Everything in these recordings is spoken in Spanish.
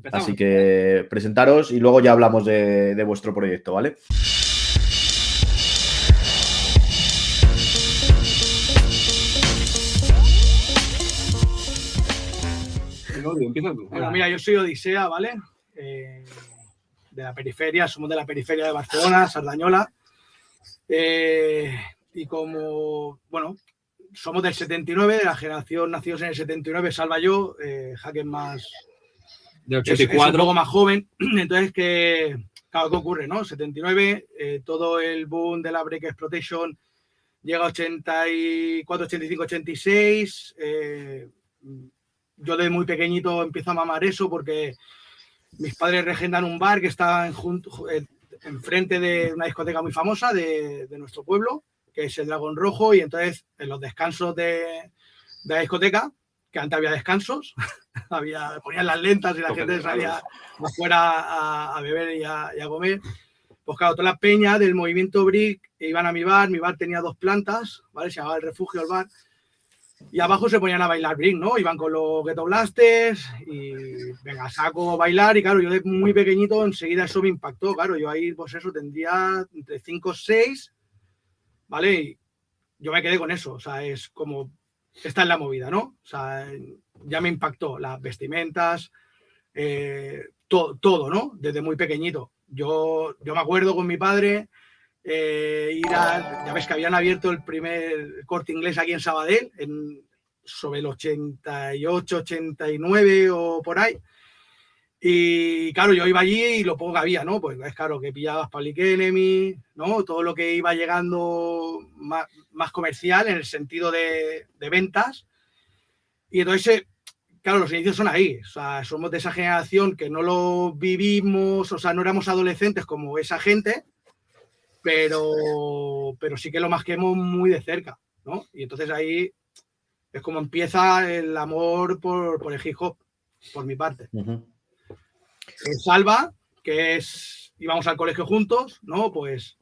Empezamos. Así que presentaros y luego ya hablamos de, de vuestro proyecto, ¿vale? Empieza tú. Bueno, mira, yo soy Odisea, ¿vale? Eh, de la periferia, somos de la periferia de Barcelona, Sardañola. Eh, y como, bueno, somos del 79, de la generación nacidos en el 79, salva yo, eh, Jaque más, De es, es un 84. poco más joven. Entonces, que, claro, ¿qué ocurre, no? 79, eh, todo el boom de la Break Exploitation llega a 84, 85, 86. eh, yo de muy pequeñito empiezo a mamar eso porque mis padres regentan un bar que está en junto, eh, enfrente de una discoteca muy famosa de, de nuestro pueblo, que es el Dragón Rojo, y entonces en los descansos de, de la discoteca, que antes había descansos, había, ponían las lentas y la gente salía afuera a, a beber y a, y a comer. Pues claro, toda la peña del movimiento Brick iban a mi bar, mi bar tenía dos plantas, ¿vale? Se llamaba el refugio el bar. Y abajo se ponían a bailar Brick, ¿no? Iban con los Ghetto Blasters y venga, saco bailar. Y claro, yo de muy pequeñito enseguida eso me impactó. Claro, yo ahí, pues eso, tendría entre 5 o 6, ¿vale? Y yo me quedé con eso. O sea, es como, esta es la movida, ¿no? O sea, ya me impactó las vestimentas, eh, to- todo, ¿no? Desde muy pequeñito. Yo, yo me acuerdo con mi padre eh, ir a, ya ves que habían abierto el primer corte inglés aquí en Sabadell, en, sobre el 88, 89 o por ahí. Y claro, yo iba allí y lo poco que había, ¿no? Pues es claro que pillabas Public Enemy, ¿no? Todo lo que iba llegando más, más comercial en el sentido de, de ventas. Y entonces, claro, los inicios son ahí. O sea, somos de esa generación que no lo vivimos, o sea, no éramos adolescentes como esa gente, pero, pero sí que lo masquemos muy de cerca, ¿no? Y entonces ahí es como empieza el amor por, por el hip hop, por mi parte. Ujú. Eh, Salva, que es, íbamos al colegio juntos, ¿no? Pues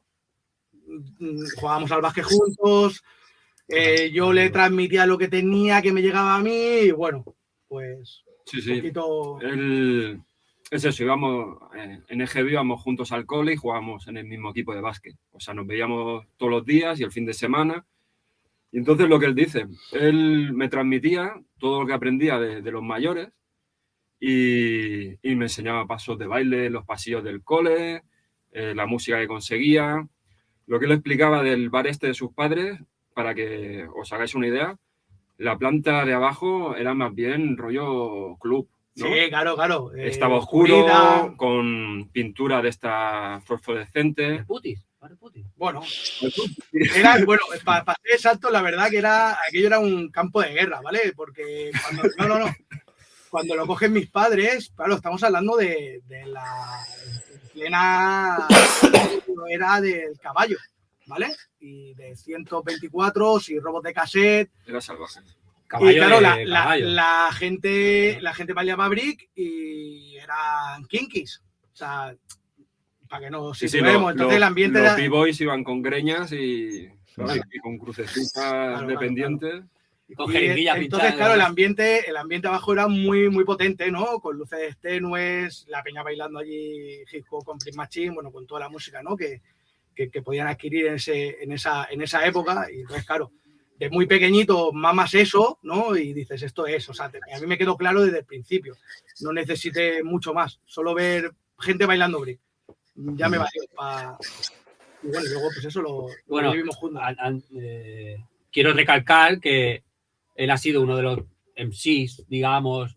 mm, jugábamos al básquet juntos, eh, yo le transmitía lo que tenía, que me llegaba a mí, y bueno, pues Sí, un sí. poquito... El- es eso, íbamos, eh, en EGB íbamos juntos al cole y jugábamos en el mismo equipo de básquet. O sea, nos veíamos todos los días y el fin de semana. Y entonces lo que él dice, él me transmitía todo lo que aprendía de, de los mayores y, y me enseñaba pasos de baile en los pasillos del cole, eh, la música que conseguía. Lo que él explicaba del bar este de sus padres, para que os hagáis una idea, la planta de abajo era más bien rollo club. ¿no? Sí, claro, claro. eh, Estaba oscuro, con pintura de esta fosforescente. Putis, putis. Bueno, era, bueno, para hacer salto, la verdad que era, aquello era un campo de guerra, ¿vale? Porque cuando, no, no, no. Cuando lo cogen mis padres, claro, estamos hablando de, de la plena era del caballo, ¿vale? Y de 124 y robos de cassette. Era salvaje. Caballo y claro, la, la- la gente, la gente bailaba brick y eran kinkies. O sea, para que nos Sí, sí, lo- Entonces lo- el ambiente los era- b-boys iban con greñas y, Claro. y con crucecitas Claro, de claro. Con Y, jeringuillas entonces, pinchadas. claro, el ambiente, el ambiente abajo era muy, muy potente, ¿no? Con luces tenues, la peña bailando allí hip hop con Prince Machine, bueno, con toda la música, ¿no? Que, que, que podían adquirir en, ese, en, esa, en esa época. Y entonces, claro, de muy pequeñito mamas eso, ¿no? Y dices, esto es, o sea, te- a mí me quedó claro desde el principio. No necesité mucho más, solo ver gente bailando brick. Ya me valió para... Y bueno, luego pues eso lo, lo Bueno, vivimos juntos. Eh, quiero recalcar que él ha sido uno de los MCs, digamos,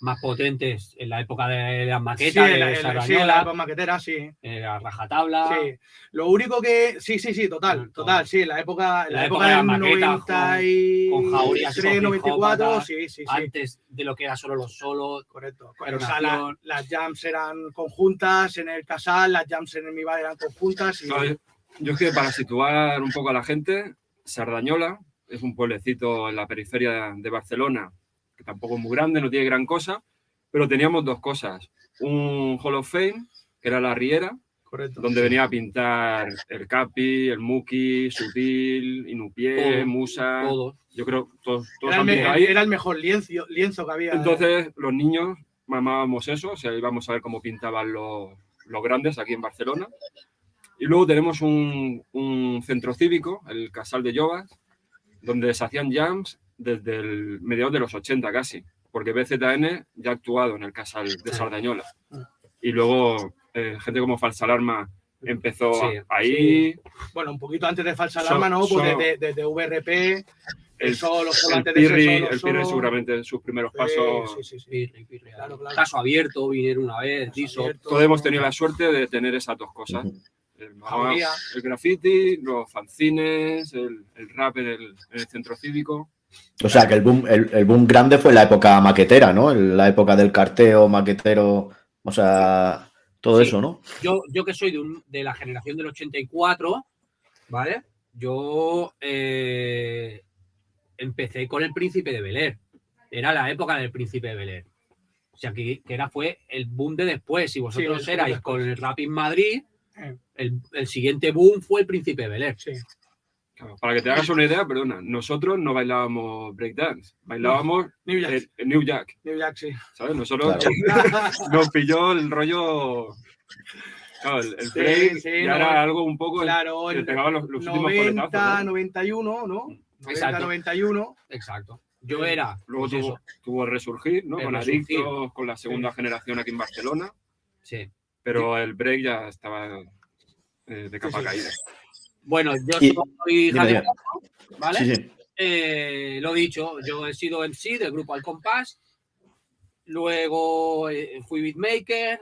más potentes en la época de las Sí, maquetas, en la- de en la- sí, en Sardañola, la maquetera, sí. eh, la rajatabla. Sí, lo único que. Sí, sí, sí, total, total, sí, la época, la, La época, época de del las maquetas, 93, con jaurías, con hip hop, 94, atrás, sí, sí, sí, Antes de lo que era solo los solos. correcto. Era O sea, la- las jams eran conjuntas en el casal, las jams en mi bar eran conjuntas. Y, yo- Yo es que para situar un poco a la gente, Sardañola es un pueblecito en la periferia de Barcelona, que tampoco es muy grande, no tiene gran cosa, pero teníamos dos cosas. Un Hall of Fame, que era la Riera, correcto. donde venía a pintar el Capi, el Muki, Sutil, Inupié, Musa. Todos. Yo creo todos, todos Era el, ahí. era mejor lienzo, lienzo que había. Entonces los niños mamábamos eso, o sea, íbamos a ver cómo pintaban los, los grandes aquí en Barcelona. Y luego tenemos un, un centro cívico, el Casal de Llovas, donde se hacían jams desde el mediados de los 80 casi, porque BZN ya ha actuado en el Casal de Sardañola. Y luego eh, gente como Falsa Alarma empezó Sí, ahí. Bueno, un poquito antes de falsa So- alarma, ¿no? Pues so- desde, desde VRP, el El, solo, de Pirri, solo, el Pirri seguramente en sus primeros Sí, pasos. sí, sí, sí. Pirri, Pirri. Claro, claro. Caso abierto, vinieron una vez, Diso. Todos hemos tenido la suerte de tener esas dos cosas. Ujú. El, Jauría. el graffiti, los fanzines, el, el rap en el, en el centro cívico. O sea, que el boom, el, el boom grande fue la época maquetera, ¿no? La época del carteo, maquetero, o sea, todo Sí. eso, ¿no? Yo, yo que soy de, un- de la generación del 84, ¿vale? Yo eh, empecé con el Príncipe de Bel Air. Era la época del Príncipe de Bel Air. O sea, que, que era, fue el boom de después. Si vosotros Sí, erais después. con el Rap in Madrid. El, el siguiente boom fue el Príncipe de Bel Air. Sí. Claro, para que te hagas una idea, perdona, nosotros no bailábamos breakdance, bailábamos New Jack. el, el New Jack, New Jack, sí. ¿sabes? Nosotros Claro. nos pilló el rollo. Claro, el, el Sí, break sí, ya no, era algo un poco Claro, que en pegaban los, los últimos 90, coletazos. ¿no? 91, ¿no? 90, Exacto. 91. Exacto. Yo era. Luego pues tuvo, tuvo el resurgir, ¿no? El con resurgir. Adictos, con la segunda generación aquí en Barcelona, sí. Pero el break ya estaba eh, de capa Sí, sí. caída. Bueno, yo Y- soy. Mozo, ¿vale? Sí, sí. Eh, lo dicho, yo he sido MC del grupo Al Compás, luego eh, fui beatmaker,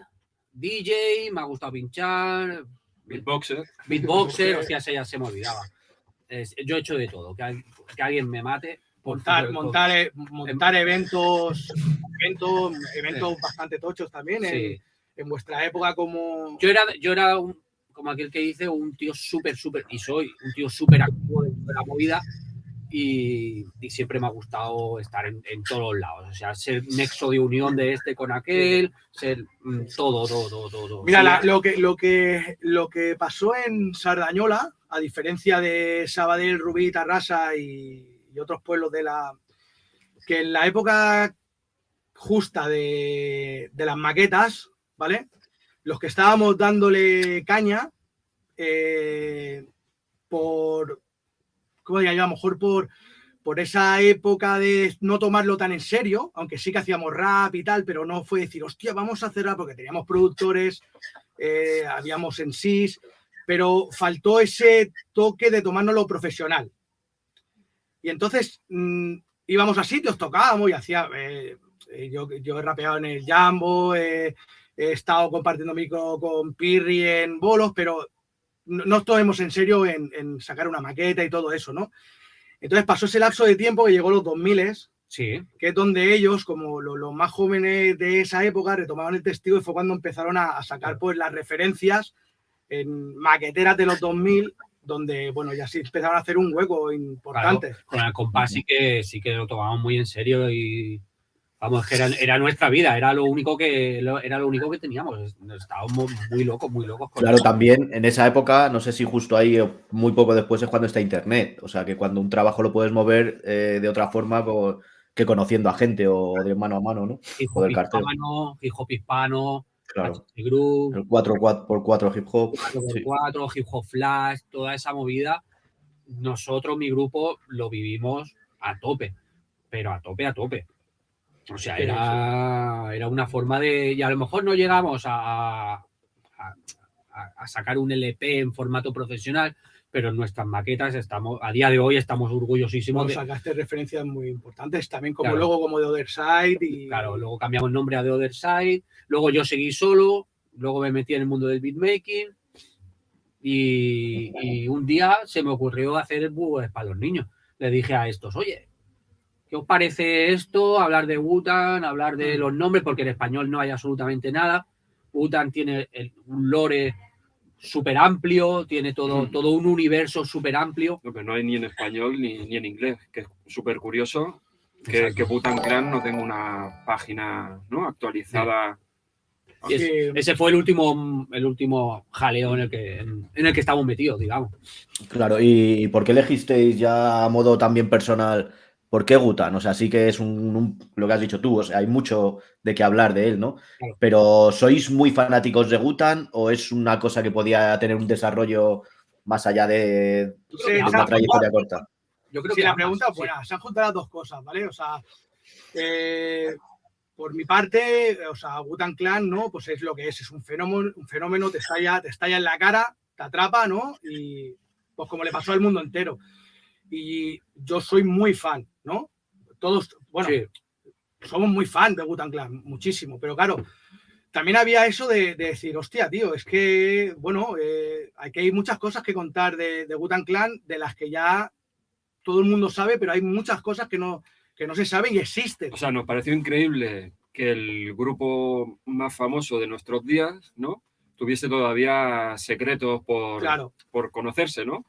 DJ, me ha gustado pinchar, Beatboxer, beatboxer, hostia, ese ya se me olvidaba. Es- yo he hecho de todo, que, que alguien me mate. Montar, montar, eh, montar eventos, eventos, eventos bastante tochos también en, Sí. en vuestra época como... Yo era, yo era un- como aquel que dice, un tío súper, súper, y soy un tío súper activo de de la movida. Y, y siempre me ha gustado estar en, en todos los lados. O sea, ser nexo de unión de este con aquel, ser mm, todo, todo, todo, todo. Mira, Sí, la- lo, que, lo, que, lo que pasó en Sardañola, a diferencia de Sabadell, Rubí, Tarrasa y, y otros pueblos de la... que en la época justa de, de las maquetas, ¿vale? Los que estábamos dándole caña eh, por... ¿Cómo diría yo? A lo mejor por, por esa época de no tomarlo tan en serio, aunque sí que hacíamos rap y tal, pero no fue decir, hostia, vamos a hacer rap porque teníamos productores, eh, habíamos en SIS, pero faltó ese toque de tomárnoslo profesional. Y entonces mm, íbamos a sitios, tocábamos y hacía. eh, yo, yo he rapeado en el Jambo, eh, he estado compartiendo micro con Pirri en bolos, pero no, no tomemos en serio en, en sacar una maqueta y todo eso, ¿no? Entonces pasó ese lapso de tiempo que llegó los 2000 Sí, que es donde ellos, como lo- los más jóvenes de esa época, retomaron el testigo y fue cuando empezaron a, a sacar pues, las referencias en maqueteras de los 2000, donde bueno, ya sí empezaron a hacer un hueco importante. con el compás sí que, sí que lo tomamos muy en serio y vamos, que era, era nuestra vida, era lo único que lo- era lo único que teníamos. Estábamos muy locos, muy locos. con Claro, eso. también en esa época, no sé si justo ahí o muy poco después es cuando está Internet. O sea, que cuando un trabajo lo puedes mover eh, de otra forma que conociendo a gente o de mano a mano, ¿no? Hip hop hispano, hip hop hispano, Claro. Group, El 4x4 hip hop. 4x4, sí. hip hop flash, toda esa movida, nosotros, mi grupo, lo vivimos a tope, pero a tope, a tope. O sea, era, era una forma de. Y a lo mejor no llegamos a, a, a- a sacar un LP en formato profesional, pero en nuestras maquetas estamos, a día de hoy estamos orgullosísimos Bueno, de. sacaste referencias muy importantes, también como Claro. luego como de Other Side y Claro, luego cambiamos nombre a The Other Side, luego yo seguí solo, luego me metí en el mundo del beatmaking y, y un día se me ocurrió hacer el búho para los niños. Le dije a estos, oye, ¿qué os parece esto? Hablar de Wutan, hablar de los nombres, porque en español no hay absolutamente nada. Wutan tiene el- un lore súper amplio, tiene todo, Mm. todo un universo súper amplio. lo que no hay ni en español ni, ni en inglés, que es súper curioso que, que Butan Clan no tenga una página ¿no? actualizada. Ese fue el último, el último jaleo en el que, en, en el que estamos metidos, digamos. Claro, ¿y por qué elegisteis ya a modo también personal ¿Por qué Gutan? O sea, sí que es un, un- lo que has dicho tú, o sea, hay mucho de qué hablar de él, ¿no? Claro. Pero ¿sois muy fanáticos de Gutan o es una cosa que podía tener un desarrollo más allá de, Sí, una trayectoria corta? yo creo Sí, que la pregunta es sí. Se han juntado las dos cosas, ¿vale? O sea, eh, por mi parte, o sea, Gutan Clan, ¿no? Pues es lo que es, es un fenómeno, un fenómeno, te estalla, te estalla en la cara, te atrapa, ¿no? Y pues como le pasó al mundo entero. Y yo soy muy fan, ¿no? Todos, bueno, Sí. somos muy fan de Gutan Clan, muchísimo, pero claro, también había eso de, de decir, hostia, tío, es que, bueno, eh, aquí hay muchas cosas que contar de, de Clan, de las que ya todo el mundo sabe, pero hay muchas cosas que no, que no se saben y existen. O sea, nos pareció increíble que el grupo más famoso de nuestros días, ¿no? Tuviese todavía secretos por, Claro, por conocerse, ¿no?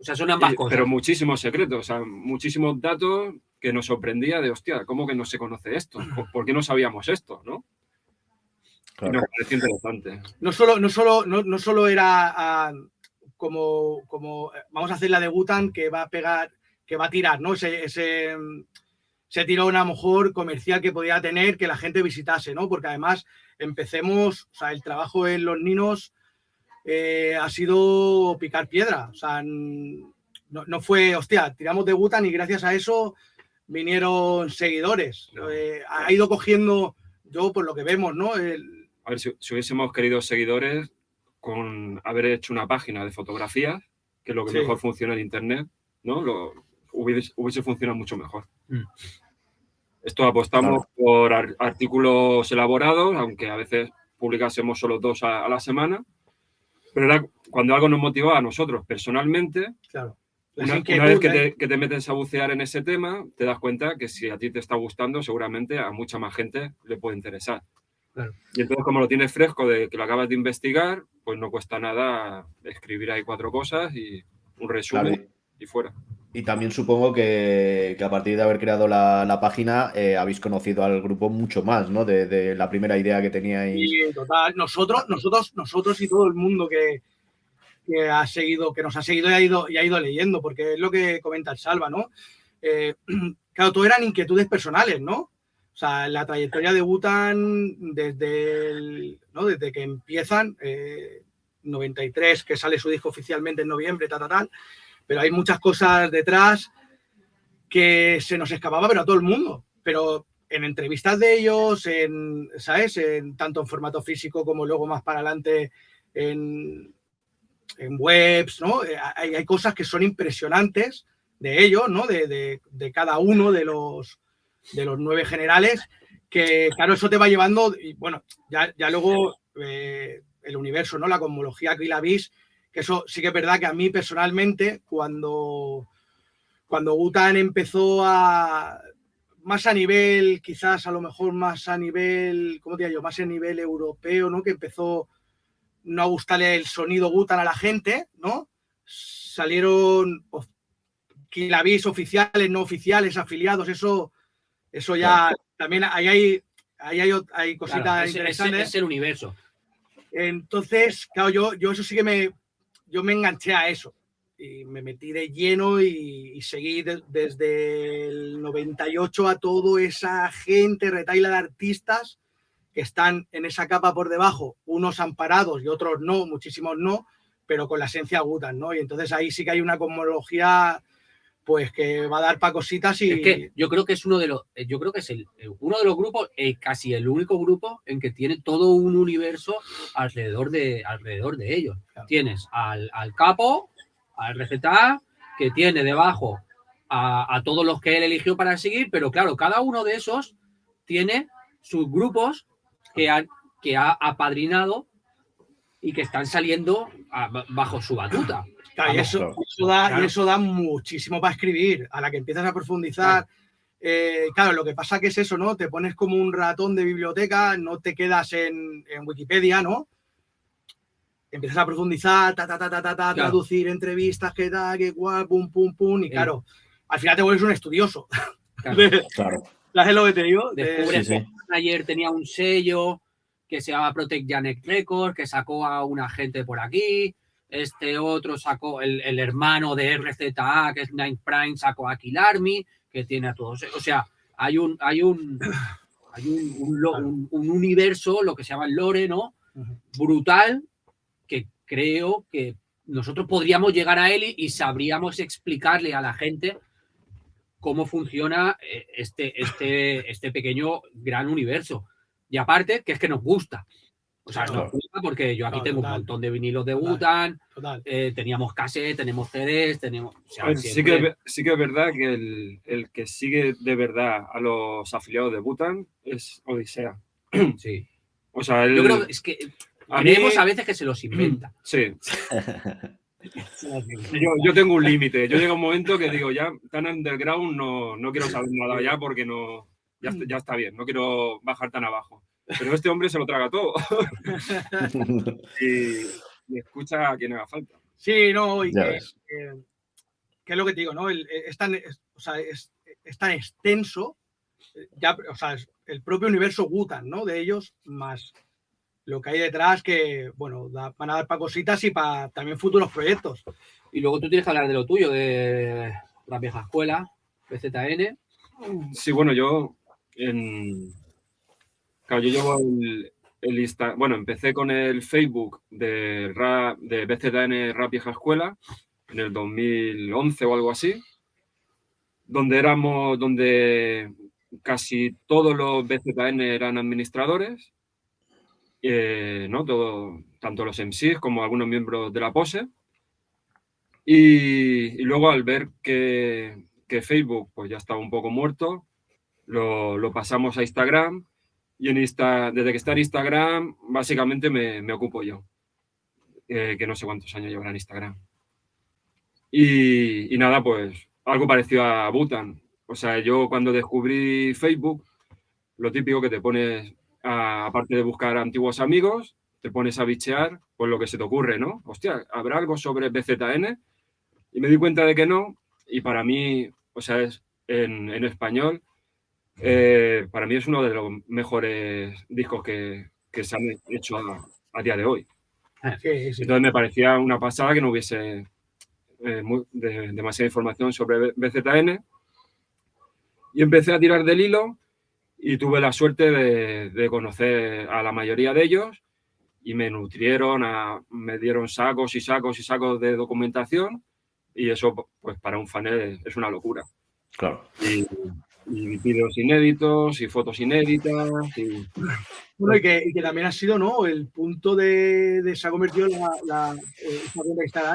O sea, son ambas Y- cosas. pero muchísimos secretos, o sea, muchísimos datos que nos sorprendía de, hostia, ¿cómo que no se conoce esto? ¿Por, por qué no sabíamos esto, no? Y Claro. nos pareció interesante. no solo, no solo, no, no solo era ah, como, como eh, vamos a hacer la de Gutan que va a pegar, que va a tirar, ¿no? Ese, ese, ese tirón a lo mejor comercial que podía tener que la gente visitase, ¿no? Porque además empecemos, o sea, el trabajo en los ninos eh, ha sido picar piedra, o sea, no, no fue, hostia, tiramos de Gutan y gracias a eso vinieron seguidores. Eh, ha ido cogiendo, yo por lo que vemos, ¿no? El- A ver, si, si hubiésemos querido seguidores con haber hecho una página de fotografías, que es lo que Sí. mejor funciona en Internet, ¿no? Lo, hubiese, hubiese funcionado mucho mejor. Mm. Esto apostamos por ar- artículos elaborados, aunque a veces publicásemos solo dos a, a la semana, pero era cuando algo nos motivaba a nosotros personalmente, claro. una, vez que te, que te metes a bucear en ese tema, te das cuenta que si a ti te está gustando, seguramente a mucha más gente le puede interesar. Claro. Y entonces, como lo tienes fresco de que lo acabas de investigar, pues no cuesta nada escribir ahí cuatro cosas y un resumen Claro, y fuera. Y también supongo que, a partir de haber creado la, página eh, habéis conocido al grupo mucho más, ¿no? De, la primera idea que teníais. Y total, nosotros, nosotros, nosotros y todo el mundo que, ha seguido, que nos ha seguido y ha ido, y ha ido leyendo, porque es lo que comenta el Salva, ¿no? Eh, claro, todo eran inquietudes personales, ¿no? O sea, la trayectoria de Butan desde, ¿no? desde que empiezan, eh, 93, que sale su disco oficialmente en noviembre, tal, tal, tal, pero hay muchas cosas detrás que se nos escapaba, pero a todo el mundo. Pero en entrevistas de ellos, en, ¿sabes? En, tanto en formato físico como luego más para adelante en, en webs, ¿no? Eh, Hay, cosas que son impresionantes de ellos, ¿no? De, de- cada uno de los, de los nueve generales, que claro, eso te va llevando, y bueno, ya, ya luego eh, el universo, ¿no? La cosmología que la vis, eso sí que es verdad que a mí personalmente, cuando, cuando Gutan empezó a, más a nivel, quizás a lo mejor más a nivel, ¿cómo te digo yo? Más a nivel europeo, ¿no? Que empezó no a gustarle el sonido Gutan a la gente, ¿no? Salieron Kilavis oficiales, no oficiales, afiliados, eso, eso ya también ahí hay, ahí hay, hay cositas Claro, es, es- interesantes. es el universo. Entonces, claro, yo, yo eso sí que me, yo me enganché a eso y me metí de lleno y, y seguí de- desde el 98 a toda esa gente, retaila de artistas que están en esa capa por debajo, unos amparados y otros no, muchísimos no, pero con la esencia Gutan, ¿no? Y entonces ahí sí que hay una cosmología pues que va a dar para cositas y Es que yo creo que es uno de los, eh, yo creo que es el, eh, uno de los grupos, eh, casi el único grupo en que tiene todo un universo alrededor de, alrededor de ellos. Claro. Tienes al, al capo, al RZA, que tiene debajo a, a todos los que él eligió para seguir, pero claro, cada uno de esos tiene sus grupos que, han, que ha apadrinado y que están saliendo a- bajo su batuta. Claro, y eso, eso da, Claro. y eso da muchísimo para escribir. A la que empiezas a profundizar. eh, claro, lo que pasa que es eso, ¿no? Te pones como un ratón de biblioteca, no te quedas en, en Wikipedia, ¿no? Empiezas a profundizar, ta, ta, ta, ta, ta, traducir entrevistas, que tal, que cual, pum, pum, pum. Y Sí. claro, al final te vuelves un estudioso. Claro. ¿Sabes lo que te digo? De- Descubres Sí, sí. que ayer tenía un sello que se llama Protect Janet Records, que sacó a una gente por aquí. Este otro sacó, el, el hermano de RZA, que es Nine Prime, sacó a Kill Army. que tiene a todos. O sea, hay un, hay un, hay un, un lo- un- un universo, lo que se llama el lore, ¿no? Brutal, que creo que nosotros podríamos llegar a él y, y sabríamos explicarle a la gente cómo funciona eh, este, este, este pequeño gran universo. Y aparte, que es que nos gusta. O sea, Claro. gusta porque yo aquí No, tengo total. un montón de vinilos de Total. eh, teníamos cassette, tenemos CDs, tenemos. o sea, A ver, sí, que, sí que es verdad que el, el que sigue de verdad a los afiliados de Butan es Odisea. sí. O sea, Yo creo que es que a mí- creemos a veces que se los inventa. sí, yo, yo tengo un límite. Yo llego a un momento que digo, ya tan underground no, no quiero saber nada ya porque no, ya, ya está bien, no quiero bajar tan abajo. Pero este hombre se lo traga todo y, y escucha a quien haga falta. Sí, no, y que, que- que es lo que te digo, ¿no? El- es, tan, es- o sea, es, es tan extenso, eh, ya, o sea, es el propio universo Wutan, ¿no? De ellos, más lo que hay detrás, que, bueno, da- van a dar para cositas y para también futuros proyectos. Y luego tú tienes que hablar de lo tuyo, de la vieja escuela, PZN. Sí, bueno, yo en... Yo llevo el, el. Bueno, empecé con el Facebook de, Rap- de BZN Rap Vieja Escuela en el 2011 o algo así, donde éramos, donde casi todos los BZN eran administradores, eh, ¿no? Todo, tanto los MCs como algunos miembros de la POSE. Y, luego al ver que, Facebook pues ya estaba un poco muerto, lo pasamos a Instagram y en Insta, desde que está en Instagram básicamente me, ocupo yo, eh, que no sé cuántos años llevará en Instagram. Y, nada, pues algo parecido a Butan. O sea, yo cuando descubrí Facebook, lo típico que te pones, aparte de buscar antiguos amigos, te pones a bichear pues lo que se te ocurre, ¿no? Hostia, ¿habrá algo sobre BZN? Y me di cuenta de que no, y para mí, o sea, es en español, eh, para mí es uno de los mejores discos que, que se han hecho a, a día de hoy. Sí, sí. Entonces me parecía una pasada que no hubiese eh, muy- de- demasiada información sobre BZN. Y empecé a tirar del hilo y tuve la suerte de, de conocer a la mayoría de ellos y me nutrieron, a- me dieron sacos y sacos y sacos de documentación y eso pues para un fan es, es una locura. Claro. Y, y vídeos inéditos y fotos inéditas y Bueno, y que, y que también ha sido, ¿no? El punto de, de- se ha convertido la, la eh,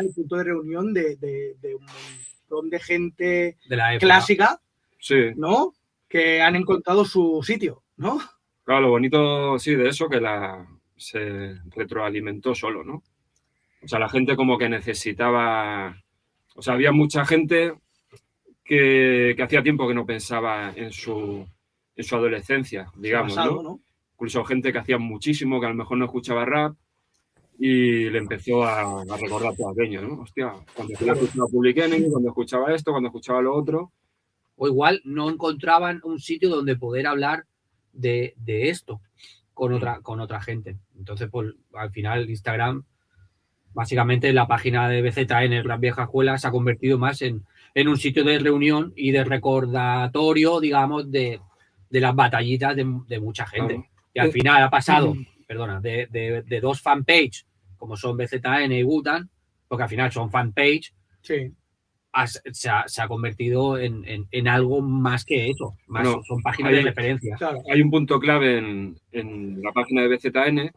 el punto de reunión de, de- de un montón de gente De la época. clásica, sí. ¿no? Que han encontrado su sitio, ¿no? Claro, lo bonito, sí, de eso que la se retroalimentó solo, ¿no? O sea, la gente como que necesitaba, o sea, había mucha gente que, que hacía tiempo que no pensaba en su, en su adolescencia, digamos, Pasado, ¿no? ¿no? Incluso gente que hacía muchísimo, que a lo mejor no escuchaba rap y le empezó a, a recordar todo aquello, ¿no? Hostia, cuando escuchaba Public Enemy, cuando escuchaba esto, cuando escuchaba lo otro, O igual no encontraban un sitio donde poder hablar de, de esto con otra, con otra gente. Entonces, pues al final Instagram, básicamente la página de BZN, la vieja escuela, se ha convertido más en, en un sitio de reunión y de recordatorio, digamos, de, de las batallitas de, de mucha gente. Claro. Y al Eh, final ha pasado, mm. perdona, de, de, de dos fanpage, como son BZN y Wutan, porque al final son fanpage, Sí. ha- se, ha, se ha convertido en, en- en algo más que eso. Más, No, son páginas hay- de referencia. Claro. hay un punto clave en, en la página de BZN,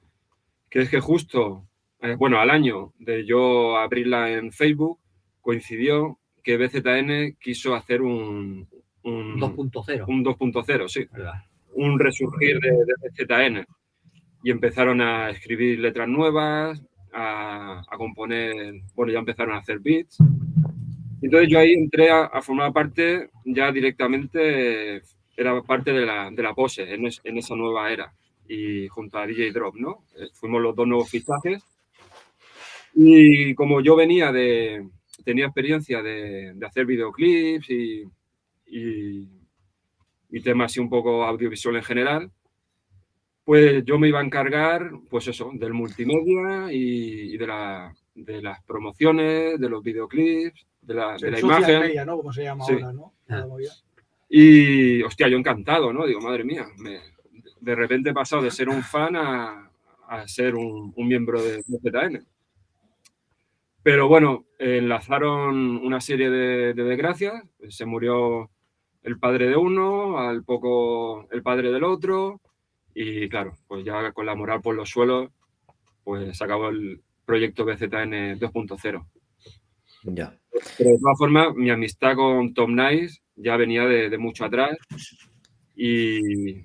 que es que justo, eh, bueno, al año de yo abrirla en Facebook, coincidió que BZN quiso hacer un, un, 2.0. un 2.0, sí, ¿verdad? un resurgir de, de BZN. Y empezaron a escribir letras nuevas, a, a componer, bueno, ya empezaron a hacer beats. Entonces yo ahí entré a, a formar parte, ya directamente, era parte de la, de la pose en, es- en esa nueva era. Y junto a DJ Drop, ¿no? Eh, Fuimos los dos nuevos fichajes. Y como yo venía de, tenía experiencia de, de hacer videoclips y, y, y temas así un poco audiovisual en general, pues yo me iba a encargar, pues eso, del multimedia y, y de, la, de las promociones, de los videoclips, de la, de la imagen. media, ¿no? Como se llama Sí. ahora, ¿no? Ah. La movida. Y, hostia, yo encantado, ¿no? Digo, madre mía, me- de repente he pasado de ser un fan a, a ser un, un miembro de, de ZN. Pero bueno, enlazaron una serie de, de desgracias. Se murió el padre de uno, al poco el padre del otro. Y claro, pues ya con la moral por los suelos, pues se acabó el proyecto BZN 2.0. Ya. Pero de todas formas, mi amistad con Tom Nice ya venía de, de mucho atrás. Y,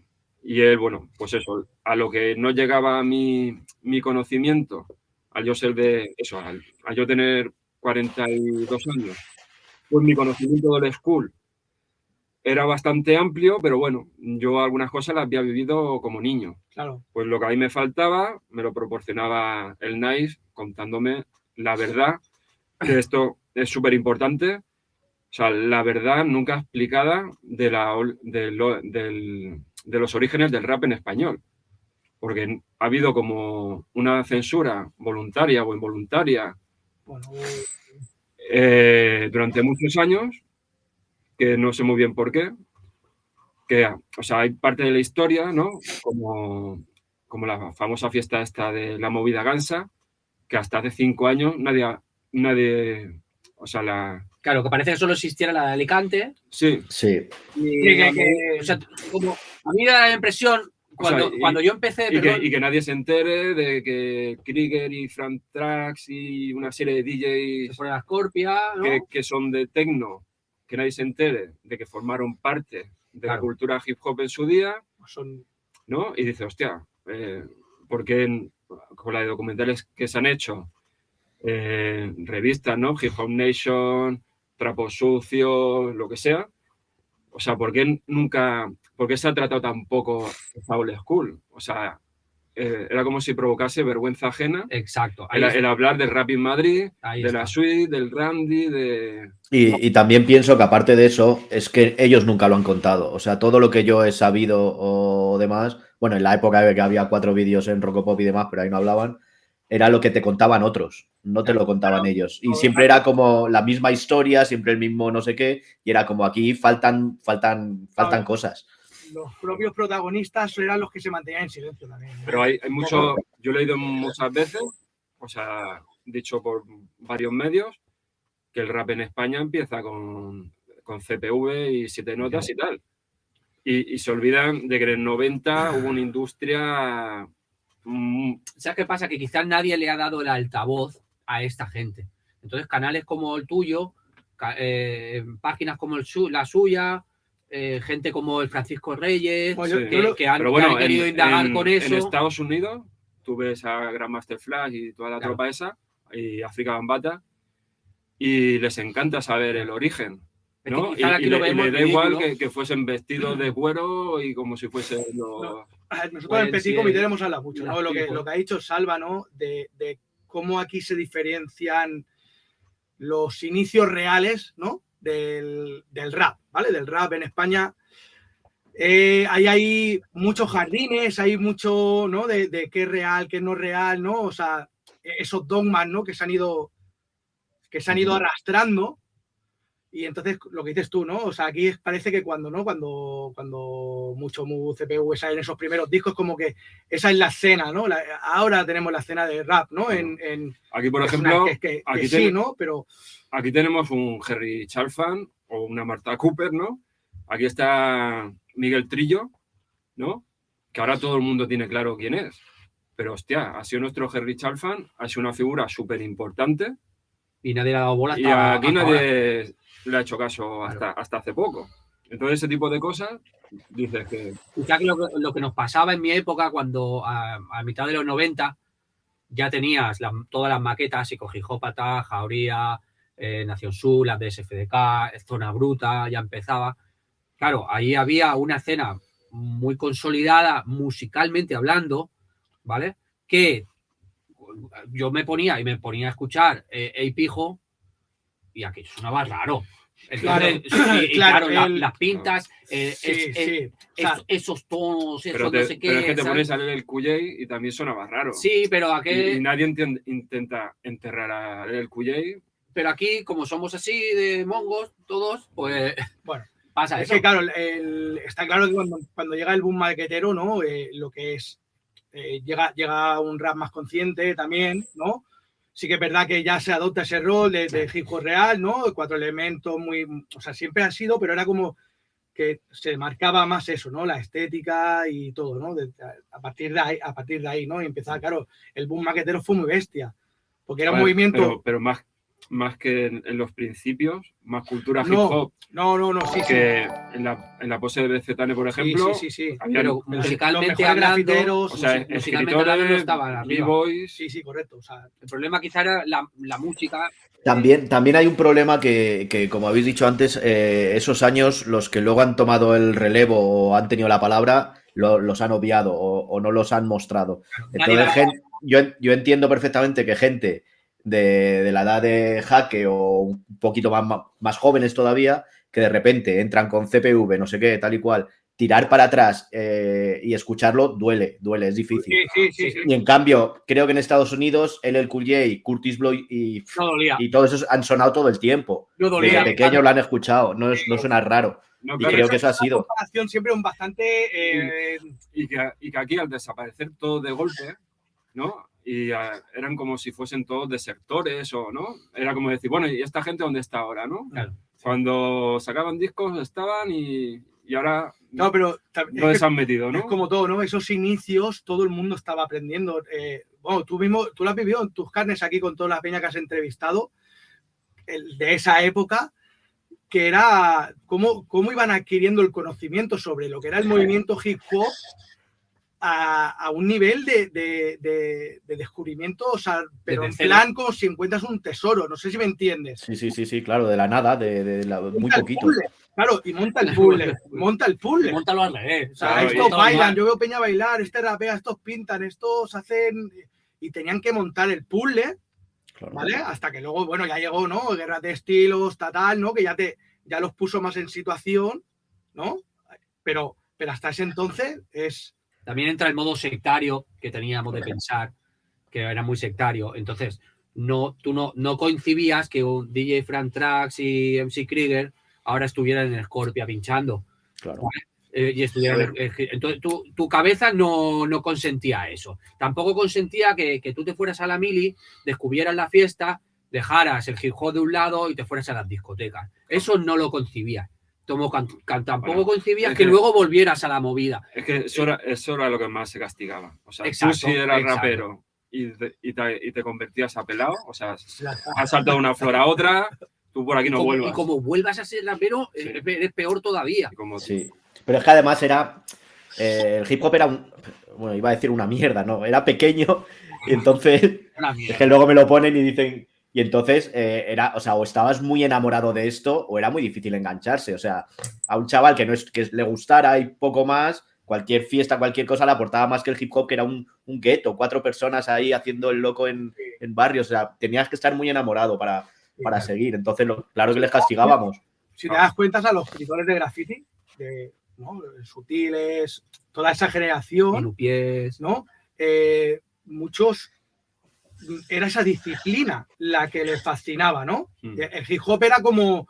y él, bueno, pues eso, a lo que no llegaba mi, mi conocimiento, al yo ser de eso, al, al yo tener 42 años, pues mi conocimiento del school era bastante amplio, pero bueno, yo algunas cosas las había vivido como niño. Claro. Pues lo que a mí me faltaba me lo proporcionaba el NICE contándome la verdad, que esto es súper importante. O sea, la verdad nunca explicada de, la, de, lo- del- de los orígenes del rap en español. Porque ha habido como una censura voluntaria o involuntaria Bueno, eh, durante muchos años, que no sé muy bien por qué, que, o sea, hay parte de la historia, ¿no? Como, como la famosa fiesta esta de la movida gansa, que hasta hace cinco años nadie, nadie, o sea, la... Claro, que parece que solo existiera la de Alicante. Sí, Sí. Y, Sí, que- que- o sea, como, a mí me da la impresión, cuando, O sea, y- cuando yo empecé, y que, perdón, y que nadie se entere de que Krieger y Frank Trax y una serie de se DJs la Scorpia, ¿no? que, que son de techno, que nadie se entere de que formaron parte de la Claro. cultura hip hop en su día, son ¿no? Y dice, hostia, eh, ¿por qué en- con la de documentales que se han hecho, eh, revistas, ¿no? Hip Hop Nation, Trapos Sucios, lo que sea, o sea, ¿por qué nunca, por qué se ha tratado tan poco esta old school? O sea, eh, era como si provocase vergüenza ajena Exacto. El, hablar del rap en Madrid, ahí de está. la suite, del Randy, de... Y, y también pienso que aparte de eso, es que ellos nunca lo han contado. O sea, todo lo que yo he sabido o demás, bueno, en la época de que había cuatro vídeos en Rocopop y demás, pero ahí no hablaban, era lo que te contaban otros, no te lo contaban ellos. Y siempre era como la misma historia, siempre el mismo no sé qué, y era como aquí faltan, faltan, faltan cosas. Los propios protagonistas eran los que se mantenían en silencio también. ¿no? Pero hay, hay mucho, yo he leído muchas veces, o sea, dicho por varios medios, que el rap en España empieza con, con CPV y siete notas y tal. Y, y se olvidan de que en el 90 hubo una industria... mm, ¿Sabes qué pasa? Que quizás nadie le ha dado el altavoz a esta gente. Entonces, canales como el tuyo, eh, páginas como el su- la suya, eh, gente como el Francisco Reyes, que, han, que querido en, indagar en- con en eso. Estados Unidos, tú ves a Grandmaster Flash y toda la Claro. tropa esa, y África Bambata, y les encanta saber el origen. ¿no? Y, quizás aquí y lo le, y vemos le da igual que, que fuesen vestidos de cuero y como si fuesen los... No. Nosotros Pues, en Petit sí, Comité hemos hablado mucho, ¿no? Lo que, lo que ha dicho Salva, ¿no? De, de cómo aquí se diferencian los inicios reales, ¿no? Del, del rap, ¿vale? Del rap en España. Eh, ahí hay muchos jardines, hay mucho, ¿no? De, de qué es real, qué no es real, ¿no? O sea, esos dogmas, ¿no? Que se han ido, que se han ido arrastrando. Y entonces, lo que dices tú, ¿no? O sea, aquí parece que cuando, ¿no? Cuando, cuando mucho Mu, CPU, en esos primeros discos, como que esa es la escena, ¿no? La- ahora tenemos la escena de rap, ¿no? En, en- Aquí, por una- ejemplo, que, que- que aquí sí, ¿no? Pero aquí tenemos un Harry Chalfan o una Marta Cooper, ¿no? Aquí está Miguel Trillo, ¿no? Que ahora todo el mundo tiene claro quién es. Pero, hostia, ha sido nuestro Harry Chalfan, ha sido una figura súper importante Y nadie le ha dado bola y hasta, aquí hasta ahora. nadie le ha hecho caso hasta, hasta hace poco. Entonces, ese tipo de cosas, dices que... Lo, que- lo que nos pasaba en mi época, cuando a, a mitad de los 90 ya tenías la- todas las maquetas, Psicogijópata, Jauría, eh, Nación Sur, las de SFDK, Zona Bruta, ya empezaba. Claro, ahí había una escena muy consolidada musicalmente hablando, ¿vale? Que yo me ponía y me ponía a escuchar eh, Ey Pijo y aquí sonaba raro. Entonces, Claro, y- y claro, la- las pintas, eh, sí, es- es- sí. O sea, esos, tonos, esos Pero, no te- sé qué. pero es que te pones a leer el Cuyey y también sonaba raro. Sí, pero Y, aquí, y nadie intenta enterrar a el Cuyey. Pero aquí, como somos así de mongos, todos, pues. Bueno, pasa Es eso. que, claro, el- está claro que cuando, cuando llega el boom maquetero, ¿no? Eh, lo que es. eh, llega, llega un rap más consciente también, ¿no? Sí que es verdad que ya se adopta ese rol de, de hip hop real, ¿no? Cuatro elementos muy. O sea, siempre ha sido, pero era como que se marcaba más eso, ¿no? La estética y todo, ¿no? De- a, partir de ahí, a partir de ahí, ¿no? Y empezaba, claro, el boom maquetero fue muy bestia. Porque era un movimiento. Pero, pero más, más que en, en los principios, más cultura hip No, hop. No, no, no, sí, sí. que en la, en la pose de BZN, por Sí, ejemplo, sí, sí, sí. había Pero musicalmente hablando, o sea, musi- musicalmente hablando no estaban b-boys, Sí, sí, correcto. O sea, El problema quizá era la, la música. También, también hay un problema que, que, como habéis dicho antes, eh, esos años, los que luego han tomado el relevo o han tenido la palabra, lo- los han obviado o, o no los han mostrado. Entonces, la- gen- yo, en- yo entiendo perfectamente que gente de, de la edad de Jaque o un poquito más, más jóvenes todavía, que de repente entran con CPV, no sé qué, tal y cual, tirar para atrás eh, y escucharlo duele, duele, es difícil. sí, sí, sí. sí. Y en cambio, creo que en Estados Unidos, LL Cool J, Curtis Blow y, No dolía. y todos esos han sonado todo el tiempo. No Desde dolía. pequeños lo han escuchado, no, es, no suena raro. no, Y claro, creo que eso ha sido. Una siempre un bastante. eh, y, que, y que aquí al desaparecer todo de golpe, ¿no? Y ah, eran como si fuesen todos desertores o, ¿no? Era como decir, bueno, ¿y esta gente dónde está ahora, no? Claro. Cuando sacaban discos estaban y, y ahora no, pero ¿dónde se han metido, no? es como todo, ¿no? Esos inicios, todo el mundo estaba aprendiendo. eh, bueno, tú mismo, tú lo has vivido en tus carnes aquí con toda la peña que has entrevistado, el- de esa época, que era cómo, cómo iban adquiriendo el conocimiento sobre lo que era el movimiento hip hop a, a un nivel de, de- de- de descubrimiento, o sea, pero en plan como si encuentras un tesoro, no sé si me entiendes. Sí, sí, sí, sí, claro, de la nada, de, de la- muy poquito. puzzle, Claro, y monta el puzzle, monta el puzzle. Móntalo al revés. O sea, Claro, estos bailan, yo veo Peña bailar, este rapea, estos pintan, estos hacen. Y tenían que montar el puzzle, Claro. ¿vale? Hasta que luego, bueno, ya llegó, ¿no? Guerra de estilos, tal, tal, ¿no? Que ya te ya los puso más en situación, ¿no? Pero, pero hasta ese entonces es. También entra el modo sectario que teníamos de pensar, que era muy sectario. Entonces, no, tú no, no coincidías que un DJ Frank Trax y MC Krieger ahora estuvieran en Scorpia pinchando. claro. eh, y estuvieran en- en- entonces tu, tu cabeza no, no consentía eso. Tampoco consentía que, que tú te fueras a la mili, descubrieras la fiesta, dejaras el hip hop de un lado y te fueras a las discotecas. Eso no lo concibías. Tomo can- can- tampoco Bueno, concibías es que que- luego volvieras a la movida. Es que eso era, eso era lo que más se castigaba. O sea, Exacto, tú si eras exacto. rapero y te, y, te, y te convertías a pelado, o sea, has saltado de una flor a otra, tú por aquí y, no como, vuelvas. y como vuelvas a ser rapero, Sí. eh, eres peor todavía. Como- Sí. Pero es que además era. eh, el hip hop era un. Bueno, iba a decir una mierda, ¿no? Era pequeño. Y entonces. Es que luego me lo ponen y dicen. Y entonces eh, era, o sea, o estabas muy enamorado de esto, o era muy difícil engancharse. O sea, a un chaval que no es que le gustara y poco más, cualquier fiesta, cualquier cosa le aportaba más que el hip hop, que era un, un gueto, cuatro personas ahí haciendo el loco en, en barrios. O sea, tenías que estar muy enamorado para, para seguir. Entonces, lo- claro que les castigábamos. Si te das cuenta, a los escritores de graffiti, de, ¿no? Sutiles, toda esa generación, Minupiés. ¿no? Eh, muchos era esa disciplina la que les fascinaba, ¿no? Mm. El hip hop era como,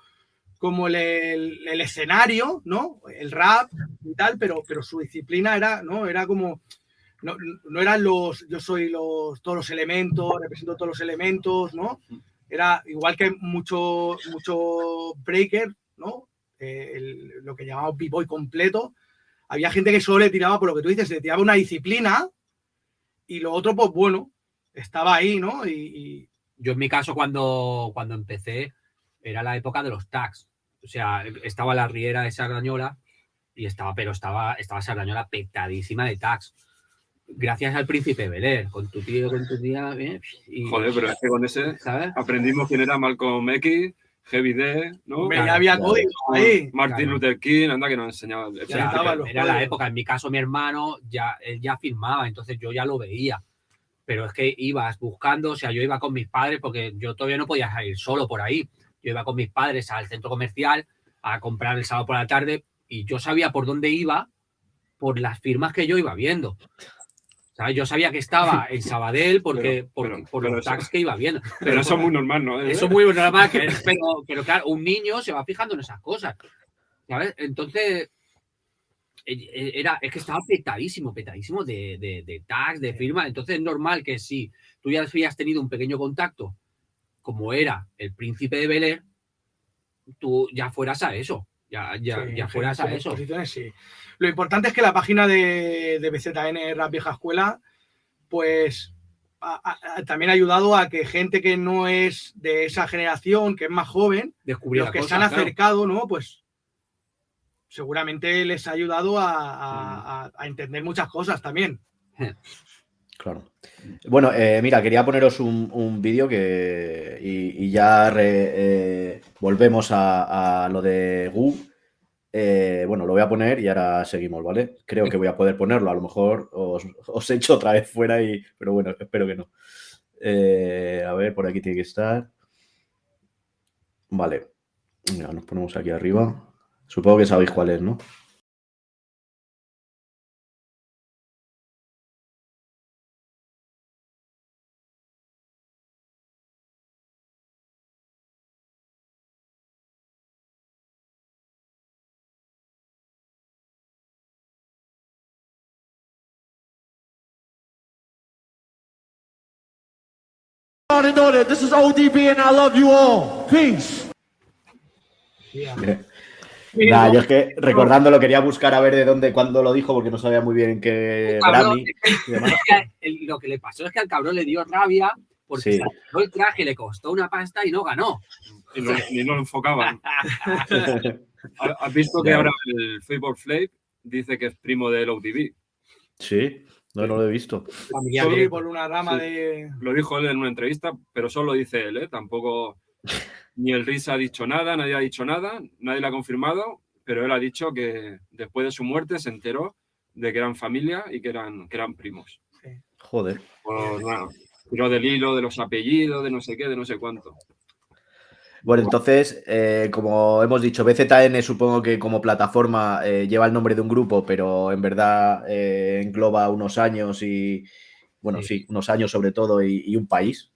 como el, el- el escenario, ¿no? El rap y tal, pero, pero su disciplina era, ¿no? Era como. No, no eran los. Yo soy los, todos los elementos, represento todos los elementos, ¿no? Era igual que mucho, mucho breaker, ¿no? Eh, el- lo que llamamos b-boy completo. Había gente que solo le tiraba, por lo que tú dices, le tiraba una disciplina y lo otro, pues bueno, estaba ahí, ¿no? Y, y- Yo en mi caso, cuando, cuando empecé, era la época de los tags. O sea, estaba la riera de Sardañola y estaba, pero estaba, estaba Sardañola petadísima de tags. Gracias al príncipe Belén, con tu tío, con tu tía. eh, y- Joder, pero es que con ese ¿Sabes? aprendimos quién era Malcolm X, Heavy D, ¿no? claro, ya había claro. código ahí. Martin Claro. Luther King, anda que nos enseñaba. Ya, era la época. En mi caso, mi hermano ya, él ya firmaba, entonces yo ya lo veía. Pero es que ibas buscando, o sea, yo iba con mis padres porque yo todavía no podía salir solo por ahí. Yo iba con mis padres al centro comercial a comprar el sábado por la tarde y yo sabía por dónde iba por las firmas que yo iba viendo. ¿Sabes? Yo sabía que estaba en Sabadell porque, Pero- por, pero- por pero los tags que iba viendo. Pero eso es muy normal, ¿no? Eso es muy normal, pero, pero claro, un niño se va fijando en esas cosas. ¿Sabes? Entonces, era, es que estaba petadísimo, petadísimo de, de, de tags, de firmas. Entonces es normal que si tú ya habías tenido un pequeño contacto, como era el príncipe de Bel Air, tú ya fueras a eso. Ya, ya, Sí, ya sí, fueras por a eso. sí. Lo importante es que la página de, de BZN Rap Vieja Escuela, pues ha- ha- también ha ayudado a que gente que no es de esa generación, que es más joven, Descubrir los que cosas, se han claro. acercado, ¿no? Pues seguramente les ha ayudado a, a- a- a entender muchas cosas también. Claro. Bueno, eh, mira, quería poneros un, un vídeo que. Y, y ya re- eh, volvemos a, a lo de Gu. Eh, bueno, lo voy a poner y ahora seguimos, ¿vale? Creo que voy a poder ponerlo. A lo mejor os, os echo otra vez fuera, y, pero bueno, espero que no. A ver, por aquí tiene que estar. Vale. Mira, nos ponemos aquí arriba. Supongo que sabéis cuál es, ¿no? Everybody know that this is ODB and I love you all. Peace. Nah, yo es que recordando lo quería buscar a ver de dónde, cuándo lo dijo, porque no sabía muy bien en qué Grammy. y demás. Lo que le pasó es que al cabrón le dio rabia porque Sí. el traje, le costó una pasta y no ganó. Y no, ni no lo enfocaban. ¿Ha- ¿Has visto que ahora el Fable Flame dice que es primo del ODB? Sí, no, no lo he visto. Familiar Solo- Sí, directo. por una rama Sí. de. Lo dijo él en una entrevista, pero solo dice él, ¿eh? Tampoco ni el Riz ha dicho nada, nadie ha dicho nada, nadie lo ha confirmado, pero él ha dicho que después de su muerte se enteró de que eran familia y que eran, que eran primos. Joder. Por nada. Tiró del hilo de los apellidos, de no sé qué, de no sé cuánto. Bueno, entonces, eh, como hemos dicho, BZN supongo que como plataforma eh, lleva el nombre de un grupo, pero en verdad eh, engloba unos años y, bueno, sí, Sí. unos años sobre todo y, y un país.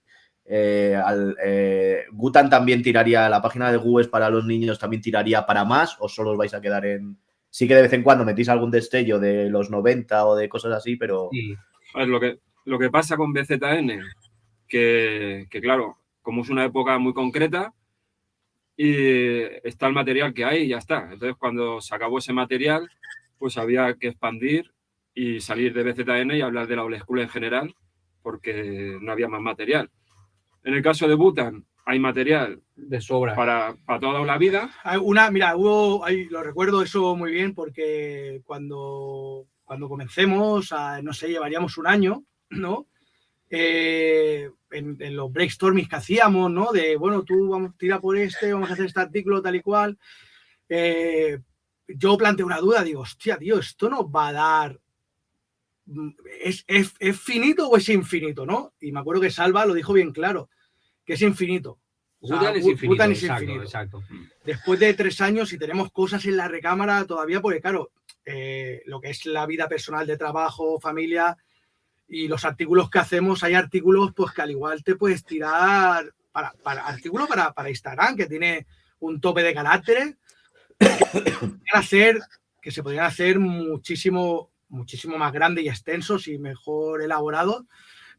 Eh, eh, Gutan también tiraría, la página de es para los niños, también tiraría para más o solo os vais a quedar en... Sí que de vez en cuando metís algún destello de los 90 o de cosas así, pero... Sí. Lo que, lo que pasa con BZN, que, claro, como es una época muy concreta, y está el material que hay y ya está. Entonces, cuando se acabó ese material, pues había que expandir y salir de BZN y hablar de la old en general, porque no había más material. En el caso de Butan, hay material De sobra. para, para toda la vida. Hay Una, mira, hubo, lo recuerdo eso muy bien porque cuando, cuando comencemos, a, no sé, llevaríamos un año, ¿no? Eh, en, en los brainstormings que hacíamos, ¿no? De, bueno, tú vamos, tira por este, vamos a hacer este artículo tal y cual. Eh, yo planteé una duda, digo, hostia, tío, esto nos va a dar... mm, ¿Es, es, es finito o es infinito, no? Y me acuerdo que Salva lo dijo bien claro, que es infinito. Gutan es infinito. Gutan es exacto, infinito exacto. después de tres años y tenemos cosas en la recámara todavía, porque claro, eh, lo que es la vida personal de trabajo, familia y los artículos que hacemos, hay artículos pues que al igual te puedes tirar para, para artículo para, para Instagram, que tiene un tope de caracteres, que, hacer, que se podrían hacer muchísimo, muchísimo más grandes y extensos y mejor elaborados,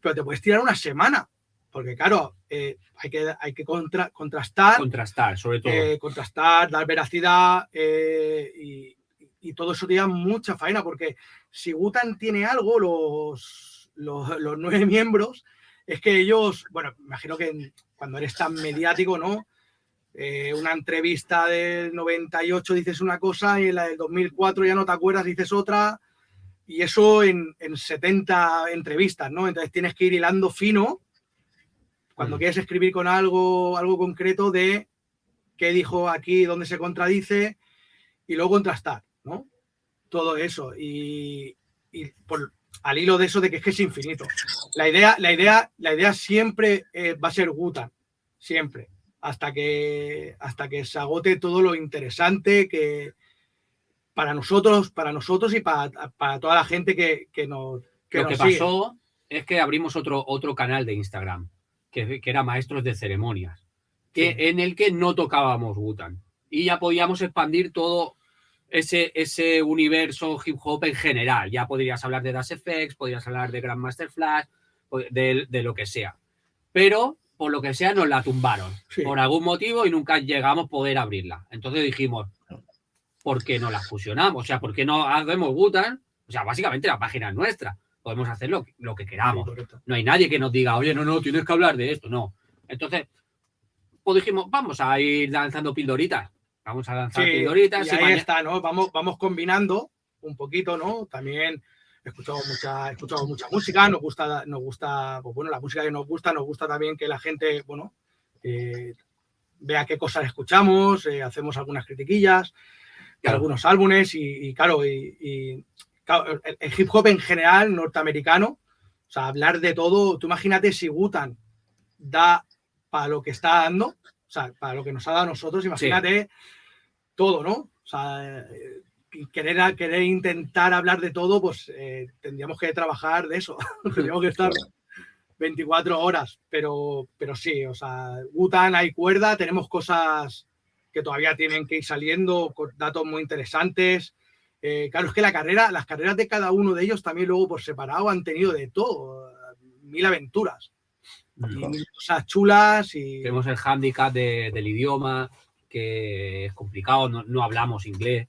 pero te puedes tirar una semana. Porque claro, eh, hay que, hay que contra- contrastar Contrastar, sobre todo. eh, contrastar, dar veracidad eh, y, y todo eso te da mucha faena porque si Gutan tiene algo, los, los, los nueve miembros, es que ellos, bueno, me imagino que cuando eres tan mediático, ¿no? Una entrevista del 98 dices una cosa y en la del 2004 ya no te acuerdas, dices otra. Y eso en, en 70 entrevistas, ¿no? Entonces tienes que ir hilando fino cuando Mm. quieres escribir con algo, algo concreto de qué dijo aquí, dónde se contradice y luego contrastar, ¿no? Todo eso. Y, y por, al hilo de eso de que es que es infinito. La idea, la idea, la idea siempre eh, va a ser Gutan, siempre. Hasta que, hasta que se agote todo lo interesante que para nosotros, para nosotros y para, para toda la gente que, que nos, que Lo que sigue. pasó es que abrimos otro, otro canal de Instagram, que, que era Maestros de Ceremonias, que, Sí. en el que no tocábamos Gutan. Y ya podíamos expandir todo ese, ese universo hip hop en general. Ya podrías hablar de Das FX, podrías hablar de Grandmaster Flash, o de, de lo que sea. Pero por lo que sea nos la tumbaron Sí. por algún motivo y nunca llegamos a poder abrirla. Entonces dijimos, ¿por qué no la fusionamos? O sea, ¿por qué no hacemos Butan? O sea, básicamente la página es nuestra. Podemos hacer lo, lo que queramos. No hay nadie que nos diga, oye, no, no, tienes que hablar de esto. No. Entonces, pues dijimos, vamos a ir lanzando pildoritas. Vamos a lanzar Sí, pildoritas. y y ahí está, ¿no? Vamos, vamos combinando un poquito, ¿no? También escuchamos mucha, escuchamos mucha música, nos gusta, nos gusta, pues bueno, la música que nos gusta, nos gusta también que la gente, bueno, eh, vea qué cosas escuchamos, eh, hacemos algunas critiquillas Claro. algunos álbumes y, y, claro, y, y, claro, el, el hip hop en general norteamericano, o sea, hablar de todo, tú imagínate si Gutan da para lo que está dando, o sea, para lo que nos ha dado a nosotros, imagínate todo, ¿no? O sea, eh, querer, querer intentar hablar de todo, pues eh, tendríamos que trabajar de eso. tendríamos que estar 24 horas. Pero, pero sí, o sea, Wutan hay cuerda, tenemos cosas que todavía tienen que ir saliendo, con datos muy interesantes. Eh, claro, es que la carrera, las carreras de cada uno de ellos también luego por separado han tenido de todo, mil aventuras y mil cosas chulas y Tenemos el hándicap de- del idioma, que es complicado, no, no hablamos inglés,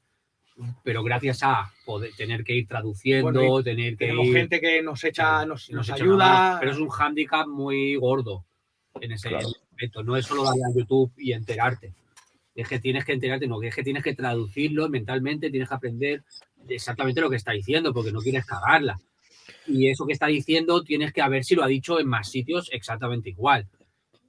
pero gracias a poder, tener que ir traduciendo, Bueno, tener que tenemos ir... gente que nos echa, nos, nos ayuda. pero es un hándicap muy gordo en ese Claro. aspecto. No es solo darle a YouTube y enterarte. Es que tienes que enterarte, no, es que tienes que traducirlo mentalmente, tienes que aprender exactamente lo que está diciendo, porque no quieres cagarla. Y eso que está diciendo tienes que ver si lo ha dicho en más sitios exactamente igual.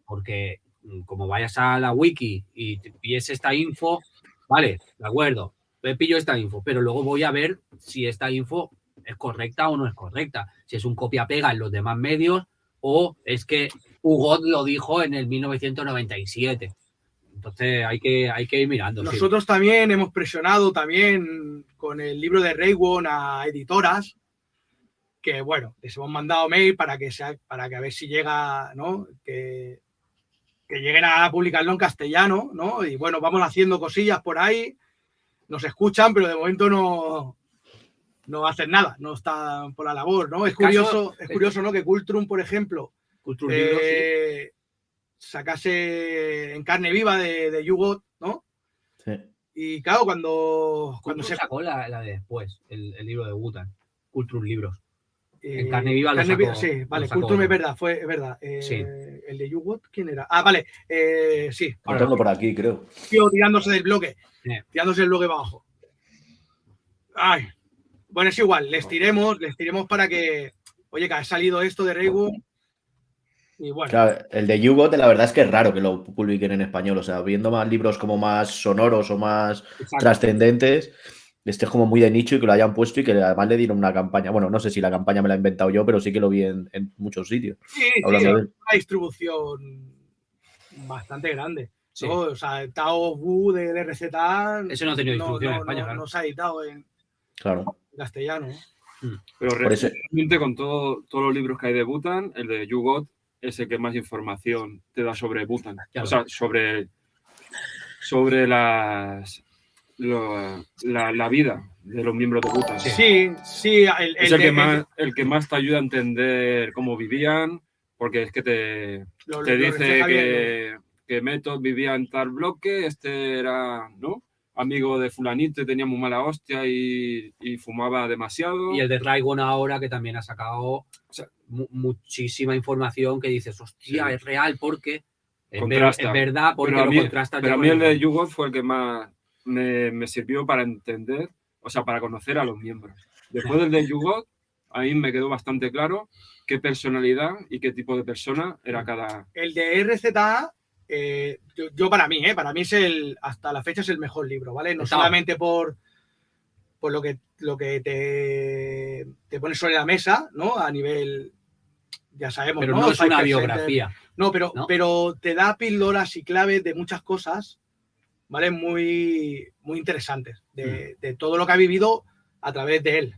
Porque mm, como vayas a la wiki y te pilles esta info, vale, de acuerdo, me pillo esta info, pero luego voy a ver si esta info es correcta o no es correcta. Si es un copia-pega en los demás medios o es que Hugo lo dijo en el 1997. Entonces hay que, hay que ir mirando. sí. Nosotros también hemos presionado también con el libro de Raywon a editoras, que bueno, les hemos mandado mail para que sea, para que a ver si llega, ¿no? Que, que lleguen a publicarlo en castellano, ¿no? Y bueno, vamos haciendo cosillas por ahí, nos escuchan, pero de momento no, no hacen nada, no están por la labor, ¿no? Es curioso, es curioso, ¿no? Que Cultrum, por ejemplo, sí. Eh, sacase en carne viva de, de Yugot, ¿no? Sí. Y claro, cuando, cuando se. sacó la, la de después, el, el libro de Wutan, Culture Libros. eh, en carne viva lo Carne sacó- sí, vale, lo sacó es verdad, fue, es verdad. Eh, Sí. El de Yugot, ¿quién era? Ah, vale, eh, sí, Lo tengo por aquí, creo. tío tirándose del bloque, Sí. tirándose el bloque abajo. Ay, bueno, es igual, les tiremos, les tiremos para que, oye, que ha salido esto de Raywood. Y bueno, Claro, el de Yugot, la verdad es que es raro que lo publiquen en español. O sea, viendo más libros como más sonoros o más Exacto. trascendentes, este es como muy de nicho y que lo hayan puesto y que además le dieron una campaña. Bueno, no sé si la campaña me la he inventado yo, pero sí que lo vi en, en muchos sitios. sí, sí, de una distribución bastante grande. Sí. ¿no? O sea, el Tao Bu del RZA Eso no ha tenido distribución en España, no, claro. no se ha editado en Claro. castellano. ¿no? Pero Por eso- realmente con todo, todos los libros que hay de Bhutan, el de Yugot es el que más información te da sobre Bhutan. Claro. O sea, sobre, sobre las, lo- la, la vida de los miembros de Bhutan. Sí, sí, el, Es el el que, de- más, el que más te ayuda a entender cómo vivían, porque es que te, lo- te lo dice bien, que, que Method vivía en tal bloque, este era, ¿no? Amigo de fulanito y tenía muy mala hostia y, y fumaba demasiado. Y el de Raigon ahora que también ha sacado sea, mu- muchísima información que dices, hostia, Sí. es real porque es, ver- Contrasta. es verdad porque pero a lo mí, contrastas pero a mí el de Yugot fue el que más me, me sirvió para entender, o sea, para conocer a los miembros. Después del de Yugot, ahí me quedó bastante claro qué personalidad y qué tipo de persona era cada... El de RZA, eh, yo, yo para mí, eh, para mí es el, hasta la fecha es el mejor libro, ¿vale? No solamente por, por lo que, lo que te, te pone sobre la mesa, ¿no? A nivel, ya sabemos, Pero ¿no? no es una biografía. No, pero, ¿no? pero te da píldoras y claves de muchas cosas, ¿vale? Muy, muy interesantes, Mm. de, de todo lo que ha vivido a través de él.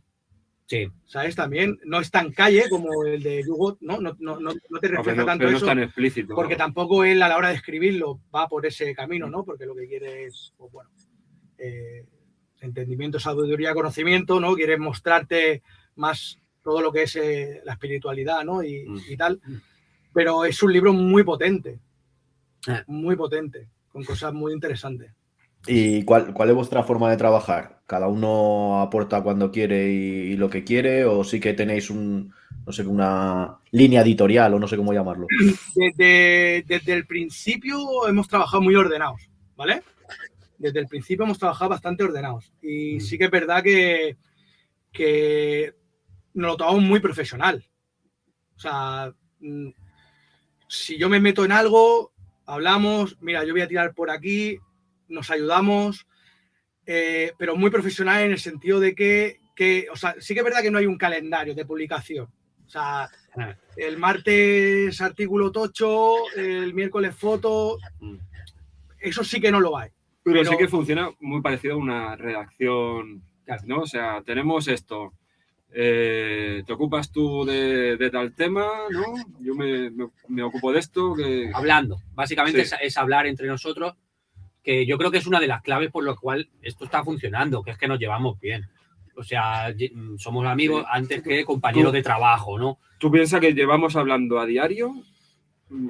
Sí, ¿Sabes? También no es tan calle como el de Yugot, ¿no? No, no, no, no te refleja Pero, tanto pero no es tan explícito. Porque tampoco él a la hora de escribirlo va por ese camino, ¿no? Porque lo que quiere es, pues bueno, eh, entendimiento, sabiduría, conocimiento, ¿no? Quieres mostrarte más todo lo que es eh, la espiritualidad, ¿no? Y, Mm. y tal. Pero es un libro muy potente, Eh. muy potente, con cosas muy interesantes. ¿Y cuál, cuál es vuestra forma de trabajar? ¿Cada uno aporta cuando quiere y, y lo que quiere? ¿O sí que tenéis un, no sé, una línea editorial o no sé cómo llamarlo? Desde, desde el principio hemos trabajado muy ordenados, ¿vale? Desde el principio hemos trabajado bastante ordenados. Y Mm. sí que es verdad que, que nos lo tomamos muy profesional. O sea, mm, si yo me meto en algo, hablamos, mira, yo voy a tirar por aquí, nos ayudamos, eh, pero muy profesional en el sentido de que, que, o sea, sí que es verdad que no hay un calendario de publicación. O sea, el martes artículo tocho, el miércoles foto, eso sí que no lo hay. Pero, Pero- sí que funciona muy parecido a una redacción. ¿no? O sea, tenemos esto. eh, te ocupas tú de, de tal tema, ¿no? Yo me, me- me ocupo de esto. Que... hablando. Básicamente Sí. es, es hablar entre nosotros, que yo creo que es una de las claves por lo cual esto está funcionando, que es que nos llevamos bien. O sea, mm, somos amigos Sí. antes que compañeros de trabajo, ¿no? Tú piensas que llevamos hablando a diario, mm,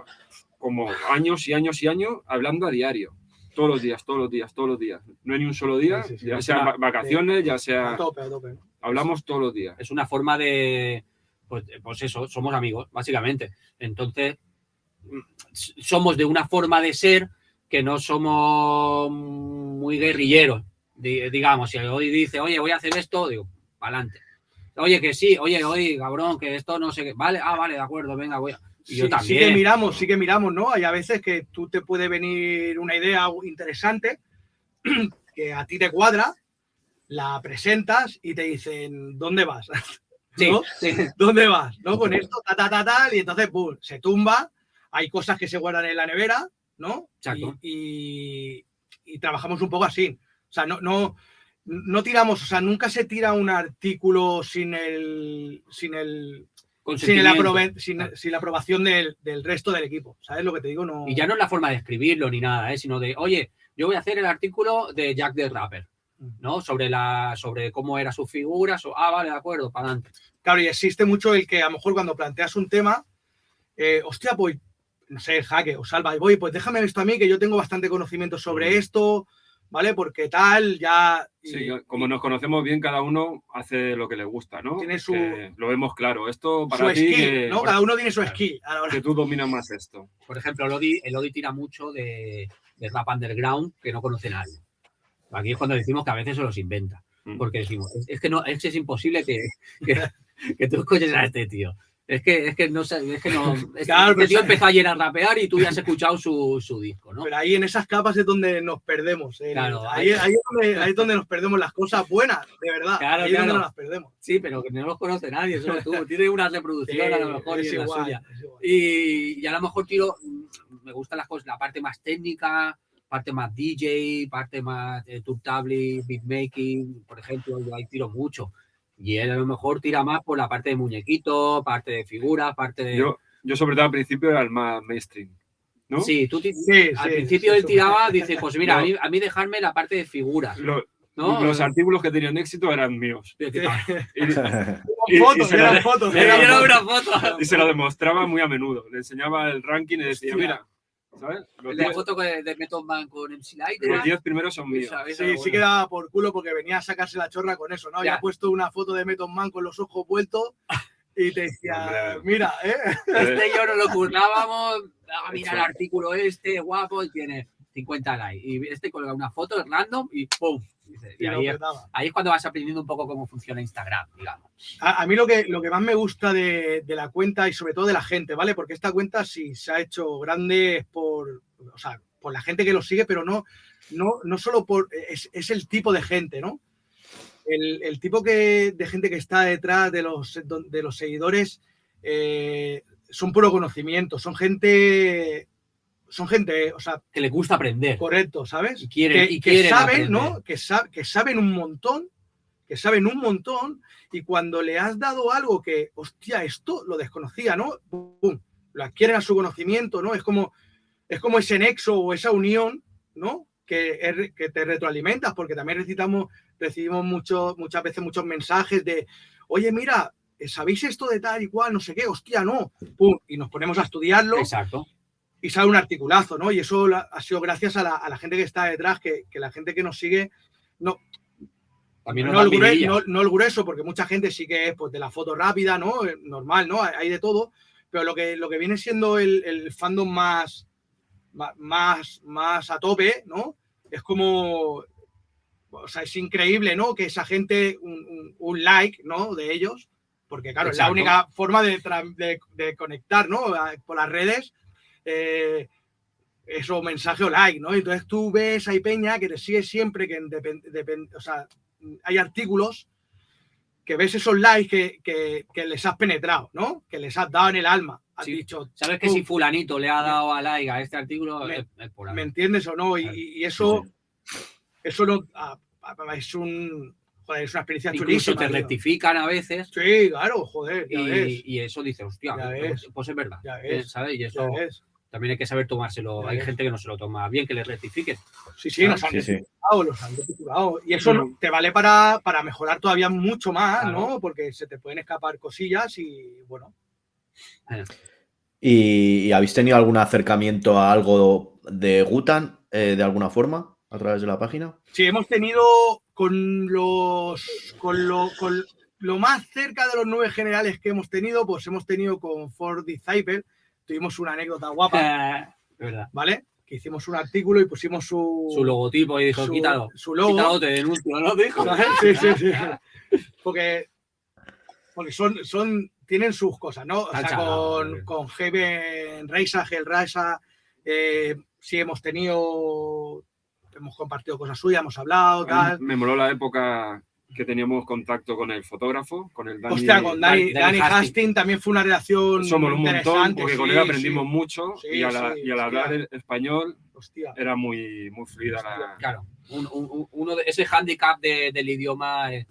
como años y años y años, hablando a diario. Todos los días, todos los días, todos los días. No hay ni un solo día, Sí, sí, sí. ya sea vacaciones, ya A sea... tope, a tope. Hablamos todos los días. Es una forma de, pues, pues eso, somos amigos, básicamente. Entonces, mm, somos de una forma de ser que no somos muy guerrilleros, di- digamos. Si hoy dice, oye, voy a hacer esto, digo, adelante. Oye, que sí, oye, oye, cabrón, que esto no sé qué. Vale, ah, vale, de acuerdo, venga, voy a. Y yo Sí, también. sí que miramos, sí que miramos, ¿no? Hay a veces que tú te puede venir una idea interesante que a ti te cuadra, la presentas y te dicen, ¿dónde vas? Sí, ¿no? sí. ¿Dónde vas? ¿No? Con esto, ta, ta, ta, tal, y entonces, pum, se tumba, hay cosas que se guardan en la nevera, ¿no? Exacto. Y, y- y trabajamos un poco así. O sea, no, no, no tiramos, o sea, nunca se tira un artículo sin el, sin el, sin, sin, sin la aprobación del, del resto del equipo. ¿Sabes lo que te digo? No... Y ya no es la forma de escribirlo ni nada, ¿eh? sino de, oye, yo voy a hacer el artículo de Jack the Rapper, ¿no? Sobre, la, sobre cómo era su figura. so- ah, vale, de acuerdo, para adelante. Claro, y existe mucho el que a lo mejor cuando planteas un tema, eh, hostia, pues, no sé, jaque o salva, y voy, pues déjame esto a mí, que yo tengo bastante conocimiento sobre Mm. esto, ¿vale? Porque tal, ya... y- Sí, como nos conocemos bien, cada uno hace lo que le gusta, ¿no? Tiene su- Que lo vemos claro. Esto su para ti, skill, que, ¿no? Cada uno tiene su skill. a la hora- que tú dominas más esto. Por ejemplo, el Odi, el Odi tira mucho de, de rap underground que no conoce nadie. Aquí es cuando decimos que a veces se los inventa. Mm. Porque decimos, es, es que no, es que es imposible que, que, que tú escuches a este tío. Es que, es que no sé, es que no. Este, Claro, este tío sa- empezó ayer a rapear y tú ya has escuchado su, su disco, ¿no? Pero ahí en esas capas es donde nos perdemos. ¿eh? Claro, ahí, ahí- ahí es donde, ahí es donde nos perdemos las cosas buenas, de verdad. Claro, ahí es donde las perdemos. Sí, pero que no los conoce nadie, solo tú. Tiene una reproducción a lo mejor es es la igual, suya. es igual. Y, y a lo mejor tiro, mm, me gustan las cosas, la parte más técnica, parte más DJ, parte más eh, turntable, beatmaking, por ejemplo, yo ahí tiro mucho. Y él a lo mejor tira más por la parte de muñequito, parte de figuras, parte de... Yo, yo sobre todo al principio era el más mainstream, ¿no? Sí, tú Sí, al sí, principio sí, él tiraba, dice, pues mira, a, mí, a mí dejarme la parte de figuras, Lo- ¿no? Los artículos que tenían éxito eran míos. Y, y- fotos, se lo eran de- fotos. Me eran dieron fotos. una foto. y se lo demostraba muy a menudo. Le enseñaba el ranking y decía, Hostia. mira, ¿sabes? Los La diez- foto de, de Method Man con MC Light. los era- 10 primeros son míos. esa- esa Sí, sí buena. que daba por culo porque venía a sacarse la chorra con eso, ¿no? Había puesto una foto de Method Man con los ojos vueltos y te decía, mira, ¿eh? Este y yo nos lo currábamos. Ah, mira el artículo este, guapo, y tiene 50 likes. Y este colga una foto random y ¡pum! Y Y ahí, es- petaba. ahí es cuando vas aprendiendo un poco cómo funciona Instagram, digamos. A, a mí lo que, lo que más me gusta de, de la cuenta y sobre todo de la gente, ¿vale? Porque esta cuenta sí se ha hecho grande por, o sea, por la gente que lo sigue, pero no, no, no solo por, es, es el tipo de gente, ¿no? El, el tipo que, de gente que está detrás de los, de los seguidores eh, son puro conocimiento, son gente, son gente, o sea, Que le gusta aprender. correcto, ¿sabes? Y quieren- que, y que saben, aprender. ¿no? Que, sa- que saben un montón, que saben un montón, y cuando le has dado algo que, hostia, esto lo desconocía, ¿no? Lo adquieren a su conocimiento, ¿no? Es como, es como ese nexo o esa unión, ¿no? que, es que te retroalimentas, porque también recitamos, recibimos mucho, muchas veces muchos mensajes de, oye, mira, ¿sabéis esto de tal y cual? No sé qué, hostia, no. Pum, y nos ponemos a estudiarlo Exacto. Y sale un articulazo, ¿no? Y eso ha sido gracias a la, a la gente que está detrás, que, que la gente que nos sigue, no, También nos no, el dan grue- vidilla. no- no el grueso, porque mucha gente sí que es pues, de la foto rápida, ¿no? Eh, Normal, ¿no? Hay, de todo. Pero lo que, lo que viene siendo el, el fandom más, más, más a tope, ¿no? Es como. O sea, es increíble, ¿no? Que esa gente, un, un- un like, ¿no? De ellos, porque claro, es la única forma de, de- de conectar, ¿no? Por las redes. Eh, eso, mensaje o like, ¿no? Entonces tú ves a Peña que te sigue siempre, que depen- depen- o sea, hay artículos que ves esos likes que, que- que les has penetrado, ¿no? Que les has dado en el alma. Has Sí. dicho, ¿Sabes que si fulanito le ha dado a like a este artículo? Me- es, es por ¿Me entiendes o no? Y, Claro. y eso, eso no, es un, joder, es una experiencia Incluso chulísima. te tío. rectifican a veces Sí, claro, joder, ya ves, y, y eso dice, hostia, Ya pues, ves. pues es verdad. Ya eh. ¿sabes? Y ya eso ves. También hay que saber tomárselo. Hay gente que no se lo toma bien, que le rectifiquen. Sí, sí, nos han Sí, los han rectificado. Y eso te vale para, para mejorar todavía mucho más, Claro. ¿no? Porque se te pueden escapar cosillas y, bueno, ¿Y, y habéis tenido algún acercamiento a algo de Gutan eh, de alguna forma a través de la página? Sí, hemos tenido con los con lo, con lo más cerca de los nueve generales que hemos tenido, pues hemos tenido con Ford Disciple, tuvimos una anécdota guapa, Eh, verdad. ¿vale? Que hicimos un artículo y pusimos su, Su logotipo y dijo, su- quítalo. su logo. Quítalo, te denuncio, ¿no? Dijo. Sí, sí, sí. Porque, porque son, son, tienen sus cosas, ¿no? O sea, chalado, con, con Heaven Reisa, Hell Reisa, eh, sí hemos tenido, hemos compartido cosas suyas, hemos hablado, tal. Me moló la época que teníamos contacto con el fotógrafo, con el Dani. Hostia, con Dani, Dani Dani Hastings. Hastings también fue una relación Somos un montón, porque con él aprendimos sí. mucho Sí, y, a la- sí, y al hablar el español Hostia. era muy, muy fluida la... Claro, un- un- uno de, ese handicap de- del idioma es,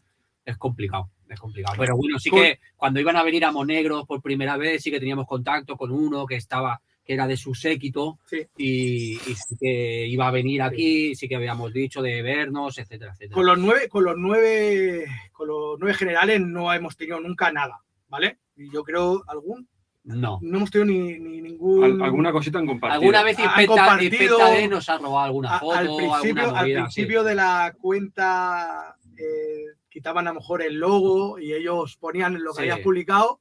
es complicado. Es complicado. Pero bueno, sí que cuando iban a venir a Monegros por primera vez, sí que teníamos contacto con uno que estaba, que era de su séquito, Sí. y, y sí que iba a venir aquí, sí que habíamos dicho de vernos, etcétera, etcétera. Con los nueve, con los nueve, con los nueve generales no hemos tenido nunca nada, ¿vale? Y yo creo algún, No. no hemos tenido ni, ni ningún. Al- alguna cosita en compartido. Alguna vez Han Inspecta, nos ha robado alguna foto, al principio, alguna al movida, sí. principio de la cuenta eh, quitaban a lo mejor el logo y ellos ponían lo que Sí. habías publicado,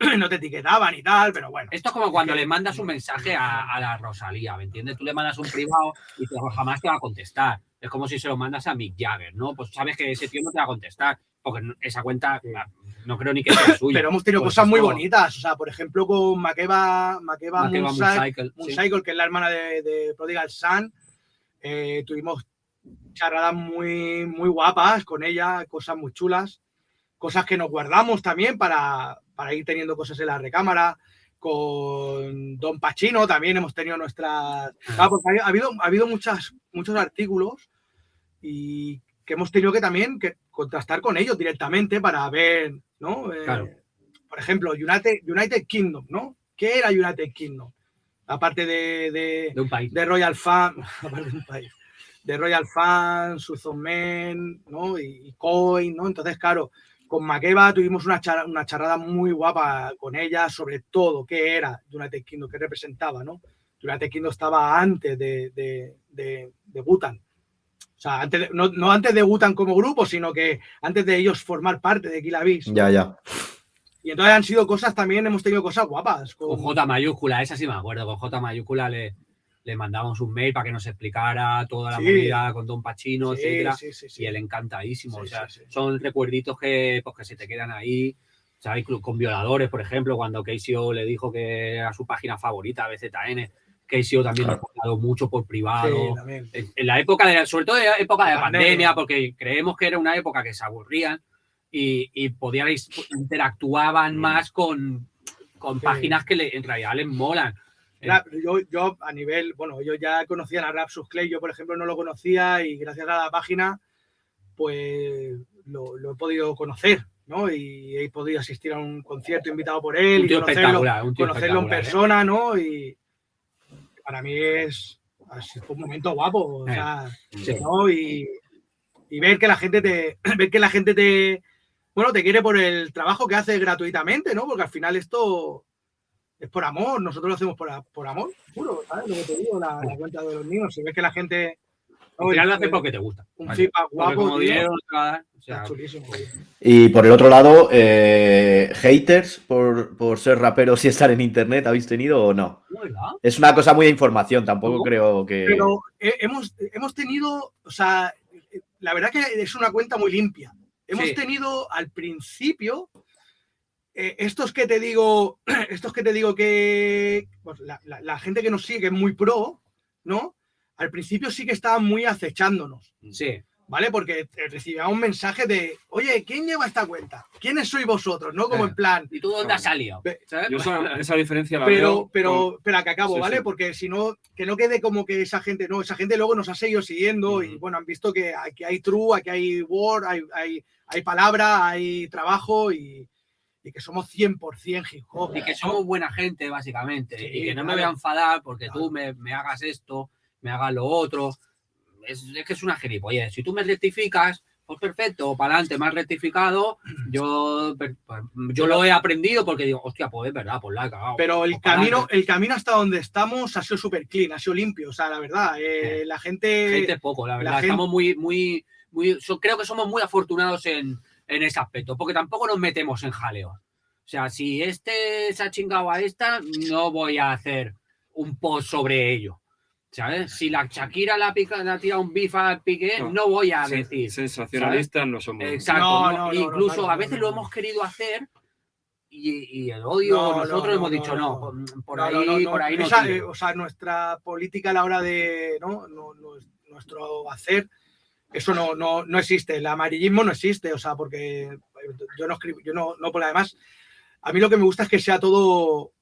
no te etiquetaban y tal, pero bueno. Esto es como cuando que- le mandas un mensaje a, a la Rosalía, ¿me entiendes? Tú le mandas un privado y te- jamás te va a contestar. Es como si se lo mandas a Mick Jagger, ¿no? Pues sabes que ese tío no te va a contestar, porque esa cuenta ah, no creo ni que sea suya. Pero hemos tenido Pues cosas muy bonitas. O sea, por ejemplo, con Makeba, Makeba, Makeba Mooncycle, Mooncycle, sí. Mooncycle, que es la hermana de, de Prodigal Sun, eh, tuvimos charradas muy, muy guapas con ella, cosas muy chulas, cosas que nos guardamos también para, para ir teniendo cosas en la recámara. Con Don Pachino también hemos tenido nuestras. Ah, ha, ha habido, ha habido muchas, muchos artículos y que hemos tenido que también que contrastar con ellos directamente para ver, ¿no? Eh. Por ejemplo, United, United Kingdom, ¿no? ¿Qué era United Kingdom? Aparte de, de, De un país. de Royal Fan, aparte de un país, de Royal Fan, ¿no? Y, y Coin, ¿no? Entonces, claro, con Makeba tuvimos una, char- una charrada muy guapa con ella sobre todo qué era United Kingdom, qué representaba, ¿no? United Kingdom estaba antes de, de, de, de Butan. O sea, antes de- no, no antes de Butan como grupo, sino que antes de ellos formar parte de Kill Beast. Ya, ya. Y entonces han sido cosas también, hemos tenido cosas guapas. Con Con, J mayúscula, esa sí me acuerdo. Con J mayúscula le, le mandábamos un mail para que nos explicara toda la Sí. movida con Don Pachino, Sí, etcétera. sí, sí, sí. Y él encantadísimo. Sí, o sea, sí, sí. son recuerditos que, pues, que se te quedan ahí. ¿Sabes? Con violadores, por ejemplo, cuando KCO le dijo que era su página favorita, BZN. KCO también nos ha hablado mucho por Sí, privado. también. en la época de, sobre todo en la época de La pandemia, pandemia. porque creemos que era una época que se aburrían y, y podíais, interactuaban Mm. más con, con Sí. páginas que le- en realidad les molan. Eh, Rap- yo, yo a nivel, bueno, yo ya conocía a Rapsus Clay, yo por ejemplo no lo conocía y gracias a la página pues lo, lo he podido conocer, ¿no? Y he podido asistir a un concierto invitado por él y conocerlo, conocerlo en ¿eh? persona, ¿no? Y para mí es, un momento guapo. O Eh, sea, sí. ¿no? Y, y ver que la gente te. Ver que la gente te. Bueno, te quiere por el trabajo que haces gratuitamente, ¿no? Porque al final esto es por amor. Nosotros lo hacemos por, a- por amor, puro, ¿sabes? Lo que te digo, la, la cuenta de los niños. Si ves que la gente. Al final lo haces porque te gusta. Un Vale. guapo. como tío, dinero no o sea, chulísimo. Y por el otro lado, eh, haters por, por ser raperos y estar en internet, ¿habéis tenido o no? ¿no, ¿verdad? Es una cosa muy de información, tampoco No, creo que. Pero eh, hemos, hemos tenido, o sea, eh, la verdad que es una cuenta muy limpia. Hemos Sí. tenido al principio eh, estos que te digo, estos que te digo que pues, la, la- la gente que nos sigue que es muy pro, ¿no? Al principio sí que estaban muy acechándonos, Sí. ¿vale? Porque eh, recibíamos mensajes de, oye, ¿quién lleva esta cuenta? ¿Quiénes sois vosotros? ¿No? Como Eh. en plan, ¿Y tú dónde has salido? Yo esa, esa diferencia la pero, veo pero, con- espera, que acabo, Sí, ¿vale? sí. Porque si no, que no quede como que esa gente, no, esa gente luego nos ha seguido siguiendo y bueno, han visto que aquí hay true, aquí hay word, hay, hay, hay palabra, hay trabajo y, y que somos 100% hip hop. Y que somos buena gente, básicamente. Sí, y que no me claro. voy a enfadar porque Claro. tú me, me hagas esto, me hagas lo otro. Es, es que es una gilipollez. Si tú me rectificas, pues perfecto, para adelante, más rectificado. Yo, yo lo he aprendido porque digo, hostia, pues es verdad, pues la he cagado. Pero el Pues camino, el camino hasta donde estamos ha sido súper clean, ha sido limpio, o sea, la verdad, eh, la gente... Gente poco, la verdad. gente- Estamos muy, muy, muy. so- creo que somos muy afortunados en, en ese aspecto, porque tampoco nos metemos en jaleo. O sea, si este se ha chingado a esta, no voy a hacer un post sobre ello. ¿Sabes? Si la Shakira la, pica, la tira un bif al piqué, no, No. voy a sen- decir. sensacionalistas no somos. Exacto. No, ¿no? no, no, Incluso no, no, a veces no, lo no. hemos querido hacer y, y el odio, No, no, nosotros no, hemos no, dicho no. no, por- ahí, no, no, no, por ahí no. esa, tiro". eh, o sea, nuestra política a la hora de ¿no? No- no- nuestro hacer, eso no, no, no existe. El amarillismo no existe, o sea, porque yo no escribo, yo no, no, porque además, a mí lo que me gusta es que sea todo,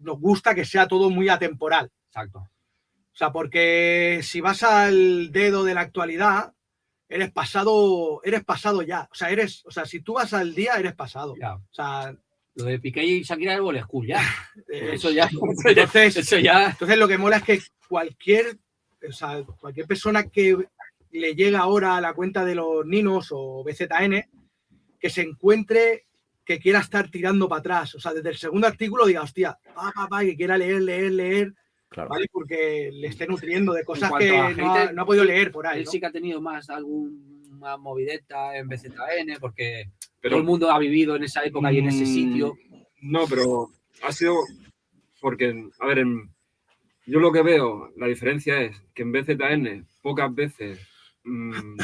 nos gusta que sea todo muy atemporal. Exacto. O sea, porque si vas al dedo de la actualidad, eres pasado, eres pasado ya. O sea, eres, o sea, si tú vas al día, eres pasado. Ya. O sea, Lo de Piqué y Shakira es old school, ya. eh, Eso ya. Entonces, Eso ya. Entonces lo que mola es que cualquier, o sea, cualquier persona que le llega ahora a la cuenta de los Ninos o BZN, que se encuentre que quiera estar tirando para atrás. O sea, desde el segundo artículo diga, hostia, pa, pa, pa, que quiera leer, leer, leer, Claro. ¿vale? Porque le esté nutriendo de cosas que no ha, gente, no ha podido leer por ahí. Él ¿no? sí que ha tenido más alguna movideta en BZN, porque Pero todo el mundo ha vivido en esa época y en ese Mm, sitio. No, pero ha sido porque, a ver, en- yo lo que veo, la diferencia es que en BZN pocas veces mm,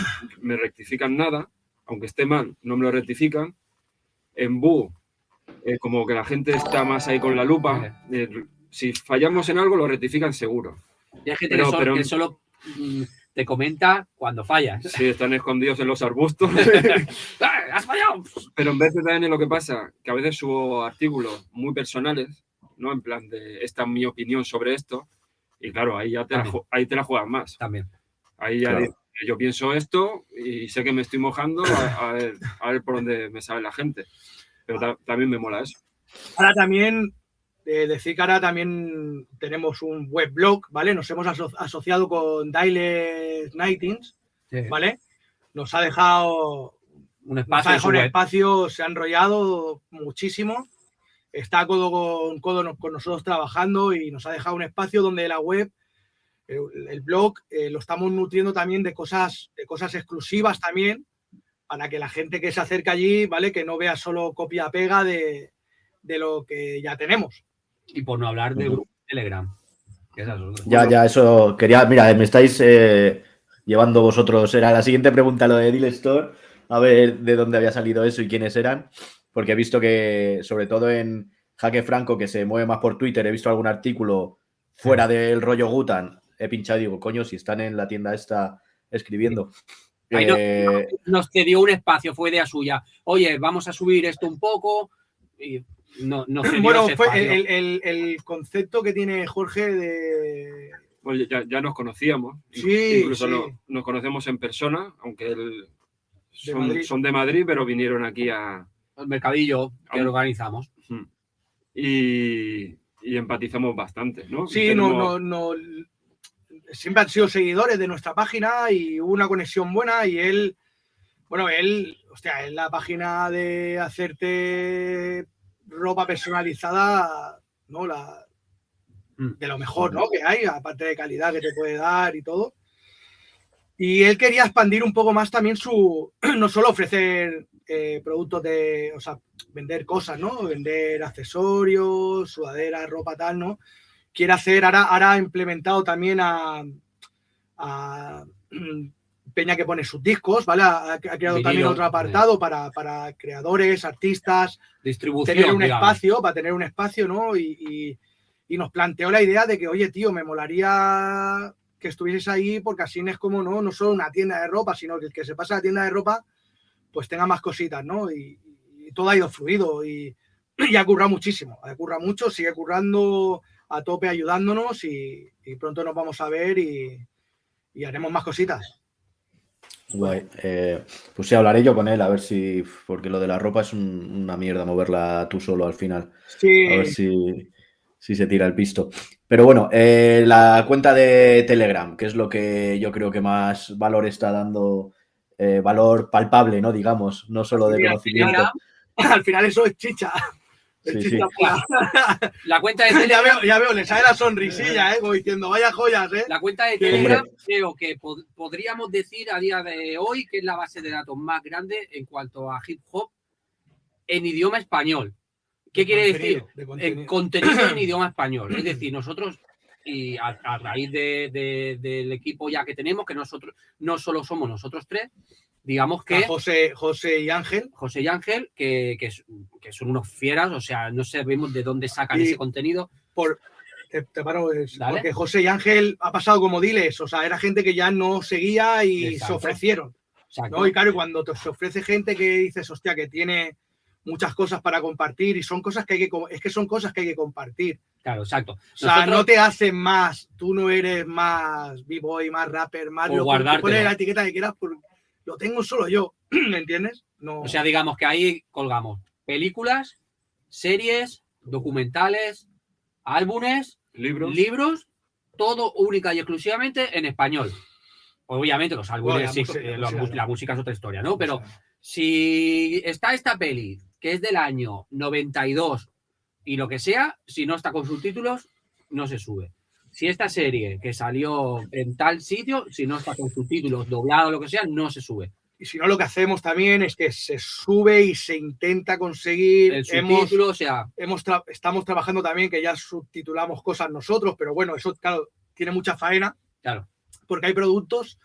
me rectifican nada, aunque esté mal, no me lo rectifican. En Bu, eh, como que la gente está más ahí con la lupa. eh, si fallamos en algo, lo rectifican seguro. Y hay gente pero- que, solo, pero- que solo, mm, te comenta cuando fallas. Si están escondidos en los arbustos. ¡Ah, ¡Has fallado! Pero en BZN lo que pasa, que a veces subo artículos muy personales, ¿no? En plan de, esta es mi opinión sobre esto. Y claro, ahí ya te la, También. ahí te la juegas más. También. Ahí ya Claro. Yo pienso esto y sé que me estoy mojando a, a ver, a ver por dónde me sale la gente. Pero ta- también me mola eso. Ahora también, eh, decir que ahora también tenemos un weblog, ¿vale? Nos hemos aso- asociado con Daily Nightings, Sí. ¿vale? Nos ha dejado Un Nos ha espacio dejado un web. espacio, se ha enrollado muchísimo. Está codo con codo con nosotros trabajando y nos ha dejado un espacio donde la web, el, el blog, eh, lo estamos nutriendo también de cosas, de cosas exclusivas también, para que la gente que se acerca allí, ¿vale? Que no vea solo copia-pega de, de lo que ya tenemos. Y por no hablar de grupo de Telegram. Ya, ya, eso quería. Mira, me estáis eh, llevando vosotros. Era la siguiente pregunta lo de Deal Store. A ver de dónde había salido eso y quiénes eran. Porque he visto que, sobre todo en Jaque Franco, que se mueve más por Twitter, he visto algún artículo fuera del rollo Gutan. He pinchado y digo, coño, si están en la tienda esta escribiendo. Ahí no- Eh, Nos cedió un espacio, fue idea suya. Oye, vamos a subir esto un poco. Y no, no Bueno, fue el, el- el concepto que tiene Jorge de... Pues ya, ya nos conocíamos. Sí, Incluso sí. no- nos conocemos en persona, aunque él son, de Madrid, pero vinieron aquí a. el mercadillo que organizamos. Y, y empatizamos bastante, ¿no? Sí, Tenemos- no, no, no. Siempre han sido seguidores de nuestra página y hubo una conexión buena y él, bueno, él, hostia, en la página de hacerte ropa personalizada, ¿no? La, Mm. de lo mejor, ¿no? Que hay, aparte de calidad que te puede dar y todo. Y él quería expandir un poco más también su, no solo ofrecer eh, productos de, o sea, vender cosas, ¿no? Vender accesorios, sudaderas, ropa tal, ¿no? Quiere hacer, ahora, ahora ha implementado también a, a Peña que pone sus discos, ¿vale? Ha, ha creado también otro apartado para, para creadores, artistas, Distribución. tener un digamos. espacio, para tener un espacio, ¿no? Y, y- y nos planteó la idea de que, oye, tío, me molaría que estuvieses ahí porque así es como, ¿no? No solo una tienda de ropa, sino que el que se pasa a la tienda de ropa, pues tenga más cositas, ¿no? Y, y todo ha ido fluido y, y ha currado muchísimo, ha currado mucho, sigue currando a tope ayudándonos y, y pronto nos vamos a ver y, y haremos más cositas. Guay. Eh, pues sí, hablaré yo con él, a ver si. Porque lo de la ropa es un- una mierda moverla tú solo al final. Sí, A ver si, si se tira el pisto. Pero bueno, eh, la cuenta de Telegram, que es lo que yo creo que más valor está dando, eh, valor palpable, ¿no? Digamos, no solo de conocimiento. Al final eso es chicha. Sí, sí. La cuenta de ya Telegram veo, ya veo, le sale la sonrisilla, ¿eh? Como diciendo, vaya joyas, ¿eh? La cuenta de. Telegram creo que pod- podríamos decir a día de hoy que es la base de datos más grande en cuanto a hip hop en idioma español. ¿Qué De quiere decir? de En contenido. contenido en idioma español. Es decir, nosotros, y a, a raíz de- de- del equipo ya que tenemos, que nosotros no solo somos nosotros tres, digamos A que José, José y Ángel. José y Ángel, que, que que son unos fieras, o sea, no sabemos de dónde sacan Y- ese contenido. por te, te paro, es- Dale. porque José y Ángel ha pasado como diles, o sea, era gente que ya no seguía y Exacto. se ofrecieron. ¿no? Y claro, cuando te, se ofrece gente que dices, hostia, que tiene muchas cosas para compartir y son cosas que hay que, es que son cosas que hay que compartir. Claro, exacto. O sea, Nosotros- no te hacen más, tú no eres más b-boy, más rapper, más Por lo guardártelo. pones la etiqueta que quieras, por- lo tengo solo yo, ¿me entiendes? No. O sea, digamos que ahí colgamos películas, series, documentales, álbumes, Libros. libros, todo única y exclusivamente en español. Obviamente los álbumes, Bueno, la sí, música- eh, la la es otra historia, ¿no? Pero O sea, si está esta peli, que es del año 92 y lo que sea, si no está con subtítulos, no se sube. Si esta serie que salió en tal sitio, si no está con subtítulos, doblado o lo que sea, no se sube. y si no, lo que hacemos también es que se sube y se intenta conseguir. El hemos, subtítulo, o sea, hemos tra- estamos trabajando también que ya subtitulamos cosas nosotros, pero bueno, eso, claro, tiene mucha faena claro, porque hay productos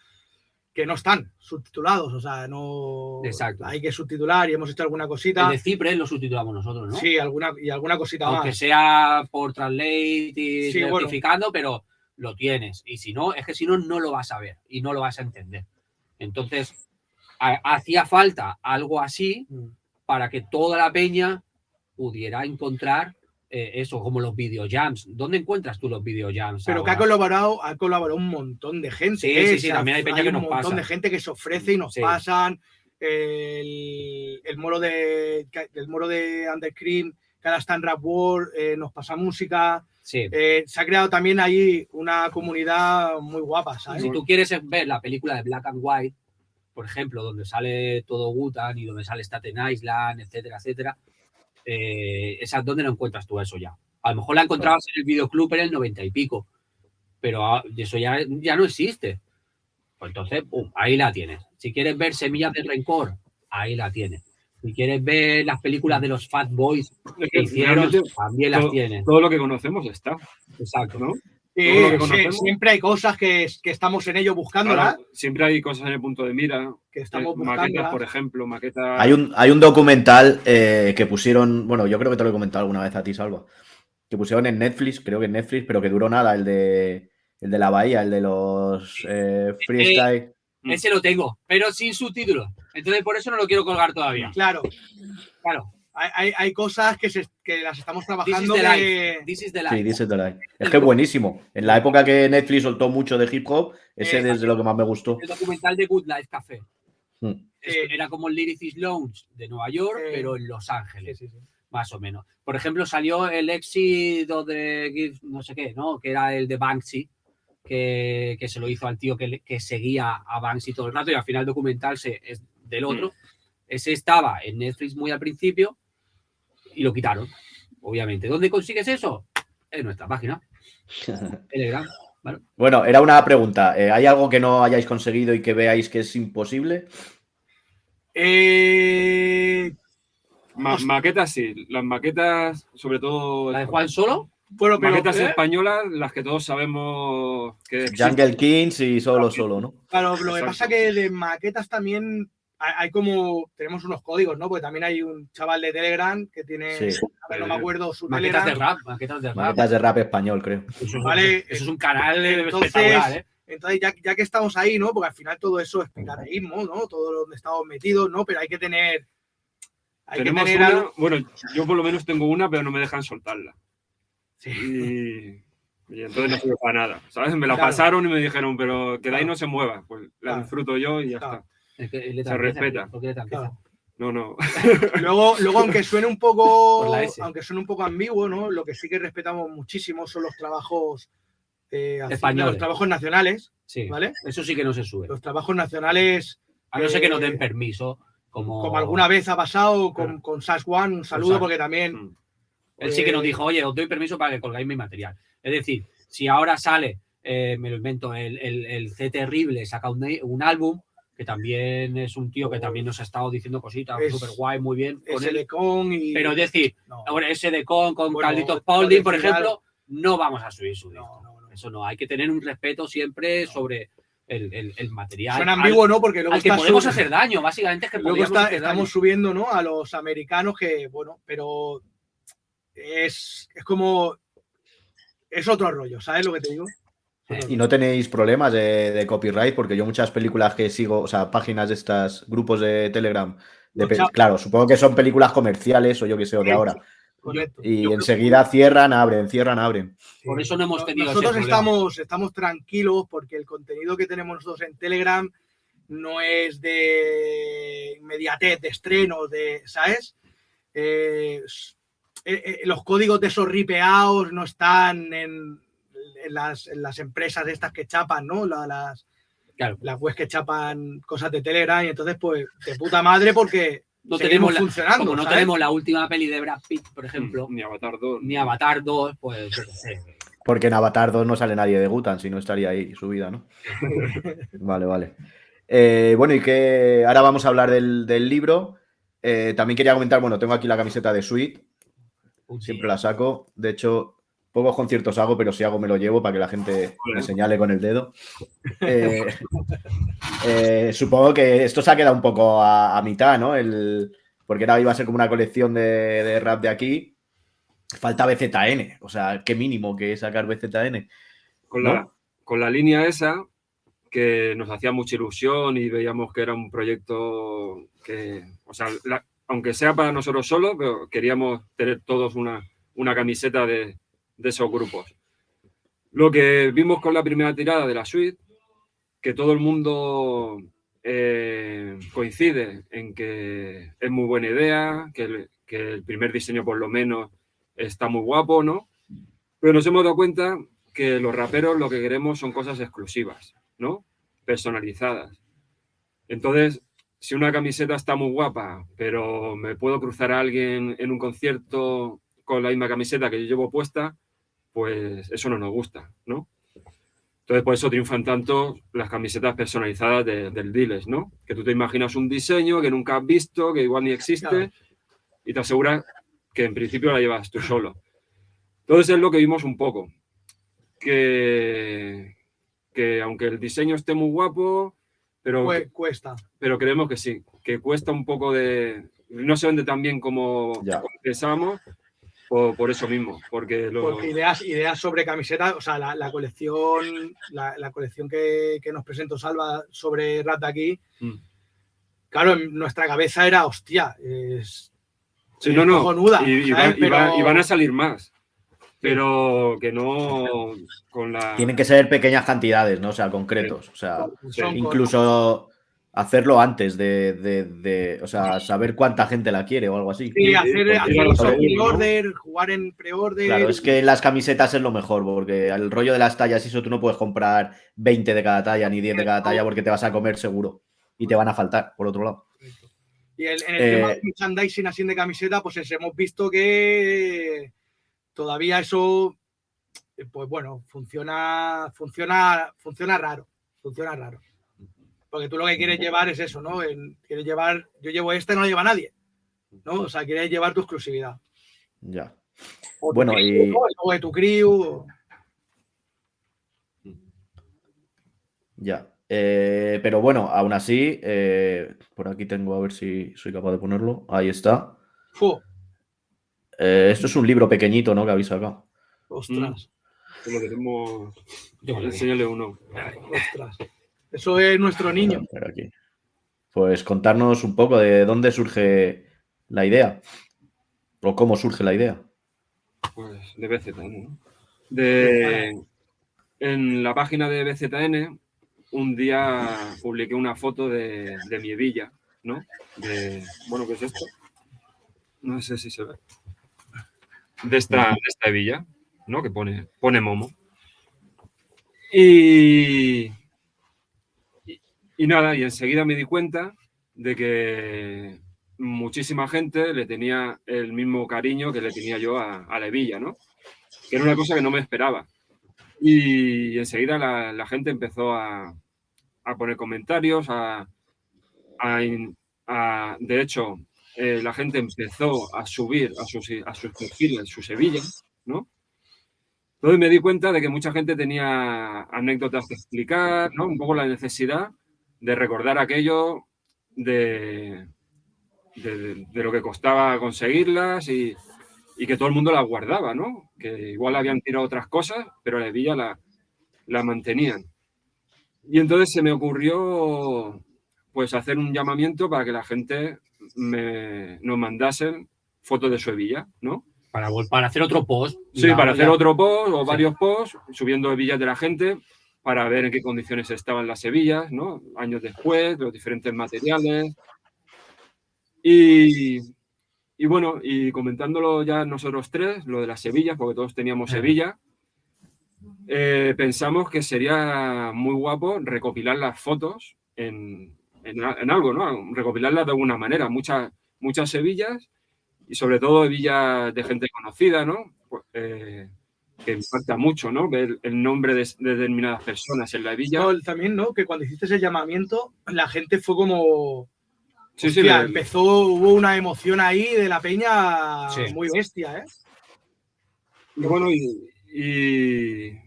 que no están subtitulados, o sea, no. Exacto. Hay que subtitular y hemos hecho alguna el cosita. de Cipres lo subtitulamos nosotros, ¿no? Sí, alguna, y alguna cosita Aunque más. sea por Translate y Sí, bueno. pero lo tienes. Y si no, es que si no, no lo vas a ver y no lo vas a entender. Entonces, ha- hacía falta algo así Mm. para que toda la peña pudiera encontrar eh, eso, como los videojams. ¿Dónde encuentras tú los videojams? Pero que ha colaborado, ha colaborado un montón de gente. Sí, ¿eh? sí, sí, también hay peña que un montón pasa. de gente que se ofrece y nos Sí. pasan. El, el moro de el moro de Undercream, está en Rap World, eh, nos pasa música. Sí. Eh, se ha creado también ahí una comunidad muy guapa, ¿sabes? Si tú quieres ver la película de Black and White, por ejemplo, donde sale todo Gutan y donde sale Staten Island, etcétera, etcétera, eh, esa, ¿dónde lo encuentras tú eso ya? A lo mejor la encontrabas en el videoclub en el 90 y pico, pero ah, eso ya, ya no existe. Pues entonces, pum, ahí la tienes. Si quieres ver Semillas de Rencor, ahí la tienes. Si quieres ver las películas de los Fat Boys que hicieron, también las todo- tienes. todo lo que conocemos está, Exacto. ¿no? Sí, siempre hay cosas que, que estamos en ello buscándolas, Claro, siempre hay cosas en el punto de mira, que estamos eh, maquetas, por ejemplo, maquetas. Hay un, hay un documental eh, que pusieron, bueno, yo creo que te lo he comentado alguna vez a ti, Salva, que pusieron en Netflix, creo que en Netflix, pero que duró nada, el de, el de la bahía, el de los eh, freestyle. Ese lo tengo, pero sin subtítulos. Entonces, por eso no lo quiero colgar todavía. Claro, Claro. Hay, hay- hay cosas que, se- que las estamos This is trabajando the que- life. This is the Sí, life. dice the line. Es que es buenísimo. En la época que Netflix soltó mucho de hip hop, ese es de lo que más me gustó. El documental de Good Life Café. Mm. Sí. Era como el Lyricist Lounge de Nueva York, Sí. pero en Los Sí, Ángeles, sí, sí. más o menos. Por ejemplo, salió el éxito de no sé qué, ¿no? Que era el de Banksy, que, que se lo hizo al tío que, que seguía a Banksy todo el rato y al final el documental se, es del otro. Ese estaba en Netflix muy al principio y lo quitaron, obviamente. ¿Dónde consigues eso? En nuestra página. Telegram. Bueno, era una pregunta. eh, ¿Hay algo que no hayáis conseguido y que veáis que es imposible? Eh, Ma- maquetas sí, las maquetas, sobre todo ¿La de Juan Solo? bueno, pero maquetas ¿eh? españolas, las que todos sabemos que. Jungle Kings y solo, solo, ¿no? Claro, lo que pasa que de maquetas también hay como, tenemos unos códigos, ¿no? Porque también hay un chaval de Telegram que tiene, Sí. a ver, no me acuerdo su Maquetas de rap, maquetas de rap. Maquetas de rap español, creo. Eso, es- Vale, eso es un canal entonces- espectacular, ¿eh? Entonces, ya, ya que estamos ahí, ¿no? Porque al final todo eso es picareísmo, ¿no? Todo donde estamos metidos, ¿no? Pero hay que tener. Hay Tenemos que tener una, algo- bueno, yo por lo menos tengo una, pero no me dejan soltarla. Sí. Y, y entonces no sirve para nada, ¿sabes? Me la Claro. pasaron y me dijeron, pero que de ahí no se mueva. Pues la Claro. disfruto yo y ya Claro. está. Es que le Se respeta. Claro. No, no. Luego, luego, aunque suene un poco, aunque suene un poco ambiguo, ¿no? Lo que sí que respetamos muchísimo son los trabajos eh, Españoles. los trabajos nacionales, Sí, ¿vale? eso sí que no se sube. Los trabajos nacionales, A no ser que nos eh, den permiso, como, como alguna vez ha pasado con, con Sash One, un saludo porque también Mm. Él sí que nos eh, dijo, oye, os doy permiso para que colgáis mi material. Es decir, si ahora sale, eh, me lo invento, el, el, el C Terrible saca un, un álbum, que también es un tío que también nos ha estado diciendo cositas súper guay, muy bien. con él. Con y. Pero es decir, no, ahora ese de Con, con Bueno, Carlitos Paulding, por ejemplo, no vamos a subir su disco. no, no, no. Eso no, hay que tener un respeto siempre sobre el, el- el material. Suena al- ambiguo, ¿no? Porque luego al que podemos sub- hacer daño, básicamente es que Luego está- hacer daño. estamos subiendo, ¿no? A los americanos que, bueno, pero es, es como. Es otro rollo, ¿sabes lo que te digo? Y no tenéis problemas de, de copyright, porque yo muchas películas que sigo, o sea, páginas de estos grupos de Telegram, de pe- claro, supongo que son películas comerciales o yo que sé, o de ahora. Correcto. Y yo enseguida cierran, abren, cierran, abren. Por eso no hemos tenido Nosotros estamos, estamos tranquilos porque el contenido que tenemos nosotros en Telegram no es de inmediatez, de estreno, de, ¿sabes? Eh, eh, eh, los códigos de esos ripeados no están en, en las, en las empresas estas que chapan, ¿no? La- las, Claro. las webs que chapan cosas de Telegram y entonces, pues, de puta madre porque No tenemos la- funcionando. Como no ¿sabes? tenemos la última peli de Brad Pitt, por ejemplo, Ni Avatar 2. ni Avatar 2, pues yo qué sé. Porque en Avatar 2 no sale nadie de Gutan, si no estaría ahí subida, ¿no? vale, vale. Eh, bueno, y que ahora vamos a hablar del, del libro. Eh, también quería comentar, bueno, tengo aquí la camiseta de Sweet, siempre la saco. De hecho, pocos conciertos hago, pero si hago me lo llevo para que la gente me señale con el dedo. Eh, eh, supongo que esto se ha quedado un poco a, a mitad, ¿no? El, porque ahora iba a ser como una colección de, de rap de aquí. Falta BZN, o sea, qué mínimo que es sacar BZN. Con ¿no? la, con la línea esa, que nos hacía mucha ilusión y veíamos que era un proyecto que, o sea, la- aunque sea para nosotros solos, pero queríamos tener todos una, una camiseta de, de esos grupos. Lo que vimos con la primera tirada de la suite, que todo el mundo eh, coincide en que es muy buena idea, que el, que el primer diseño por lo menos está muy guapo, ¿no? Pero nos hemos dado cuenta que los raperos lo que queremos son cosas exclusivas, ¿no? Personalizadas. Entonces, si una camiseta está muy guapa, pero me puedo cruzar a alguien en un concierto con la misma camiseta que yo llevo puesta, pues eso no nos gusta, ¿no? Entonces, por eso triunfan tanto las camisetas personalizadas de- del Diles, ¿no? Que tú te imaginas un diseño que nunca has visto, que igual ni existe, Claro. y te aseguras que en principio la llevas tú solo. Entonces es lo que vimos un poco. Que, que aunque el diseño esté muy guapo, pero, Cue- cuesta. pero creemos que sí, que cuesta un poco de... No se vende tan bien como Ya. pensábamos, por, por eso mismo, porque lo... Porque ideas, ideas sobre camisetas, o sea, la, la colección, la, la colección que, que nos presentó Salva sobre Rata aquí, Mm. claro, en nuestra cabeza era, hostia, es, Sí, es no, no. cojonuda, y, y ¿sabes? va- y va- Pero- y van a salir más, pero que no con la... Tienen que ser pequeñas cantidades, ¿no? O sea, concretos. O sea, incluso hacerlo antes de, de- de- o sea, saber cuánta gente la quiere o algo así. Sí, hacer, hacer pre-order, jugar en pre-order. Claro, es que las camisetas es lo mejor, porque el rollo de las tallas, y eso tú no puedes comprar 20 de cada talla ni 10 de cada talla porque te vas a comer seguro y te van a faltar, por otro lado. Y el- en el Eh, tema de merchandising así de camiseta, pues es- hemos visto que todavía eso, eh, pues bueno, funciona, funciona, funciona raro, funciona raro. Porque tú lo que quieres llevar es eso, ¿no? Quieres llevar, yo llevo esta y no lo lleva nadie, ¿no? O sea, quieres llevar tu exclusividad. Ya. O Bueno, crew, y- ¿no? Logo de tu crew. Ya. Eh, pero bueno, aún así, eh, por aquí tengo a ver si soy capaz de ponerlo. Ahí está. Eh, esto es un libro pequeñito, ¿no? Que habéis sacado. ostras, Yo creo que- enseñarle uno. ostras. Eso es nuestro niño. Aquí. Pues contarnos un poco de dónde surge la idea. O cómo surge la idea. Pues de BZN, ¿no? De, en la página de BZN, un día publiqué una foto de, de mi hebilla, ¿no? De, bueno, ¿qué es esto? No sé si se ve. De esta, de esta hebilla, ¿no? Que pone, pone Momo. Y, y, nada, y enseguida me di cuenta de que muchísima gente le tenía el mismo cariño que le tenía yo a, la hebilla, ¿no? Que era una cosa que no me esperaba. Y enseguida la, la gente empezó a, a poner comentarios, a, a- de hecho, eh, la gente empezó a subir a sus, a sus perfiles sus hebillas, ¿no? Entonces me di cuenta de que mucha gente tenía anécdotas que explicar, ¿no? Un poco la necesidad de recordar aquello de, de, lo que costaba conseguirlas y, y que todo el mundo las guardaba, ¿no? Que igual habían tirado otras cosas, pero la hebilla la, la mantenían. Y entonces se me ocurrió pues hacer un llamamiento para que la gente me, nos mandasen fotos de su hebilla, ¿no? Para, para hacer otro post. Sí, para hacer otro post o Sí. varios posts, subiendo hebillas de la gente para ver en qué condiciones estaban las hebillas, ¿no? Años después, los diferentes materiales. Y, y bueno, y comentándolo ya nosotros tres, lo de las hebillas, porque todos teníamos Sí. hebilla, eh, pensamos que sería muy guapo recopilar las fotos en, en algo, ¿no? Recopilarlas de alguna manera, muchas, muchas hebillas y sobre todo hebillas de gente conocida, ¿no? Pues, eh, que impacta mucho, ¿no? Ver el nombre de, de determinadas personas en la. No, también, ¿no? Que cuando hiciste ese llamamiento, la gente fue como. Sí, sí, hostia, le- empezó, hubo una emoción ahí de la peña Sí. muy bestia, ¿eh? Y bueno, y, y-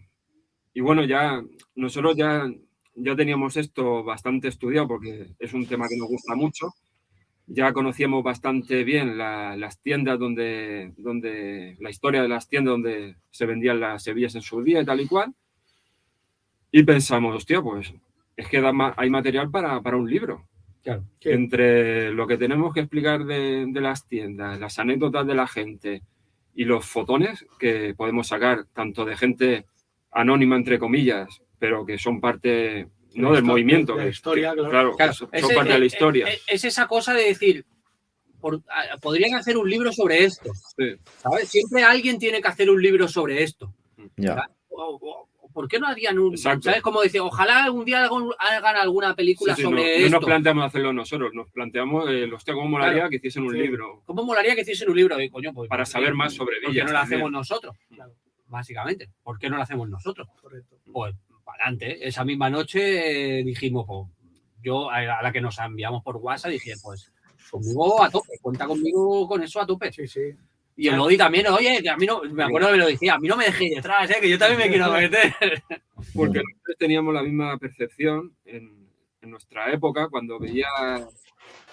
y bueno, ya nosotros ya, ya teníamos esto bastante estudiado porque es un tema que nos gusta mucho. Ya conocíamos bastante bien la- las tiendas donde, donde, la historia de las tiendas donde se vendían las hebillas en su día y tal y cual. Y pensamos, hostia, pues es que da ma- hay material para, para un libro. Claro. Entre lo que tenemos que explicar de, de las tiendas, las anécdotas de la gente y los fotones que podemos sacar, tanto de gente anónima, entre comillas, pero que son parte ¿no? del movimiento. de la historia, que- claro. claro, Claro, que son, es- son parte de la historia. Es, es esa cosa de decir, por- podrían hacer un libro sobre esto, Sí. ¿sabes? Siempre alguien tiene que hacer un libro sobre esto. Ya. O- o- o ¿Por qué no harían un, Exacto. ¿sabes? Como decir, ojalá algún día hagan, alguna película Sí, sí, no, sobre no esto. nos planteamos hacerlo nosotros, nos planteamos, eh, hostia, ¿cómo molaría Claro. que hiciesen un Sí. libro? ¿Cómo molaría que hiciesen un libro? Y, coño, pues, Para saber más sobre ¿Por qué villas no lo hacemos nosotros? Claro. Básicamente. ¿Por qué no lo hacemos nosotros? Correcto. Pues para adelante. Esa misma noche eh, dijimos, pues, yo a la que nos enviamos por WhatsApp dije, pues conmigo a tope, cuenta conmigo con eso a tope. Sí, sí. Y el Lodi también, oye, que a mí no, me acuerdo que me lo decía, a mí no me dejéis detrás, ¿eh? que yo también me quiero meter. Porque nosotros teníamos la misma percepción en, en nuestra época cuando veía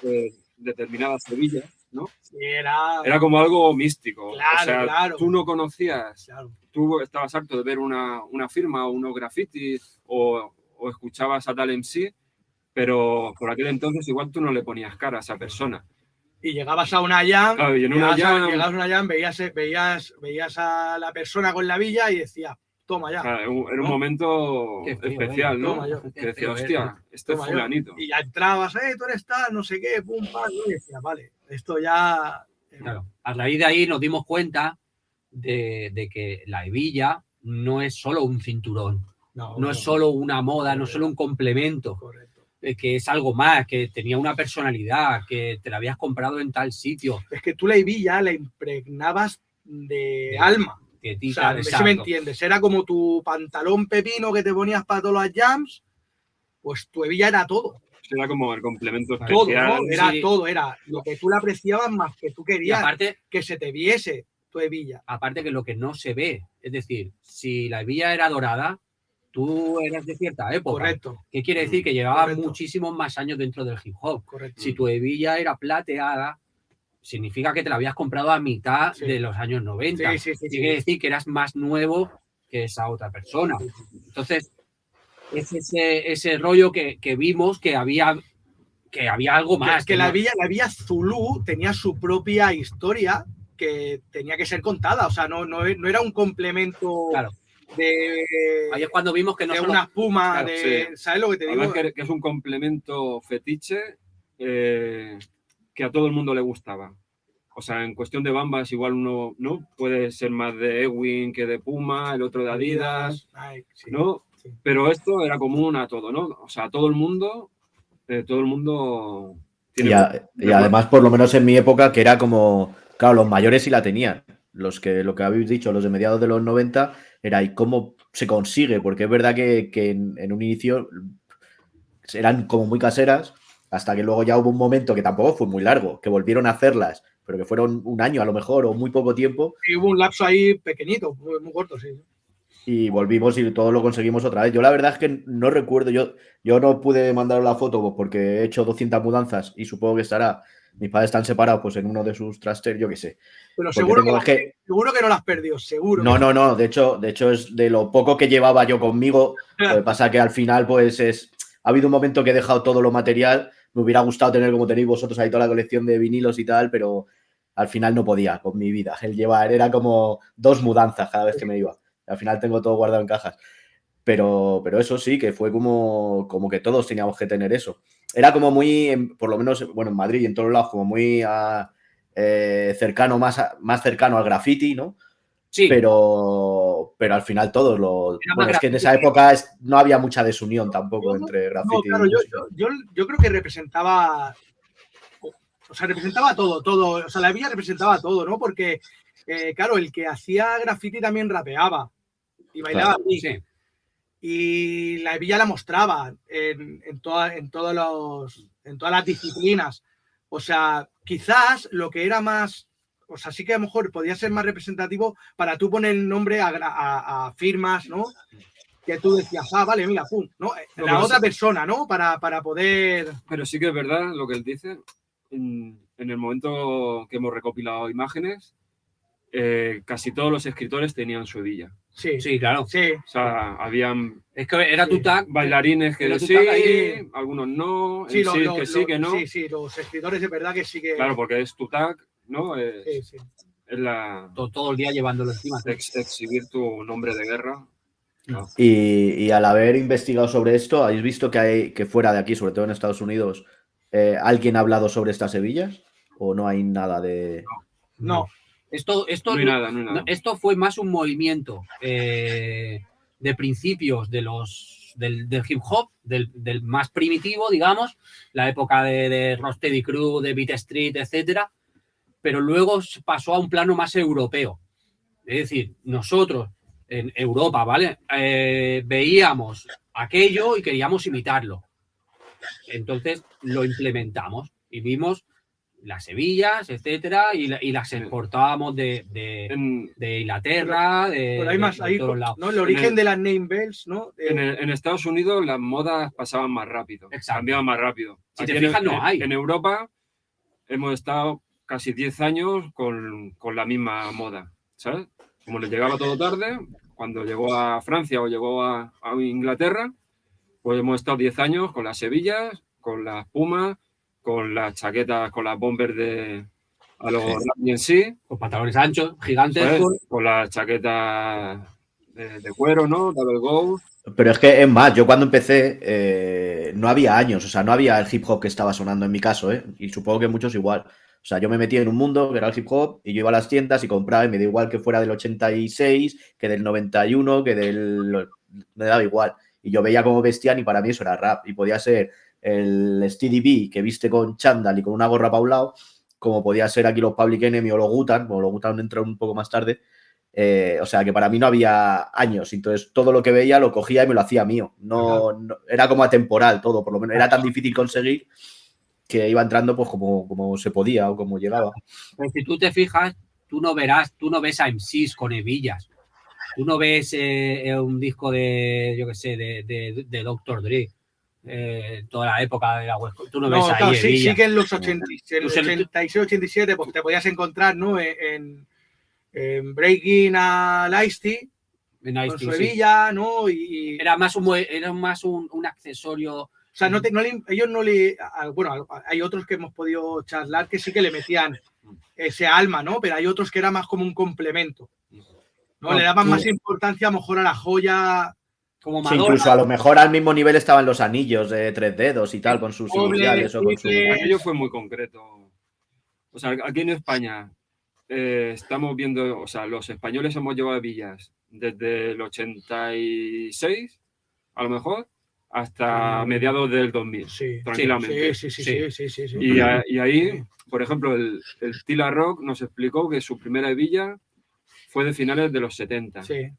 eh, determinadas hebillas, ¿no? Sí, era. Era como algo místico. Claro, o sea, claro. tú no conocías, Claro. Tú estabas harto de ver una, una firma o unos grafitis o, o escuchabas a tal MC, pero por aquel entonces igual tú no le ponías cara a esa persona. Y llegabas a una jam, Claro, y en una llegabas, a, jam- llegabas a una jam, veías, veías, veías a la persona con la villa y decía, toma ya. O sea, era un momento feo, especial, eh. ¿no? Que decía, feo, eh. hostia, este es fulanito. Y ya entrabas, eh, tú eres tal, no sé qué, pum, pam, y decía, vale, esto ya. eh, Claro. A raíz de ahí nos dimos cuenta de, de que la hebilla no es solo un cinturón, no es solo una moda, no es solo un complemento, Correcto. eh, que es algo más, que tenía una personalidad, que te la habías comprado en tal sitio. Es que tú la hebilla la impregnabas de De- alma. O sea, a ver si me entiendes. Era como tu pantalón pepino que te ponías para todos los jams, pues tu hebilla era todo. Era como el complemento Todo. Era sí. todo, era lo que tú le apreciabas más que tú querías aparte, que se te viese tu hebilla. aparte que lo que no se ve, es decir, si la hebilla era dorada, tú eras de cierta época. Correcto, ¿Qué quiere decir? Que llevaba Correcto. muchísimos más años dentro del hip hop. correcto. Si tu hebilla era plateada, significa que te la habías comprado a mitad Sí. de los años 90. Sí, sí. Quiere decir que eras más nuevo que esa otra persona. Entonces, es ese, ese rollo que, que vimos que había, que había algo Que- más. que la no- hebilla, la hebilla Zulu tenía su propia historia que tenía que ser contada. O sea, no, no, no era un complemento Claro. de, Ahí es cuando vimos que no de solo- una espuma, Claro, de, sí. ¿sabes lo que te digo? Además que, que es un complemento fetiche eh, que a todo el mundo le gustaba. O sea, en cuestión de bambas, igual uno no puede ser más de Ewing que de Puma, el otro de Adidas, Ay, sí. ¿no? sí. Pero esto era común a todo, ¿no? O sea, todo el mundo, eh, todo el mundo tiene. Y, a- y además, por lo menos en mi época, que era como, claro, los mayores sí la tenían. Los que, lo que habéis dicho, los de mediados de los 90, era ¿y cómo se consigue? Porque es verdad que, que en, en un inicio eran como muy caseras, hasta que luego ya hubo un momento que tampoco fue muy largo, que volvieron a hacerlas, pero que fueron un año a lo mejor o muy poco tiempo, Y hubo un lapso ahí pequeñito, muy, corto, sí. y volvimos y todo lo conseguimos otra vez. Yo la verdad es que no recuerdo, yo, yo no pude mandar la foto pues, porque he hecho 200 mudanzas y supongo que estará, mis padres están separados pues en uno de sus trasters, yo qué sé. Pero seguro, que, que- seguro que no las perdió, seguro. No, no, no, de hecho, de hecho es de lo poco que llevaba yo conmigo, lo que pasa que al final pues es, ha habido un momento que he dejado todo lo material, me hubiera gustado tener como tenéis vosotros ahí toda la colección de vinilos y tal, pero al final no podía con mi vida, el llevar era como dos mudanzas cada vez que me iba, al final tengo todo guardado en cajas. Pero, pero eso sí, que fue como, como que todos teníamos que tener eso. Era como muy, por lo menos, bueno, en Madrid y en todos lados, como muy ah, eh, cercano, más, a- más cercano al graffiti, ¿no? Sí, pero, pero al final todos lo. Era Bueno, es que en esa época es- no había mucha desunión tampoco No, entre No, graffiti claro, y yo, yo, creo que representaba. O sea, representaba todo, todo. O sea, la villa representaba todo, ¿no? Porque, eh, claro, el que hacía graffiti también rapeaba y bailaba Claro. así. sí. Y la hebilla la mostraba en, en, toda- en, todos los, en todas las disciplinas. O sea, quizás lo que era más. O sea, sí que a lo mejor podía ser más representativo para tú poner el nombre a, gra- a- a firmas, ¿no? Que tú decías, ah, vale, mira, pum, ¿no? La otra persona, ¿no? Para, para poder. Pero sí que es verdad lo que él dice. En, en el momento que hemos recopilado imágenes, eh, casi todos los escritores tenían su hebilla. Sí, sí. Sí, claro. O sea, habían Es que era tu Sí. tag. bailarines que sí, ahí- algunos no, Sí, lo- que sí, que no. sí, sí, los escritores de verdad que sí que. Claro, porque es tu tag, ¿no? Es, Sí, sí. es la to- todo el día llevándolo encima. ex- exhibir tu nombre de guerra. Y, y al haber investigado sobre esto, ¿habéis visto que hay que fuera de aquí, sobre todo en Estados Unidos, eh, alguien ha hablado sobre estas hebillas? ¿O no hay nada de.? No, Esto, esto, No hay nada, no hay nada. no, esto fue más un movimiento eh, de principios de los, del, del hip hop, del, del más primitivo, digamos, la época de, de Rocksteady Crew, de Beat Street, etcétera, pero luego pasó a un plano más europeo. Es decir, nosotros en Europa, ¿vale? Eh, veíamos aquello y queríamos imitarlo. Entonces lo implementamos y vimos las hebillas, etcétera, y, la- y las exportábamos de, de, En, de Inglaterra, de, pero hay más de ahí, todos lados. ¿no? El origen el- de las name bells, ¿no? En, el- en Estados Unidos las modas pasaban más rápido, Exacto. cambiaban más rápido. Si te Aquí en- fijas, no en- hay. En Europa hemos estado casi 10 años con, con la misma moda, ¿sabes? Como les llegaba todo tarde, cuando llegó a Francia o llegó a, a Inglaterra, pues hemos estado 10 años con las Sevillas, con las Pumas, con las chaquetas, con las bombers de a los Rugby en sí, Con pantalones anchos, gigantes. ¿sabes? con- con las chaquetas de cuero, ¿no? Double Go. Pero es que es más, yo cuando empecé eh, no había años, o sea, no había el hip hop que estaba sonando en mi caso, ¿eh? Y supongo que muchos igual. O sea, yo me metí en un mundo que era el hip hop y yo iba a las tiendas y compraba y me da igual que fuera del 86, que del 91, que del... me daba igual. Y yo veía cómo vestían y para mí eso era rap. Y podía ser el Steady B que viste con chándal y con una gorra pa' un lado, como podía ser aquí los Public Enemy o los Gutan, o los Gutan entró un poco más tarde. Eh, o sea que para mí no había años, entonces todo lo que veía lo cogía y me lo hacía mío. No, no- era como atemporal todo, por lo menos era tan difícil conseguir que iba entrando pues como, como se podía o como llegaba. Pero si tú te fijas, tú no verás, tú no ves a MCs con hebillas. Tú no ves eh, eh, un disco de, yo qué sé, de, de, de Dr. Dre. Eh, toda la época de la Coast. Tú no, No, ves ahí claro, sí, hebillas. sí que en los 80, en los Pues el- 86, 87, pues te podías encontrar, ¿no? En, en- Breaking a Ice-T, En con su sí. hebilla, ¿no? Y, Era más un, era más un, un accesorio. o sea, no te- no le- ellos no le. Bueno, hay otros que hemos podido charlar que sí que le metían ese alma, ¿no? Pero hay otros que era más como un complemento. ¿no? No, le daban tú- más importancia a lo mejor a la joya. Como Sí, Madonna. incluso a lo mejor al mismo nivel estaban los anillos de tres dedos y tal, con sus Doble, iniciales o con su... triple. Aquello fue muy concreto. O sea, aquí en España eh, estamos viendo, o sea, los españoles hemos llevado villas desde el 86, a lo mejor, hasta Mm. mediados del 2000, Sí, tranquilamente. sí, sí, sí, Sí. sí, sí, sí, sí. Y, a- y ahí, por ejemplo, el, el Tila Rock nos explicó que su primera hebilla fue de finales de los 70. Sí,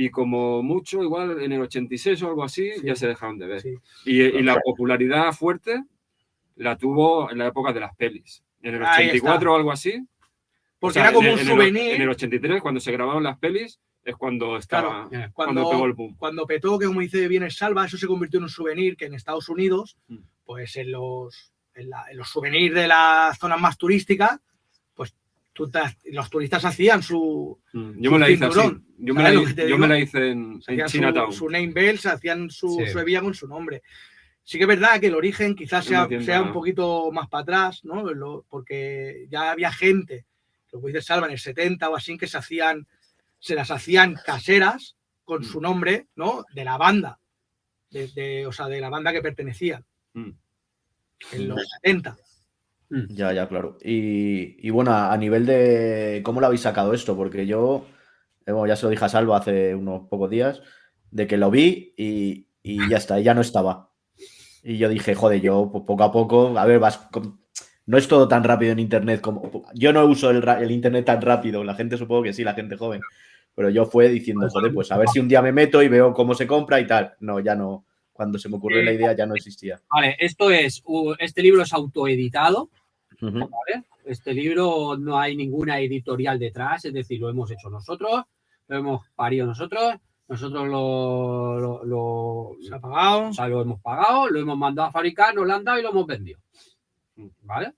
Y como mucho, igual en el 86 o algo así, Sí. ya se dejaron de ver. sí. Y, y la popularidad fuerte la tuvo en la época de las pelis. En el Ahí 84 o algo así. Porque O sea, era como en un el- en el- souvenir. En el 83, cuando se grabaron las pelis, es cuando estaba. Claro, cuando, cuando, pegó el boom. cuando petó, que como dice bien el Salva, eso se convirtió en un souvenir que en Estados Unidos, Mm. pues en los, en, la- en los souvenirs de las zonas más turísticas, tú te- los turistas hacían su, Mm, Yo su me la hice así. cinturón. Yo me ¿Sabes la, yo me la hice en, en hacían su, Chinatown. su name bells, hacían su, Sí. su con su nombre. Sí que es verdad que el origen quizás sea, sea un poquito más para atrás, ¿no? Lo- porque ya había gente, lo que dice Salva, en el 70 o así, que se hacían, se las hacían caseras con Mm. su nombre, ¿no? De la banda, de, de- o sea, de la banda que pertenecían Mm. en los 70. Ya, ya, claro. Y, y bueno, a nivel de cómo lo habéis sacado esto, porque yo, eh, bueno, ya se lo dije a Salva hace unos pocos días, de que lo vi y, y ya está, ya no estaba. Y yo dije, joder, yo pues, poco a poco, a ver, vas, con- no es todo tan rápido en Internet como... Yo no uso el, el Internet tan rápido, la gente supongo que sí, la gente joven, pero yo fue diciendo, joder, pues a ver si un día me meto y veo cómo se compra y tal. No, ya no. Cuando se me ocurrió la idea ya no existía. Vale, esto es, este libro es autoeditado, Este libro no hay ninguna editorial detrás, es decir, lo hemos hecho nosotros, lo hemos parido nosotros, nosotros lo, lo, lo- Se ha pagado. o sea, lo hemos pagado, lo hemos mandado a fabricar, nos lo han dado y lo hemos vendido. ¿Vale?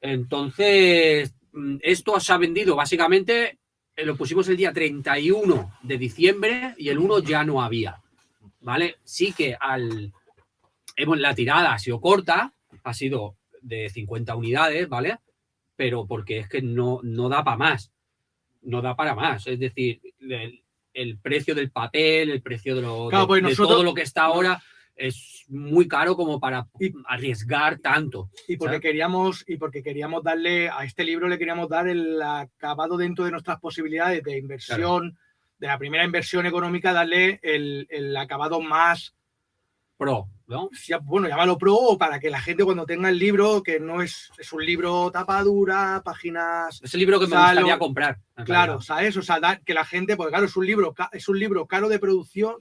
Entonces, mm, esto se ha vendido básicamente, eh, lo pusimos el día 31 de diciembre y el 1 ya no había. ¿Vale? Sí que al. Hemos, la tirada ha sido corta, ha sido de 50 unidades, ¿vale? Pero porque es que no, no da para más. No da para más. Es decir, el, el precio del papel, el precio de, lo, Claro, de- pues de todo lo que está ahora es muy caro como para Y- arriesgar tanto. y porque ¿sabes? queríamos y porque queríamos darle a este libro le queríamos dar el acabado dentro de nuestras posibilidades de inversión de la primera inversión económica darle el, el acabado más Pro, ¿no? bueno llámalo pro para que la gente cuando tenga el libro que no es, es un libro tapa dura páginas Es el libro que me gustaría comprar. claro sabes o sea dar- que la gente porque claro es un libro es un libro caro de producción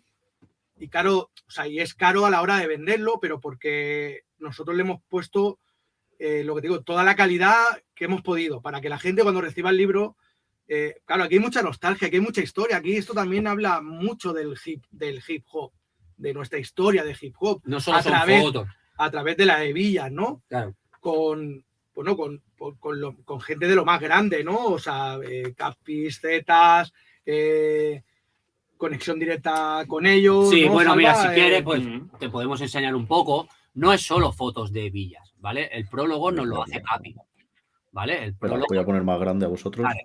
y caro o sea y es caro a la hora de venderlo pero porque nosotros le hemos puesto eh, lo que te digo, toda la calidad que hemos podido para que la gente cuando reciba el libro, eh, claro, aquí hay mucha nostalgia, aquí hay mucha historia, aquí esto también habla mucho del hip, del hip hop, de nuestra historia de hip hop, No solo a son través- fotos. a través de las hebillas, ¿no? Claro. Con, bueno, con, con, con lo- con gente de lo más grande, ¿no? O sea, eh, Capis, Zetas, eh, conexión directa con ellos. Sí, ¿no, bueno, mira, si Eh, quieres, pues Ujú. te podemos enseñar un poco. No es solo fotos de villas, ¿vale? El prólogo nos lo hace Capi, ¿vale? El Pero prólogo. voy a poner más grande a vosotros. Vale.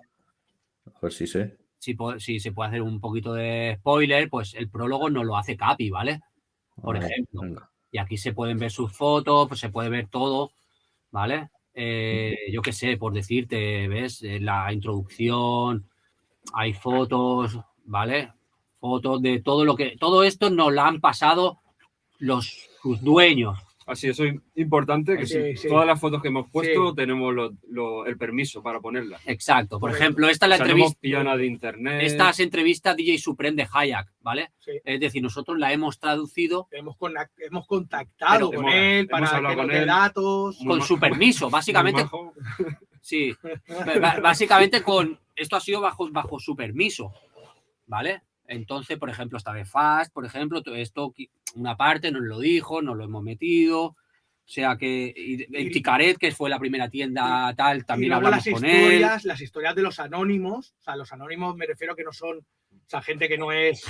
A ver si sé. Si, si se puede hacer un poquito de spoiler, pues el prólogo no lo hace Capi, ¿vale? Por ejemplo. Y aquí se pueden ver sus fotos, pues se puede ver todo, ¿vale? Eh, yo qué sé, por decirte, ¿ves? Eh, La introducción, hay fotos, ¿vale? Fotos de todo lo que. Todo esto nos lo han pasado los sus dueños. Así, eso es importante, que Sí, si sí. todas las fotos que hemos puesto Sí. tenemos lo- lo- el permiso para ponerlas. Exacto. Por ejemplo, esta es la O sea, no hemos entrevista. de internet. Esta es entrevista DJ Supreme de Hayak, ¿vale? Sí. Es decir, nosotros la hemos traducido Hemos, hemos contactado con hemos- él hemos para que hablado nos con dé él. datos. Muy con su permiso, básicamente. Sí, básicamente con esto ha sido bajo, bajo su permiso, ¿vale? Entonces, por ejemplo, esta de Fast, por ejemplo, todo esto, una parte nos lo dijo, nos lo hemos metido, o sea que y en Y- Ticaret, que fue la primera tienda tal, y también luego hablamos las con él. historias, las historias de los anónimos, o sea, los anónimos me refiero que no son, o sea, gente que no es,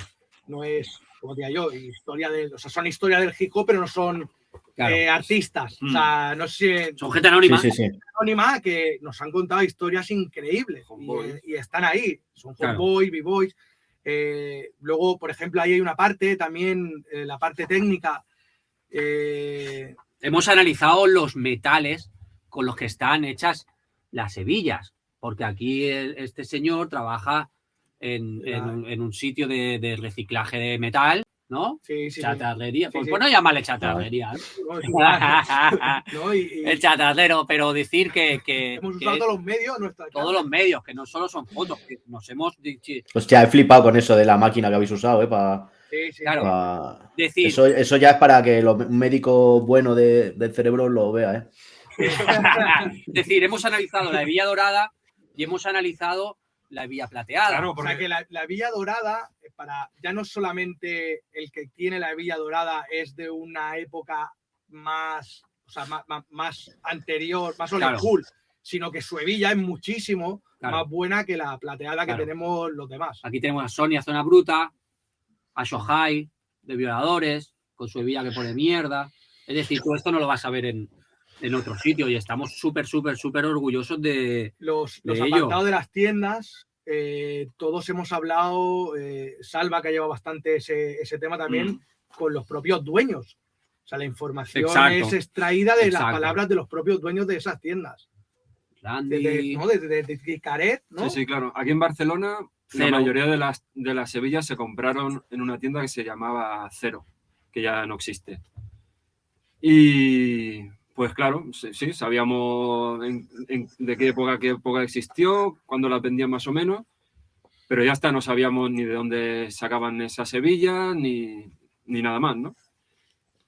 no es, como diría yo, historia de, o sea, son historia del hip hop, pero no son Claro, eh, artistas, o sea, no sé, son gente anónima. Sí, sí, sí. anónima que nos han contado historias increíbles y, Homeboys. y están ahí, son Claro. homeboys, b-boys. Eh, luego, por ejemplo, ahí hay una parte también, eh, la parte técnica. eh, Hemos analizado los metales con los que están hechas las hebillas, porque aquí el- este señor trabaja en, un, en un sitio de, de reciclaje de metal, ¿no? sí, sí. Chatarrería. Sí, Pues, sí. pues no llamarle chatarrería. ¿no? No, es igual, ¿no? Y- y el chatarrero, pero decir que, que- hemos que usado todos los medios nuestra todos los medios, que no solo son fotos, que nos hemos dicho. Hostia, he flipado con eso de la máquina que habéis usado, ¿eh? Pa- Sí, sí, Claro. Decir, Eso, eso ya es para que lo- un médico bueno de- del cerebro lo vea, ¿eh? decir, hemos analizado la hebilla dorada y hemos analizado la hebilla plateada. Claro, O sea porque que la, la villa dorada, para ya no solamente el que tiene la villa dorada es de una época más, o sea, más, más- más anterior, más old Claro. school, sino que su hebilla es muchísimo Claro. más buena que la plateada que tenemos los demás. Aquí tenemos a Sonia Zona Bruta, a Shohai, de violadores, con su hebilla que pone mierda. Es decir, todo esto no lo vas a ver en, en otro sitio y estamos súper, súper, súper orgullosos de. Los, los De ello. apartados de las tiendas, eh, todos hemos hablado, eh, Salva que ha llevado bastante ese, ese tema también, Mm. con los propios dueños. O sea, la información Exacto. es extraída de las palabras de los propios dueños de esas tiendas. Desde, ¿no? Desde, desde Ticaret, ¿no? Sí, sí, claro. Aquí en Barcelona, Cero. la mayoría de las, de las Sevillas se compraron en una tienda que se llamaba Cero, que ya no existe. Y pues claro, sí, sí, sabíamos en- en- de qué época, qué época existió, cuándo las vendían más o menos, pero ya está, no sabíamos ni de dónde sacaban esas Sevillas, ni, ni nada más, ¿no?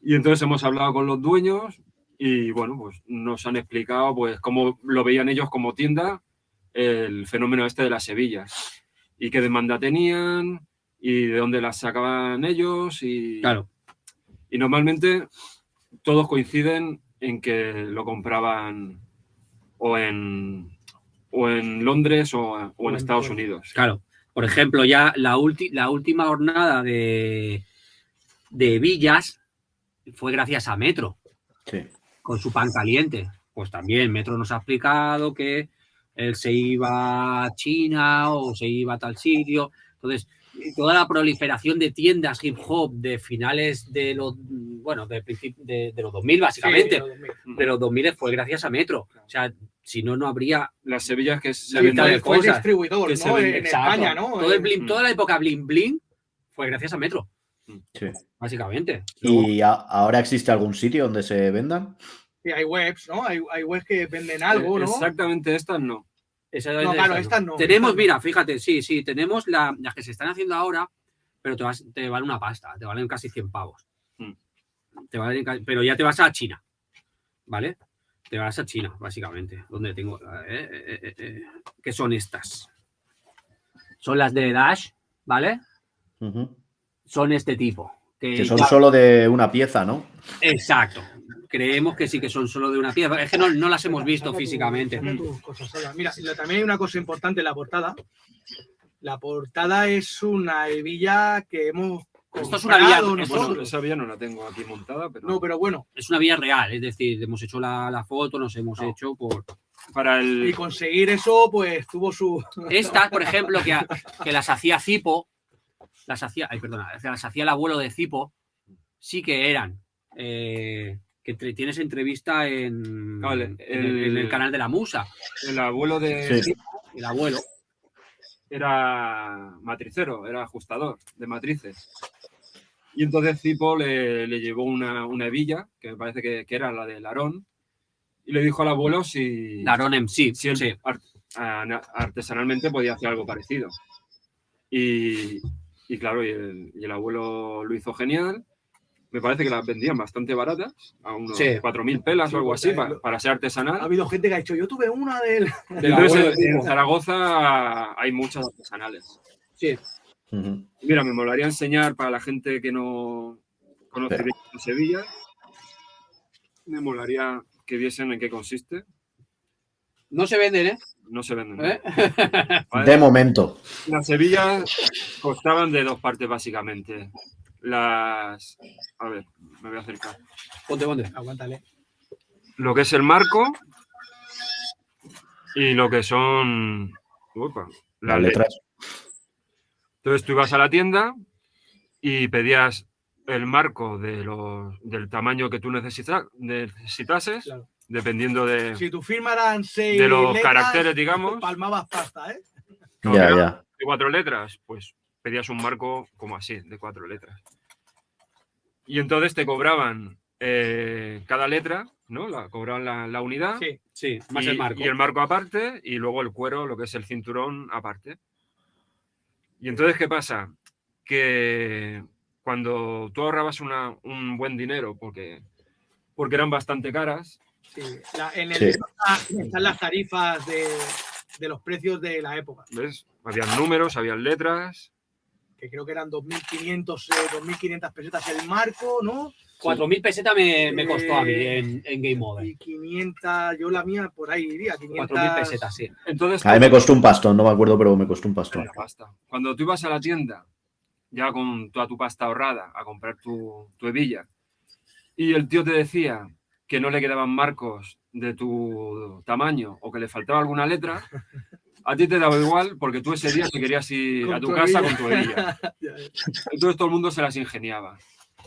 Y entonces hemos hablado con los dueños y bueno, pues nos han explicado pues cómo lo veían ellos como tienda el fenómeno este de las Sevillas y qué demanda tenían y de dónde las sacaban ellos y, Claro, y normalmente todos coinciden en que lo compraban o en, o en Londres o, o en O en- Estados Unidos. claro. Por ejemplo, ya la, ulti- la última jornada de, de Villas fue gracias a Metro. Sí. con su pan caliente. Pues también Metro nos ha explicado que él se iba a China o se iba a tal sitio. Entonces, toda la proliferación de tiendas hip hop de finales de los, bueno, de, princip- de, de los 2000 básicamente, Sí, los 2000. de los 2000 fue gracias a Metro. O sea, si no, no habría... Las Sevillas que se Sí, venden tal fue cosas distribuidor, que ¿no? En Exacto. España, ¿no? Todo el Eh, bling- Mm. toda la época bling bling fue gracias a Metro, sí. básicamente. ¿Y a- ahora existe algún sitio donde se vendan? sí, hay webs, ¿no? Hay, hay webs que venden algo, ¿no? Exactamente estas no. Esa No, claro, esta, estas no, Tenemos, no. mira, fíjate, sí, sí, tenemos la- las que se están haciendo ahora, pero te, vas, te valen una pasta, te valen casi 100 pavos. Mm. Te valen pero ya te vas a China, ¿vale? Te vas a China, básicamente. Donde tengo. eh, eh, eh, eh, ¿Qué son estas? Son las de Dash, ¿vale? Son este tipo. Que, Que son ya- solo de una pieza, ¿no? Exacto. Creemos que sí que son solo de una pieza. Es que no, no las hemos visto Saca tu- físicamente. saca cosas. Mira, y también hay una cosa importante en la portada. La portada es una hebilla que hemos. Esto es una Bueno, nosotros. esa vía no la tengo aquí montada, pero No, pero bueno, Es una vía real, es decir, hemos hecho la, la foto, nos hemos No. hecho por. para Y el. conseguir eso, pues tuvo su. Estas, por ejemplo, que, a- que las hacía Cipo, las hacía, ay, perdona, las hacía el abuelo de Cipo, sí que eran. eh, que tienes entrevista en, Vale, en el, en canal de la Musa, El abuelo de. Sí. el abuelo. era matricero, era ajustador de matrices. Y entonces Cipo le, le llevó una, una hebilla, que me parece que, que era la del Larón, y le dijo al abuelo si, Larón si él sí. a- artesanalmente podía hacer algo parecido. Y, y claro, y el, y el abuelo lo hizo genial. Me parece que las vendían bastante baratas, a unos Sí. 4.000 pelas Sí, o algo así, pa- lo- para ser artesanal. Ha habido gente que ha dicho, yo tuve una del. Del Entonces, de en-. Zaragoza hay muchas artesanales. Sí. Mira, me molaría enseñar para la gente que no conoce bien de Sevilla. Me molaría que viesen en qué consiste. No se venden, ¿eh? No se venden. ¿Eh? ¿vale? De momento. Las Sevillas costaban de dos partes básicamente. Las. A ver, me voy a acercar. Ponte, ponte. Aguántale. Lo que es el marco y lo que son. Upa, Las letras. Entonces tú ibas a la tienda y pedías el marco de los, del tamaño que tú necesita- necesitases, Claro. dependiendo de, Si tu firma eran seis. de los letras, caracteres, digamos. Palmabas pasta, ¿eh? No, Ya, ya. de cuatro letras, pues pedías un marco como así, de cuatro letras. Y entonces te cobraban eh, cada letra, ¿no? La, cobraban la, la unidad. Sí. Sí, más y, el marco. y el marco aparte, y luego el cuero, lo que es el cinturón aparte. Y entonces, ¿qué pasa? Que cuando tú ahorrabas una- un buen dinero, porque, porque eran bastante caras, sí. La- en el Sí. libro está- están las tarifas de, de los precios de la época, ¿ves? Habían números, habían letras. Que creo que eran 2.500 eh, 2.500 pesetas el marco, ¿no? 4.000 pesetas me, me costó a mí Eh, en, en Game Over. Y 500, yo la mía por ahí iría, 500. 4.000 pesetas, sí. Entonces, A mí me costó un pastón, no me acuerdo, pero me costó un pastón. Cuando tú ibas a la tienda, ya con toda tu pasta ahorrada, a comprar tu, tu hebilla, y el tío te decía que no le quedaban marcos de tu tamaño o que le faltaba alguna letra, a ti te daba igual porque tú ese día te querías ir a tu, tu casa con tu ya. Entonces todo el mundo se las ingeniaba.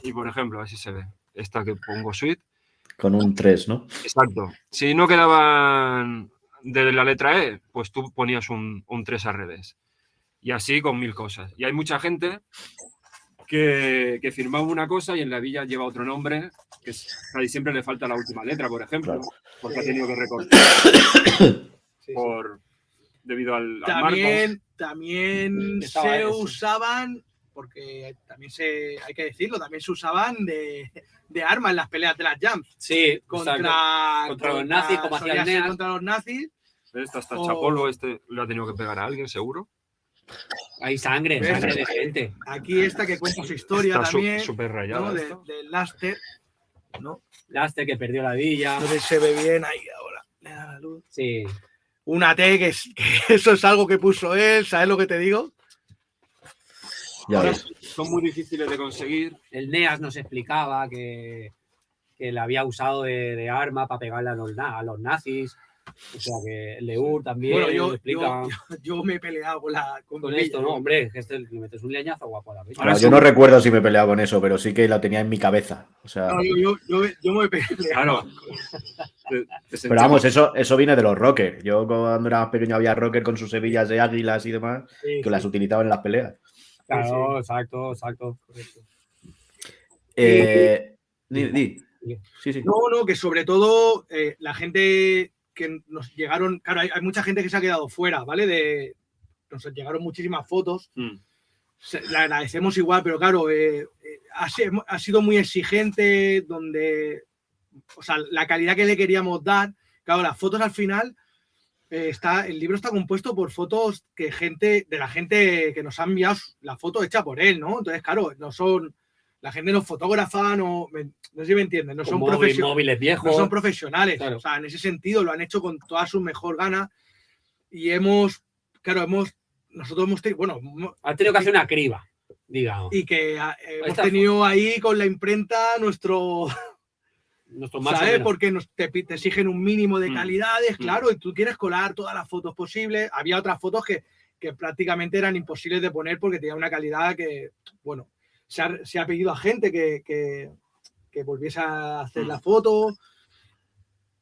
Y por ejemplo, así se ve. Esta que pongo suite. Con un 3, ¿no? Exacto. Si no quedaban de la letra E, pues tú ponías un, un 3 al revés. Y así con mil cosas. Y hay mucha gente que, que firmaba una cosa y en la villa lleva otro nombre, que es- casi siempre le falta la última letra, por ejemplo, Claro. porque ha tenido que recortar Sí, sí. por, debido al, al marco. También, también Estaba se eso. usaban, porque también se, hay que decirlo, también se usaban de, de armas en las peleas de las jams. Sí, Contra, contra, contra los nazis, como hacía solía el ser NEAS. contra los nazis. Esta está o- chapolvo, este lo ha tenido que pegar a alguien, seguro. Hay sangre, ¿Ves? sangre de gente. Aquí esta que cuenta su historia Está su- también, súper rayada. ¿no? de, Laster. ¿no? Laste que perdió la villa. no se ve bien ahí ahora. Le da la luz. Sí. Una T, que, es, que eso es algo que puso él, ¿sabes lo que te digo? Ya Ahora, ves. son muy difíciles de conseguir. El NEAS nos explicaba que, que le había usado de, de arma para pegarle a los, a los nazis. O sea que Leur también Bueno, yo, explica yo, yo me he peleado con, la, con, con mi esto. ¿no? Hombre, que este, le metes un leñazo guapo a la. Ahora sí. yo no recuerdo si me he peleado con eso, pero sí que la tenía en mi cabeza. O sea, No, yo, yo, me he peleado. Claro. Pero vamos, eso, eso viene de los rockers. Yo cuando era más pequeño había rocker con sus hebillas de águilas y demás Sí, que las utilizaban en las peleas. Claro, exacto, exacto. correcto. Eh, di, di. Sí, sí. No, no, que sobre todo eh, la gente que nos llegaron, claro, hay, hay mucha gente que se ha quedado fuera, ¿vale? De, nos llegaron muchísimas fotos, Mm. se- la agradecemos igual, pero claro, eh, eh, ha, ha sido muy exigente, donde, o sea, la calidad que le queríamos dar, claro, las fotos al final, eh, está, el libro está compuesto por fotos que gente, de la gente que nos ha enviado la foto hecha por él, ¿no? Entonces, claro, no son, la gente no fotógrafa, no, me- no sé si me entienden, no son móvil- profesionales móviles viejos. no son profesionales. Claro. O sea, en ese sentido lo han hecho con toda su mejor gana y hemos, claro, hemos, nosotros hemos tenido, bueno, Han tenido que hacer una criba, digamos. y que ah, hemos está. tenido ahí con la imprenta nuestro, Nuestros más ¿Sabes? Porque nos, te, te exigen un mínimo de Mm. calidades, Mm. claro, y tú quieres colar todas las fotos posibles. Había otras fotos que, que prácticamente eran imposibles de poner porque tenían una calidad que, bueno, se ha, se ha pedido a gente que, que- que volviese a hacer Mm. la foto.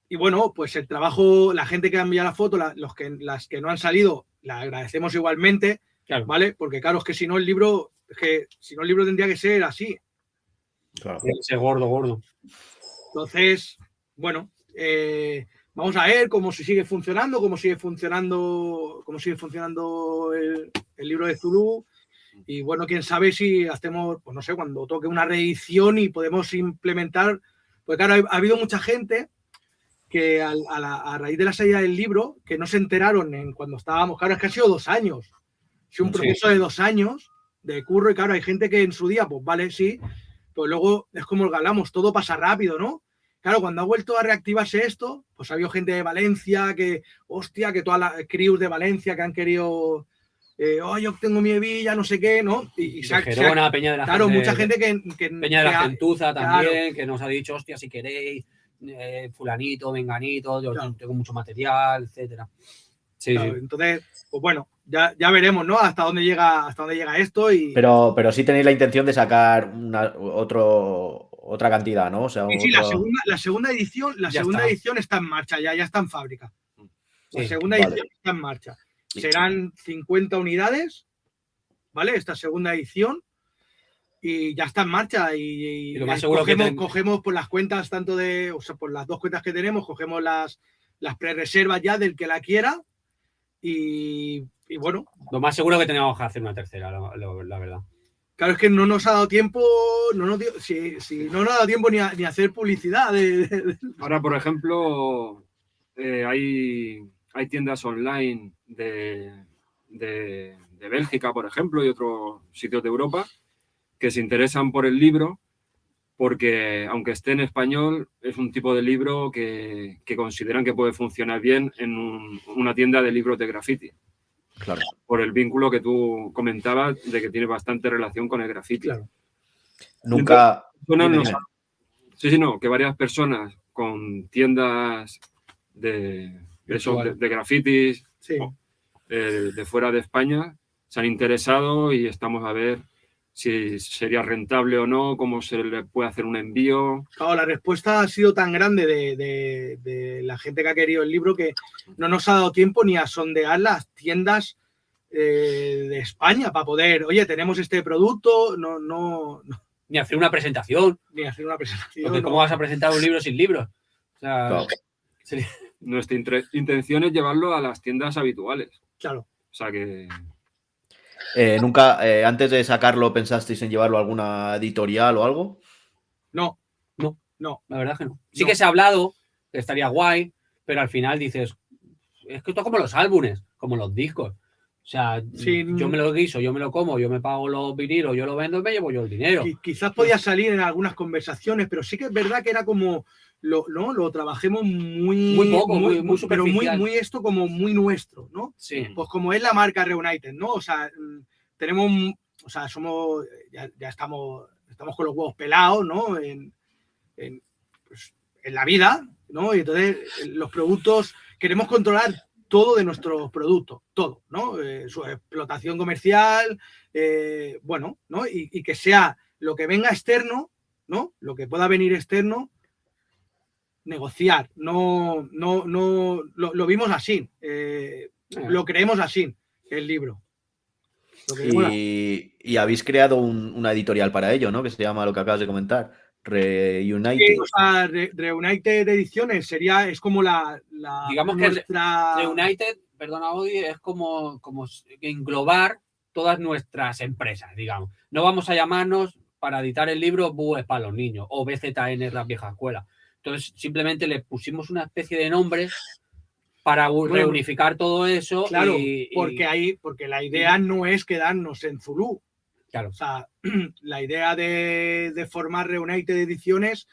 Y bueno, pues el trabajo, la gente que ha enviado la foto, la- los que, las que no han salido, la agradecemos igualmente, Claro. ¿vale? Porque claro, es que si no el libro, es que si no el libro tendría que ser así. Claro. Ese gordo, gordo. Entonces, bueno, eh, vamos a ver cómo se sigue funcionando, cómo sigue funcionando, cómo sigue funcionando el, el libro de Zulu. Y bueno, quién sabe si hacemos, pues no sé, cuando toque una reedición y podemos implementar. Porque claro, ha, ha habido mucha gente que a, la- a raíz de la salida del libro, que no se enteraron en cuando estábamos, claro, es que ha sido dos años. Sido un Sí. proceso de dos años de curro y claro, hay gente que en su día, pues vale, sí, pues luego es como lo que hablamos, todo pasa rápido, ¿no? Claro, cuando ha vuelto a reactivarse esto, pues ha habido gente de Valencia que, hostia, que todas las crews de Valencia que han querido, eh, oh, yo tengo mi villa, no sé qué, ¿no? Y, y De Gerona, Peña de la claro, Gente- mucha gente que... que- Peña de la Gentuza claro. también, que nos ha dicho, hostia, si queréis, eh, fulanito, venganito, yo Claro. tengo mucho material, etcétera. Sí, claro, sí. Entonces, pues bueno, ya, ya veremos, ¿no? Hasta dónde llega, hasta dónde llega esto y... Pero, pero sí tenéis la intención de sacar una, otro, otra cantidad, ¿no? O sea, Sí, sí, la segunda, la segunda edición, la Ya segunda está. edición está en marcha, ya, ya está en fábrica. La Sí, segunda vale. edición está en marcha. Serán 50 unidades, ¿vale? Esta segunda edición. Y ya está en marcha. Y, Y lo más seguro que cogemos, ten- cogemos por las cuentas, tanto de, o sea, por las dos cuentas que tenemos, cogemos las, las pre-reservas ya del que la quiera. Y, y bueno, Lo más seguro que tenemos que hacer una tercera, la, verdad. claro, es que no nos ha dado tiempo, no nos dio- si, si no nos ha dado tiempo ni a, ni a hacer publicidad. de- de- de- Ahora, por ejemplo, eh, hay, hay tiendas online de, de- de Bélgica, por ejemplo, y otros sitios de Europa que se interesan por el libro porque, aunque esté en español, es un tipo de libro que, que consideran que puede funcionar bien en un- una tienda de libros de graffiti, Claro. por el vínculo que tú comentabas de que tiene bastante relación con el graffiti. Claro. Nunca. Sí, sí, no, que varias personas con tiendas de, de, de, de grafitis sí. eh, de fuera de España se han interesado y estamos a ver si sería rentable o no, cómo se le puede hacer un envío. Claro, la respuesta ha sido tan grande de, de- de la gente que ha querido el libro que no nos ha dado tiempo ni a sondear las tiendas eh, de España para poder, oye, tenemos este producto, no, no, no- Ni hacer una presentación, ni hacer una presentación. porque no. ¿cómo vas a presentar un libro sin libros? O sea, Claro. sería- Nuestra intención es llevarlo a las tiendas habituales. Claro. O sea que Eh, nunca, eh, antes de sacarlo, pensasteis en llevarlo a alguna editorial o algo. No, No. no. la verdad es que no. Sí No. que se ha hablado, que estaría guay, pero al final dices, es que esto es como los álbumes, como los discos. O sea, Sí. yo me lo guiso, yo me lo como, yo me pago los vinilos, yo lo vendo y me llevo yo el dinero. Qui- Quizás podía salir en algunas conversaciones, pero sí que es verdad que era como lo, ¿no? lo trabajemos muy, Muy poco, muy- muy pero muy, esto como muy nuestro, ¿no? Sí. Pues como es la marca Reunited, ¿no? O sea, mm, tenemos, o sea, somos, ya, ya estamos, estamos con los huevos pelados, ¿no? En, en, pues, en la vida, ¿no? Y entonces eh, los productos, queremos controlar todo de nuestros productos, todo, ¿no? Eh, su explotación comercial, eh, bueno, ¿no? Y, y que sea lo que venga externo, ¿no? Lo que pueda venir externo, negociar, no, no, no, lo, lo vimos así, eh, lo creemos así, el libro. Y, y habéis creado un- una editorial para ello, ¿no? Que se llama lo que acabas de comentar, Reunited. Sí, o sea, Re- Reunited Ediciones sería, es como la, la Digamos que nuestra... Reunited, perdona Odi, es como, como englobar todas nuestras empresas, digamos. No vamos a llamarnos para editar el libro Búes para los niños o BZN la vieja escuela. Entonces simplemente le pusimos una especie de nombre para reunificar todo eso. Claro, y- y- porque, hay, porque la idea no es quedarnos en Zulu. Claro. O sea, la idea de, de formar Reunited Ediciones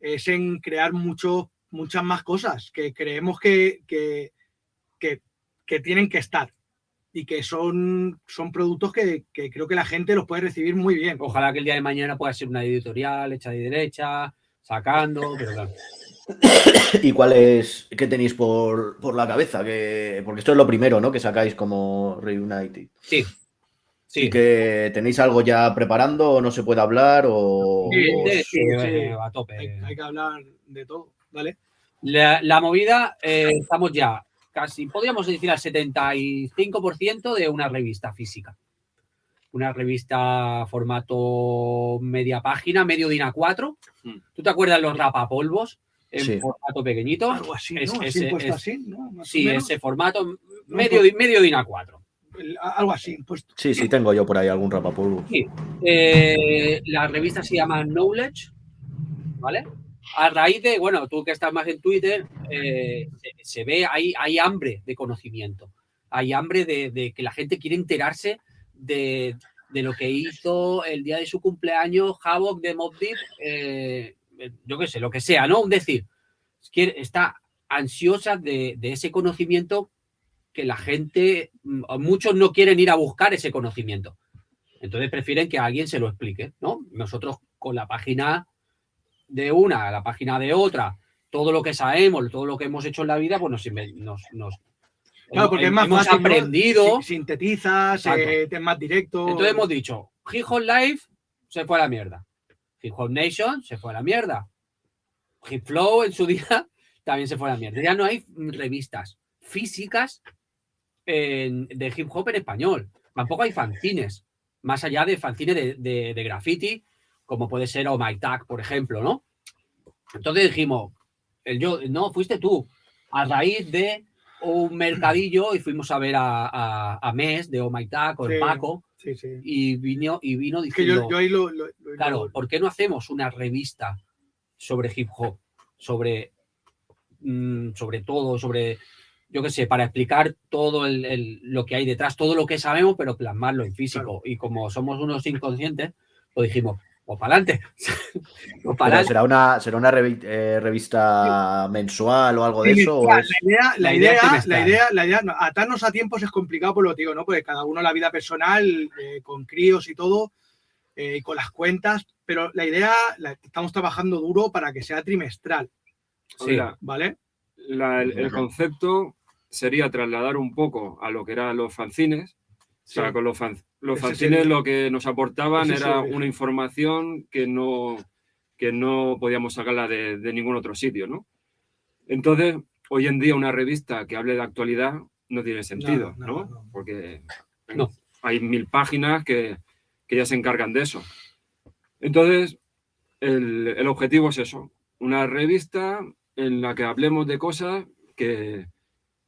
es en crear mucho, muchas más cosas que creemos que, que, que- que tienen que estar y que son, son productos que, que creo que la gente los puede recibir muy bien. Ojalá que el día de mañana pueda ser una editorial hecha de derecha, sacando, pero claro. ¿Y cuál es, qué tenéis por, por la cabeza? Que, porque esto es lo primero, ¿no? Que sacáis como Reunited. Sí. Sí. ¿Y que tenéis algo ya preparando o no se puede hablar o... Sí, o- Sí, sí, sí, sí. a tope. Hay, hay que hablar de todo, ¿vale? La, la movida, eh, estamos ya casi, podríamos decir, al 75% de una revista física. Una revista formato media página, medio DIN A4. Mm. ¿Tú te acuerdas los rapapolvos en Sí. formato pequeñito? Algo así, Es- ¿no? Así ese- es- así, ¿no? Más o Sí, ese formato medio, di- medio DIN A4. El- Algo así, puesto. Sí, sí, tengo yo por ahí algún rapapolvo. Sí. Eh, la revista se llama Knowledge, ¿vale? A raíz de, bueno, tú que estás más en Twitter, eh, se, se ve, hay, hay hambre de conocimiento, hay hambre de, de que la gente quiere enterarse de, de lo que hizo el día de su cumpleaños Havok de Mob Deep, eh, yo qué sé, lo que sea, ¿no? Es decir, está ansiosa de, de ese conocimiento que la gente, mm, muchos no quieren ir a buscar ese conocimiento. Entonces prefieren que alguien se lo explique, ¿no? Nosotros con la página de una la página de otra, todo lo que sabemos, todo lo que hemos hecho en la vida, pues nos, nos, nos- Claro, porque es más hemos fácil. ¿no? aprendido. Si- Sintetizas, eh, es más directo. Entonces hemos dicho, Hip Hop Life se fue a la mierda. Hip Hop Nation se fue a la mierda. Hip Flow en su día también se fue a la mierda. Ya no hay revistas físicas en- de hip hop en español. Tampoco hay fanzines, más allá de fanzines de, de, de graffiti, como puede ser Oh My Tag, por ejemplo, ¿no? Entonces dijimos, el yo, no, fuiste tú, a raíz de un mercadillo y fuimos a ver a, a, a Mes de Oh My Tag con Sí. Paco Sí, sí. y vino, y vino Es que diciendo, yo, yo ahí lo. lo- lo- claro, lo- ¿por qué no hacemos una revista sobre hip hop? Sobre, mm, sobre todo, sobre, yo qué sé, para explicar todo el- el- lo que hay detrás, todo lo que sabemos, pero plasmarlo en físico. Claro. Y como somos unos inconscientes, pues dijimos, pues para adelante. para Pero adelante. ¿Será una, será una revi- eh, revista mensual o algo de Sí, eso? o es- La idea, la idea la idea, la idea, no, atarnos a tiempos es complicado por lo que digo, ¿no? Porque cada uno la vida personal, eh, con críos y todo, eh, y con las cuentas, pero la idea, la, estamos trabajando duro para que sea trimestral, Sí. ¿vale? la- el, el concepto sería trasladar un poco a lo que eran los fanzines. O sea, con los, fan- los fanzines lo que nos aportaban era una información que no, que no podíamos sacarla de, de ningún otro sitio, ¿no? Entonces, hoy en día una revista que hable de actualidad no tiene sentido, no, ¿no? no. Porque hay mil páginas que, que ya se encargan de eso. Entonces, el, el objetivo es eso, una revista en la que hablemos de cosas que,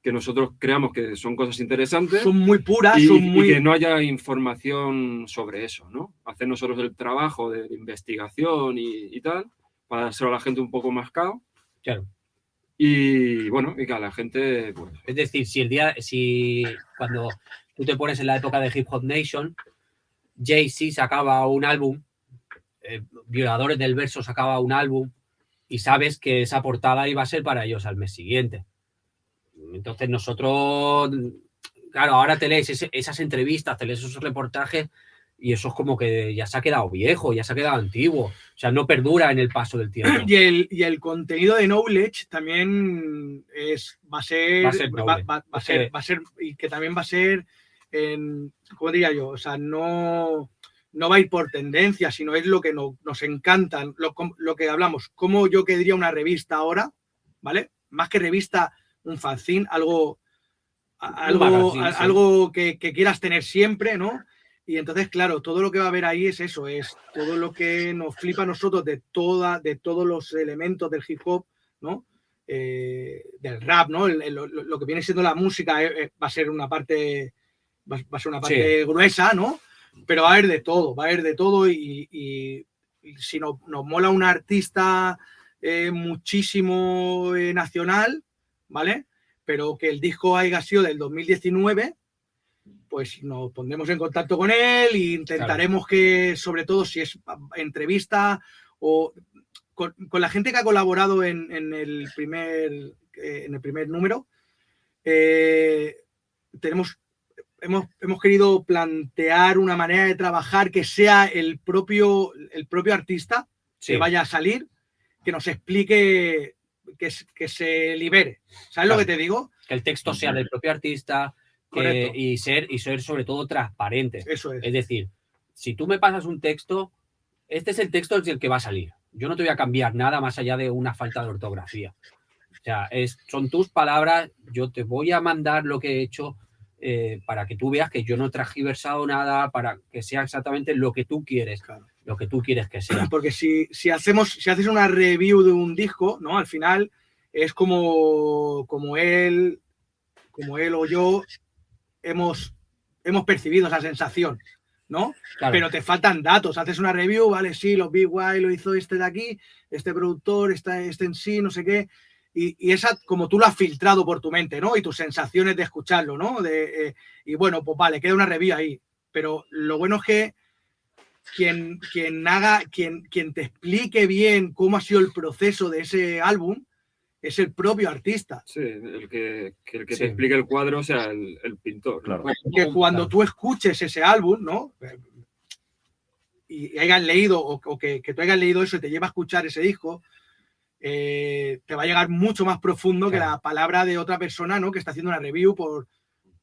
que nosotros creamos que son cosas interesantes Son muy puras, y, son y muy... que no haya información sobre eso, ¿no? Hacer nosotros el trabajo de investigación y, y tal, para hacer a la gente un poco más cao. Claro. Y bueno, y que a la gente, pues, Es decir, si el día, si cuando tú te pones en la época de Hip Hop Nation, Jay-Z sacaba un álbum, eh, Violadores del Verso sacaba un álbum, y sabes que esa portada iba a ser para ellos al mes siguiente. Entonces nosotros, claro, ahora te lees ese- esas entrevistas, te lees esos reportajes, y eso es como que ya se ha quedado viejo, ya se ha quedado antiguo. O sea, no perdura en el paso del tiempo. Y el, y el contenido de Knowledge también es, va a ser, Va a ser va, ser, va a ser, y que también va a ser, en, ¿cómo diría yo? O sea, no, no va a ir por tendencia, sino es lo que no- nos encanta, lo, lo que hablamos, como yo que diría una revista ahora, ¿vale? Más que revista, un fanzine, algo, algo, sí. algo que, que quieras tener siempre, ¿no? Y entonces, claro, todo lo que va a haber ahí es eso, es todo lo que nos flipa a nosotros de, toda, de todos los elementos del hip hop, ¿no? Eh, del rap, ¿no? El- el- lo, lo que viene siendo la música eh, eh, va a ser una parte, va, va a ser una parte gruesa, ¿no? Pero va a haber de todo, va a haber de todo y, y- y si no- nos mola un artista eh, muchísimo nacional, ¿vale? Pero que el disco haya sido del 2019, pues nos pondremos en contacto con él e intentaremos que, sobre todo si es entrevista o con, con la gente que ha colaborado en, en el, primer, eh, en el primer número, eh, tenemos, hemos, hemos querido plantear una manera de trabajar que sea el propio, el propio artista Sí. que vaya a salir, que nos explique, que, se libere. ¿Sabes lo que te digo? Que el texto sea del propio artista que- y, ser, y ser sobre todo transparente. Eso es. Es decir, si tú me pasas un texto, este es el texto del que va a salir. Yo no te voy a cambiar nada más allá de una falta de ortografía. O sea, es, son tus palabras, yo te voy a mandar lo que he hecho eh, para que tú veas que yo no he transgiversado nada, para que sea exactamente lo que tú quieres, Claro. Lo que tú quieres que sea. Porque si, si hacemos, si haces una review de un disco, ¿no? Al final es como, como él, como él o yo hemos, hemos percibido esa sensación, ¿no? Claro, Pero te faltan datos. Haces una review, vale, sí, lo vi guay, lo hizo este de aquí, este productor, este, este en sí, no sé qué. Y, y esa, como tú lo has filtrado por tu mente, ¿no? Y tus sensaciones de escucharlo, ¿no? De, eh, y bueno, pues vale, queda una review ahí. Pero lo bueno es que quien, quien haga, quien, quien te explique bien cómo ha sido el proceso de ese álbum es el propio artista. Sí, el que, que el que Sí. te explique el cuadro sea el, el pintor. Claro. que cuando tú escuches ese álbum, ¿no? Y, y hayas leído, o, o que, que tú hayas leído eso y te lleva a escuchar ese disco, eh, te va a llegar mucho más profundo que la palabra de otra persona, ¿no? Que está haciendo una review por,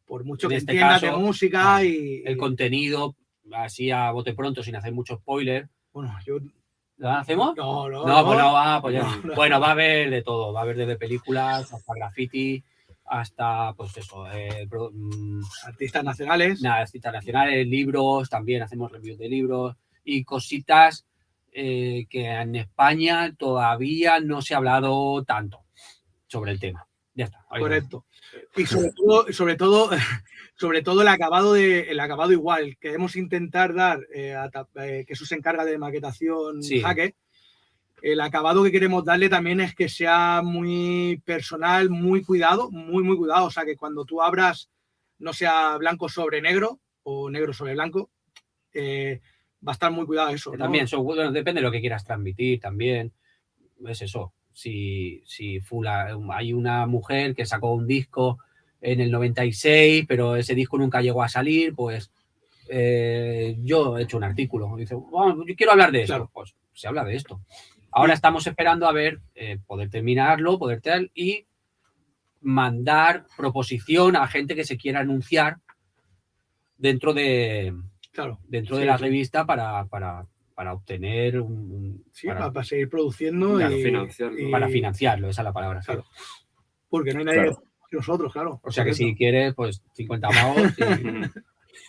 por mucho En que este entiendas de música claro, y, el contenido, así a bote pronto, sin hacer mucho spoiler. bueno, yo ¿Lo hacemos? no, no, No, pues no va, pues ya. No, no. Bueno, va a haber de todo, va a haber desde películas hasta graffiti, hasta pues eso, eh, pro- mm, artistas nacionales. nada, citas nacionales, libros, también hacemos reviews de libros y cositas eh, que en España todavía no se ha hablado tanto sobre el tema. Ya está. Correcto. Y sobre todo, sobre todo, sobre todo el acabado de, el acabado igual. Queremos intentar dar, eh, a eh, que eso se encarga de maquetación Sí. Jaque. El acabado que queremos darle también es que sea muy personal, muy cuidado, muy, muy cuidado. O sea, que cuando tú abras, no sea blanco sobre negro o negro sobre blanco, eh, va a estar muy cuidado eso. También, bueno, depende de lo que quieras transmitir, también. Es eso. Si, si fula- hay una mujer que sacó un disco en el 96, pero ese disco nunca llegó a salir, pues eh, yo he hecho un artículo. Dice, "Vamos, yo quiero hablar de. Claro. Pues se habla de esto. Ahora estamos esperando a ver, eh, poder terminarlo, poder tal, y mandar proposición a gente que se quiera anunciar dentro de, Claro. dentro Sí, de la sí. revista para, para, para obtener un, un- Sí, para, seguir produciendo Claro, y, financiarlo. y- para financiarlo, esa es la palabra. Claro. Porque no hay nadie Claro. que nosotros, claro. O sea que si quieres, pues 50 pavos. y-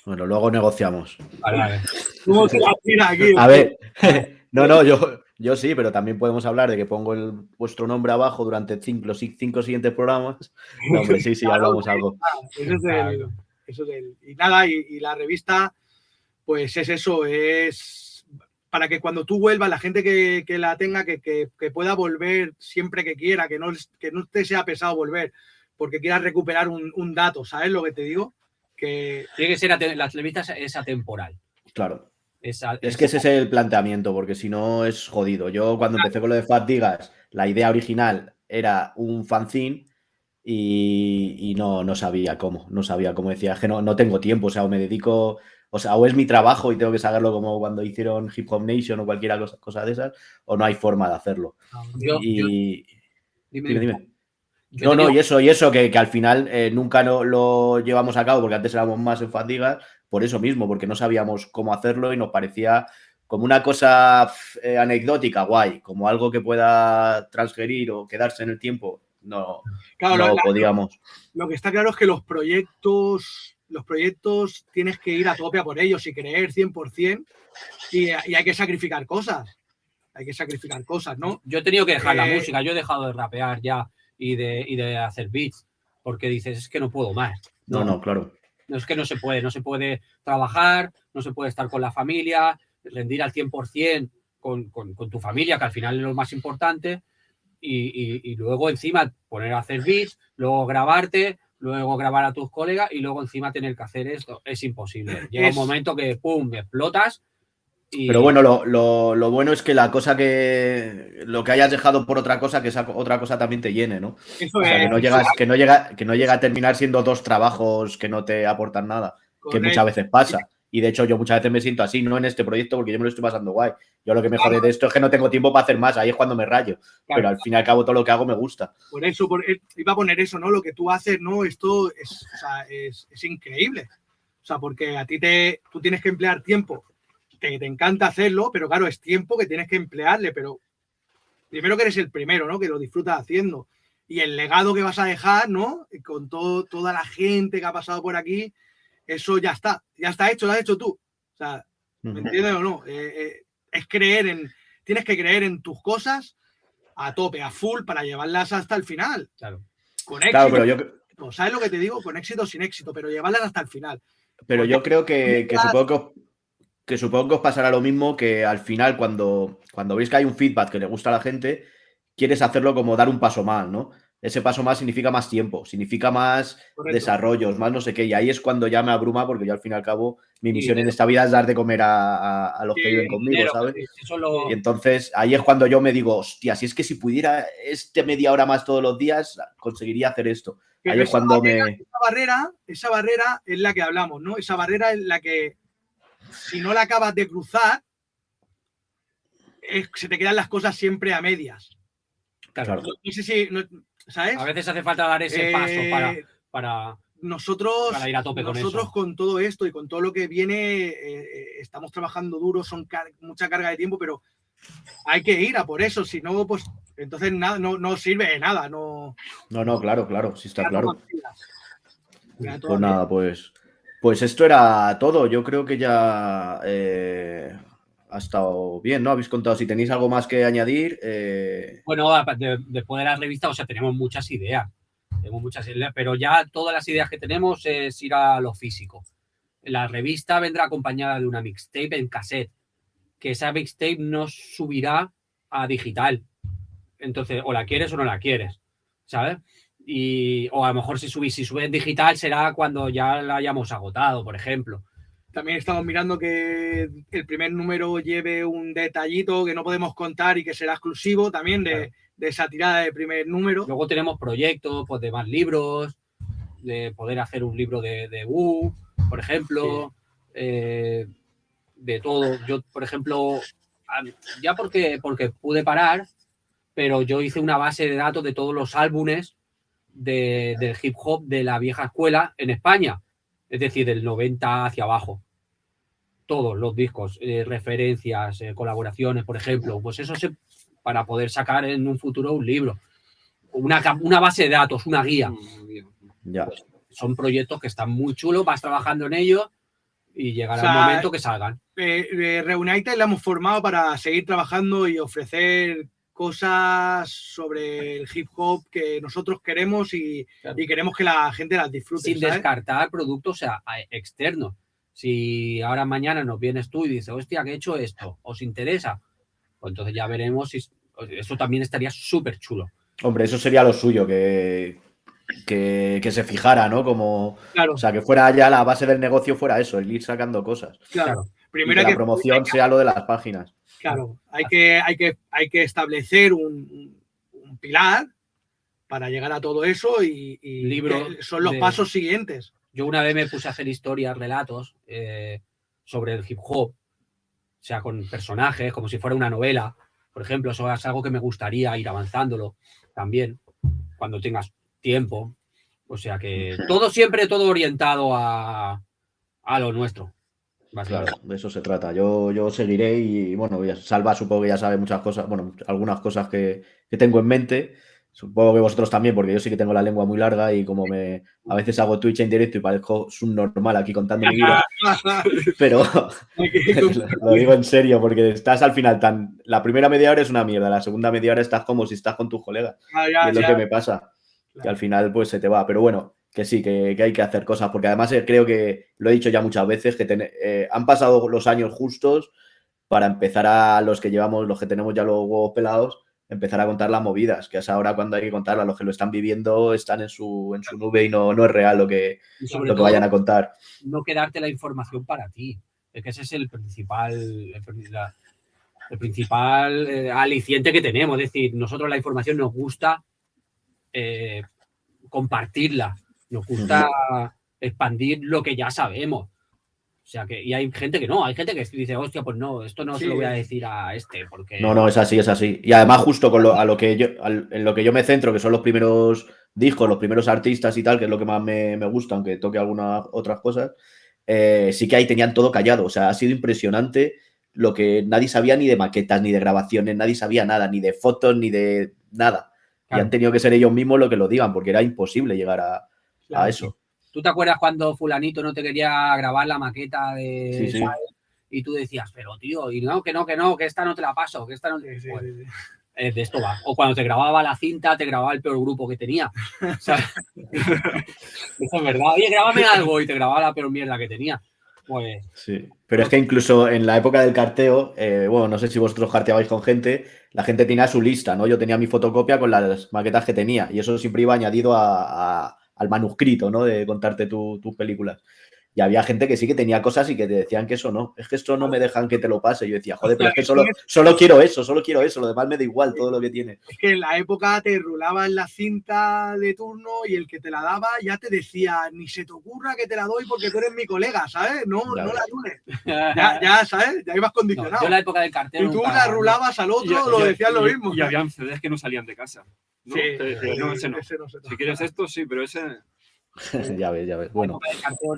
Bueno, luego negociamos. vale, vale. ¿Cómo tira aquí? A ver, no, no, yo, yo sí, pero también podemos hablar de que pongo el, vuestro nombre abajo durante cinco, los cinco siguientes programas. No, hombre, sí, sí, Claro, hablamos algo. Eso es el- eso es el- y nada, y, y la revista, pues es eso, es para que cuando tú vuelvas, la gente que, que la tenga, que, que- que pueda volver siempre que quiera, que no, que no te sea pesado volver, porque quieras recuperar un, un dato, ¿sabes lo que te digo? Que Tiene que ser, la revista es- atemporal. Claro. Es que ese es el planteamiento, porque si no es jodido. Yo cuando empecé con lo de Fat Digas, la idea original era un fanzine y, y no, no sabía cómo, no sabía cómo decía, es que no, no tengo tiempo, o sea, o me dedico, o sea, o es mi trabajo y tengo que sacarlo como cuando hicieron Hip Hop Nation o cualquier cosa, cosa de esas, o no hay forma de hacerlo. yo- yo- y dime, dime, dime. No, no, y eso, y eso, que, que al final eh, nunca lo, lo llevamos a cabo, porque antes éramos más en fatigas, por eso mismo, porque no sabíamos cómo hacerlo y nos parecía como una cosa eh, anecdótica, guay, como algo que pueda transgerir o quedarse en el tiempo. No, claro, no lo, podíamos. lo que está claro es que los proyectos, los proyectos tienes que ir a tope a por ellos y creer 100% y, y hay que sacrificar cosas. Hay que sacrificar cosas, ¿no? Yo he tenido que dejar la Eh, música, yo he dejado de rapear ya y de, y de hacer beats, porque dices, es que no puedo más. No, no, claro. No es que no se puede, no se puede trabajar, no se puede estar con la familia, rendir al 100% con, con, con tu familia, que al final es lo más importante, y, y- y luego encima poner a hacer beats, luego grabarte, luego grabar a tus colegas y luego encima tener que hacer esto. Es imposible. Llega Es- un momento que, ¡pum!, explotas. Y, Pero bueno, lo, lo- lo bueno es que la cosa que. Lo que hayas dejado por otra cosa, que esa otra cosa también te llene, ¿no? Eso O sea, que no, llegas, que, no llega, que no llega a terminar siendo dos trabajos que no te aportan nada. que muchas veces pasa. Y de hecho, yo muchas veces me siento así, no en este proyecto, porque yo me lo estoy pasando guay. Yo lo que me jode de esto es que no tengo tiempo para hacer más, ahí es cuando me rayo. Pero al fin y al cabo, todo lo que hago me gusta. Por eso, por- eh, iba a poner eso, ¿no? Lo que tú haces, ¿no? Esto es, o sea, es, es increíble. O sea, porque a ti te, tú tienes que emplear tiempo, que te encanta hacerlo, pero claro, es tiempo que tienes que emplearle, pero primero que eres el primero, ¿no? Que lo disfrutas haciendo. Y el legado que vas a dejar, ¿no? Con todo, toda la gente que ha pasado por aquí, eso ya está, ya está hecho, lo has hecho tú. O sea, ¿me entiendes o no? Eh, eh, es creer en, tienes que creer en tus cosas a tope, a full, para llevarlas hasta el final. Claro. Con éxito, Claro, pero yo, ¿sabes lo que te digo? Con éxito o sin éxito, pero llevarlas hasta el final. Pero yo creo que, supongo que, os, que supongo que os pasará lo mismo que al final, cuando, cuando veis que hay un feedback que le gusta a la gente, quieres hacerlo como dar un paso más, ¿no? Ese paso más significa más tiempo, significa más Correcto. desarrollos, más no sé qué. Y ahí es cuando ya me abruma, porque yo al fin y al cabo, mi misión en esta vida es dar de comer a, a- a los que viven conmigo, Dinero, ¿sabes? Lo, Y entonces ahí es cuando yo me digo, hostia, si es que si pudiera este media hora más todos los días, conseguiría hacer esto. Pero Ahí es cuando barrera- me. Esa barrera, esa barrera es la que hablamos, ¿no? Esa barrera es la que, si no la acabas de cruzar, es- se te quedan las cosas siempre a medias. claro. No sé si, no- ¿sabes? A veces hace falta dar ese Eh, paso para, para nosotros, para ir a tope con nosotros eso. con todo esto y con todo lo que viene, eh, eh, estamos trabajando duro, son car- mucha carga de tiempo, pero hay que ir a por eso, si no, pues entonces nada, no, no sirve de nada, no. No, no, claro, claro, sí está claro. Pues nada, pues, pues esto era todo. Yo creo que ya eh, ha estado bien, ¿no? Habéis contado. Si tenéis algo más que añadir, eh, Bueno, de- después de la revista, o sea, tenemos muchas ideas. Tenemos muchas ideas, pero ya todas las ideas que tenemos es ir a lo físico. La revista vendrá acompañada de una mixtape en cassette, que esa mixtape no subirá a digital. Entonces, o la quieres o no la quieres, ¿sabes? Y, o a lo mejor si subís, si sube en digital será cuando ya la hayamos agotado, por ejemplo. También estamos mirando que el primer número lleve un detallito que no podemos contar y que será exclusivo también de, Claro. de esa tirada de primer número. Luego tenemos proyectos pues, de más libros, de poder hacer un libro de, de Wu, por ejemplo, eh, de todo. Yo, por ejemplo, ya porque, porque pude parar, pero yo hice una base de datos de todos los álbumes de- del hip hop de la vieja escuela en España, es decir, del 90 hacia abajo. Todos los discos, eh, referencias, eh, colaboraciones, por ejemplo, pues eso se, para poder sacar en un futuro un libro. Una, una base de datos, una guía. ya. Son proyectos que están muy chulos, vas trabajando en ellos y llegará O sea, un momento que salgan. Eh, eh, Reunited la hemos formado para seguir trabajando y ofrecer cosas sobre el hip hop que nosotros queremos y, Claro. y queremos que la gente las disfrute. Sin ¿sabes? descartar productos externos. Si ahora mañana nos vienes tú y dices, hostia, que he hecho esto, ¿os interesa? Pues entonces ya veremos si eso también estaría súper chulo. Hombre, eso sería lo suyo, que, que, que se fijara, ¿no? Como, Claro, o sea, que fuera ya la base del negocio, fuera eso, el ir sacando cosas. claro. Y Primero que la que, promoción sea lo de las páginas. claro, hay que, hay que, hay que establecer un, un pilar para llegar a todo eso y, y Libro son los de- pasos siguientes. Yo una vez me puse a hacer historias, relatos eh, sobre el hip hop, o sea, con personajes, como si fuera una novela. Por ejemplo, eso es algo que me gustaría ir avanzándolo también, cuando tengas tiempo. O sea que todo siempre, todo orientado a, a lo nuestro. Claro, de eso se trata. Yo, yo seguiré y, bueno, ya- Salva supongo que ya sabe muchas cosas, bueno, algunas cosas que, que tengo en mente. Supongo que vosotros también, porque yo sí que tengo la lengua muy larga y como me a veces hago Twitch en directo y parezco subnormal aquí contando mi vida, pero lo digo en serio, porque estás al final tan. La primera media hora es una mierda, la segunda media hora estás como si estás con tus colegas. Ah, Y ya, es lo ya. que me pasa. Que al final pues se te va. Pero bueno, que sí, que, que hay que hacer cosas. Porque además eh, creo que lo he dicho ya muchas veces, que ten- eh, han pasado los años justos para empezar a los que llevamos, los que tenemos ya los huevos pelados, empezar a contar las movidas, que es ahora cuando hay que contarlas. Los que lo están viviendo están en su, en su nube y no, no es real lo que, sobre lo que vayan a contar. no quedarte la información para ti. Es que ese es el principal, el, pri- la- el principal eh, aliciente que tenemos. Es decir, nosotros la información nos gusta compartirla, nos gusta expandir lo que ya sabemos. sea que, y hay gente que no, hay gente que dice, hostia, pues no, esto no Sí. se lo voy a decir a este, porque. No, no, es así, es así. Y además, justo con lo, a lo que yo, en lo que yo me centro, que son los primeros discos, los primeros artistas y tal, que es lo que más me, me gusta, aunque toque algunas otras cosas, eh, sí que ahí tenían todo callado. O sea, ha sido impresionante lo que nadie sabía ni de maquetas, ni de grabaciones, nadie sabía nada, ni de fotos, ni de nada. Y han tenido que ser ellos mismos lo que lo digan, porque era imposible llegar a, a eso. ¿Tú te acuerdas cuando Fulanito no te quería grabar la maqueta de. Sí, sí. ¿sabes? Y tú decías, pero tío, y no, que no, que no, que esta no te la paso, que esta no te. Sí, sí, Pues, sí, sí. eh, de esto va. O cuando te grababa la cinta, te grababa el peor grupo que tenía. ¿sabes? Eso es verdad. Oye, grábame algo y te grababa la peor mierda que tenía. Pues. Sí, pero es que incluso en la época del carteo, eh, bueno, no sé si vosotros carteabais con gente, la gente tenía su lista, ¿no? Yo tenía mi fotocopia con las maquetas que tenía y eso siempre iba añadido a- a- al manuscrito, ¿no? De contarte tu- tus películas. Y había gente que sí que tenía cosas y que te decían que eso no, es que esto no me dejan que te lo pase. Yo decía, joder, pero es que solo, solo quiero eso, solo quiero eso, lo demás me da igual todo lo que tiene. Es que en la época te rulaban la cinta de turno y el que te la daba ya te decía, ni se te ocurra que te la doy porque tú eres mi colega, ¿sabes? No, Claro. no la rules. Ya, ya, ¿sabes? Ya ibas No, condicionado. yo en la época del cartero. y tú nunca- la rulabas al otro, lo y- decías lo mismo. Y habían CDs que no salían de casa. ¿no? Sí, Te decían, no, ese no. ese no se Si quieres esto, sí, pero ese. ya ves, ya ves. Bueno,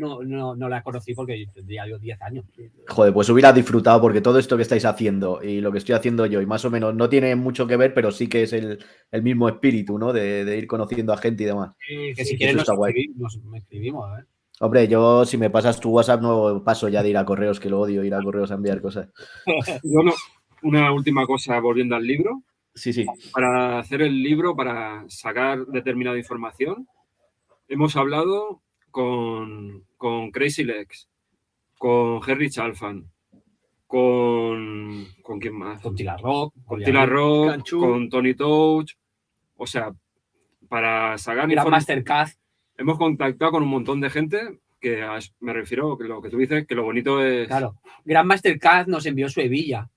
no, no, no la conocí porque yo tendría yo 10 años. joder, pues hubiera disfrutado porque todo esto que estáis haciendo y lo que estoy haciendo yo y más o menos no tiene mucho que ver, pero sí que es el, el mismo espíritu, ¿no? De, de ir conociendo a gente y demás. Sí, Que si quieres nos, escribimos, nos- escribimos, ¿eh? Hombre, yo si me pasas tu WhatsApp no paso ya de ir a correos, que lo odio ir a correos a enviar cosas. Yo no- una última cosa volviendo al libro. Sí, sí. Para hacer el libro, para sacar determinada información, hemos hablado con, con Crazy Legs, con Henry Chalfan, con. ¿Con quién más? Con Tila Rock, Con. Tila Rock, Canchu. con Tony Touch. O sea, para sacar Gran información. Mastercard. Hemos contactado con un montón de gente que a- me refiero a lo que tú dices, que lo bonito es. Claro. Gran Mastercard nos envió su hebilla,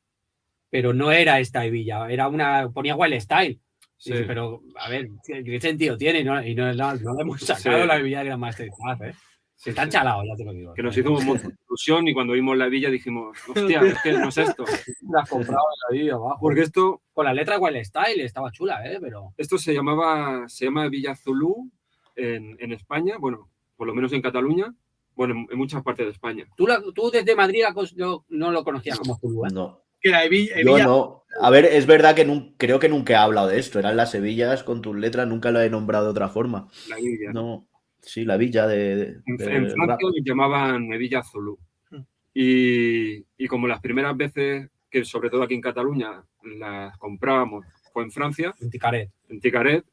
pero no era esta hebilla, era una. ponía Wild Style. Sí. Dice, pero, a ver, ¿qué qué sentido tiene? No, y no, no, no le hemos sacado Sí. la hebilla de Gran Mastercard, ¿eh? Sí, Están chalados, ya te lo digo. Que nos hizo un montón de ilusión y cuando vimos la villa dijimos, hostia, es que no es esto. Las comprado en la vida abajo. Porque esto, Con la letra Wild Style estaba chula, ¿eh? Pero. esto se llamaba, se llama Villa Zulú en, en España, bueno, por lo menos en Cataluña, bueno, en, en muchas partes de España. Tú, la- tú desde Madrid la no, no lo conocías como Zulu, ¿eh? No. Que Evilla, Yo Evilla- no. A ver, es verdad que nun- creo que nunca he hablado de esto. Eran las Sevillas con tus letras, nunca lo he nombrado de otra forma. La villa. No. Sí, la villa de. de- En, de en. Francia le llamaban Villa Zulú. Hmm. Y, y como las primeras veces que, sobre todo aquí en Cataluña, las comprábamos fue en Francia, En Ticaret. en Ticaret,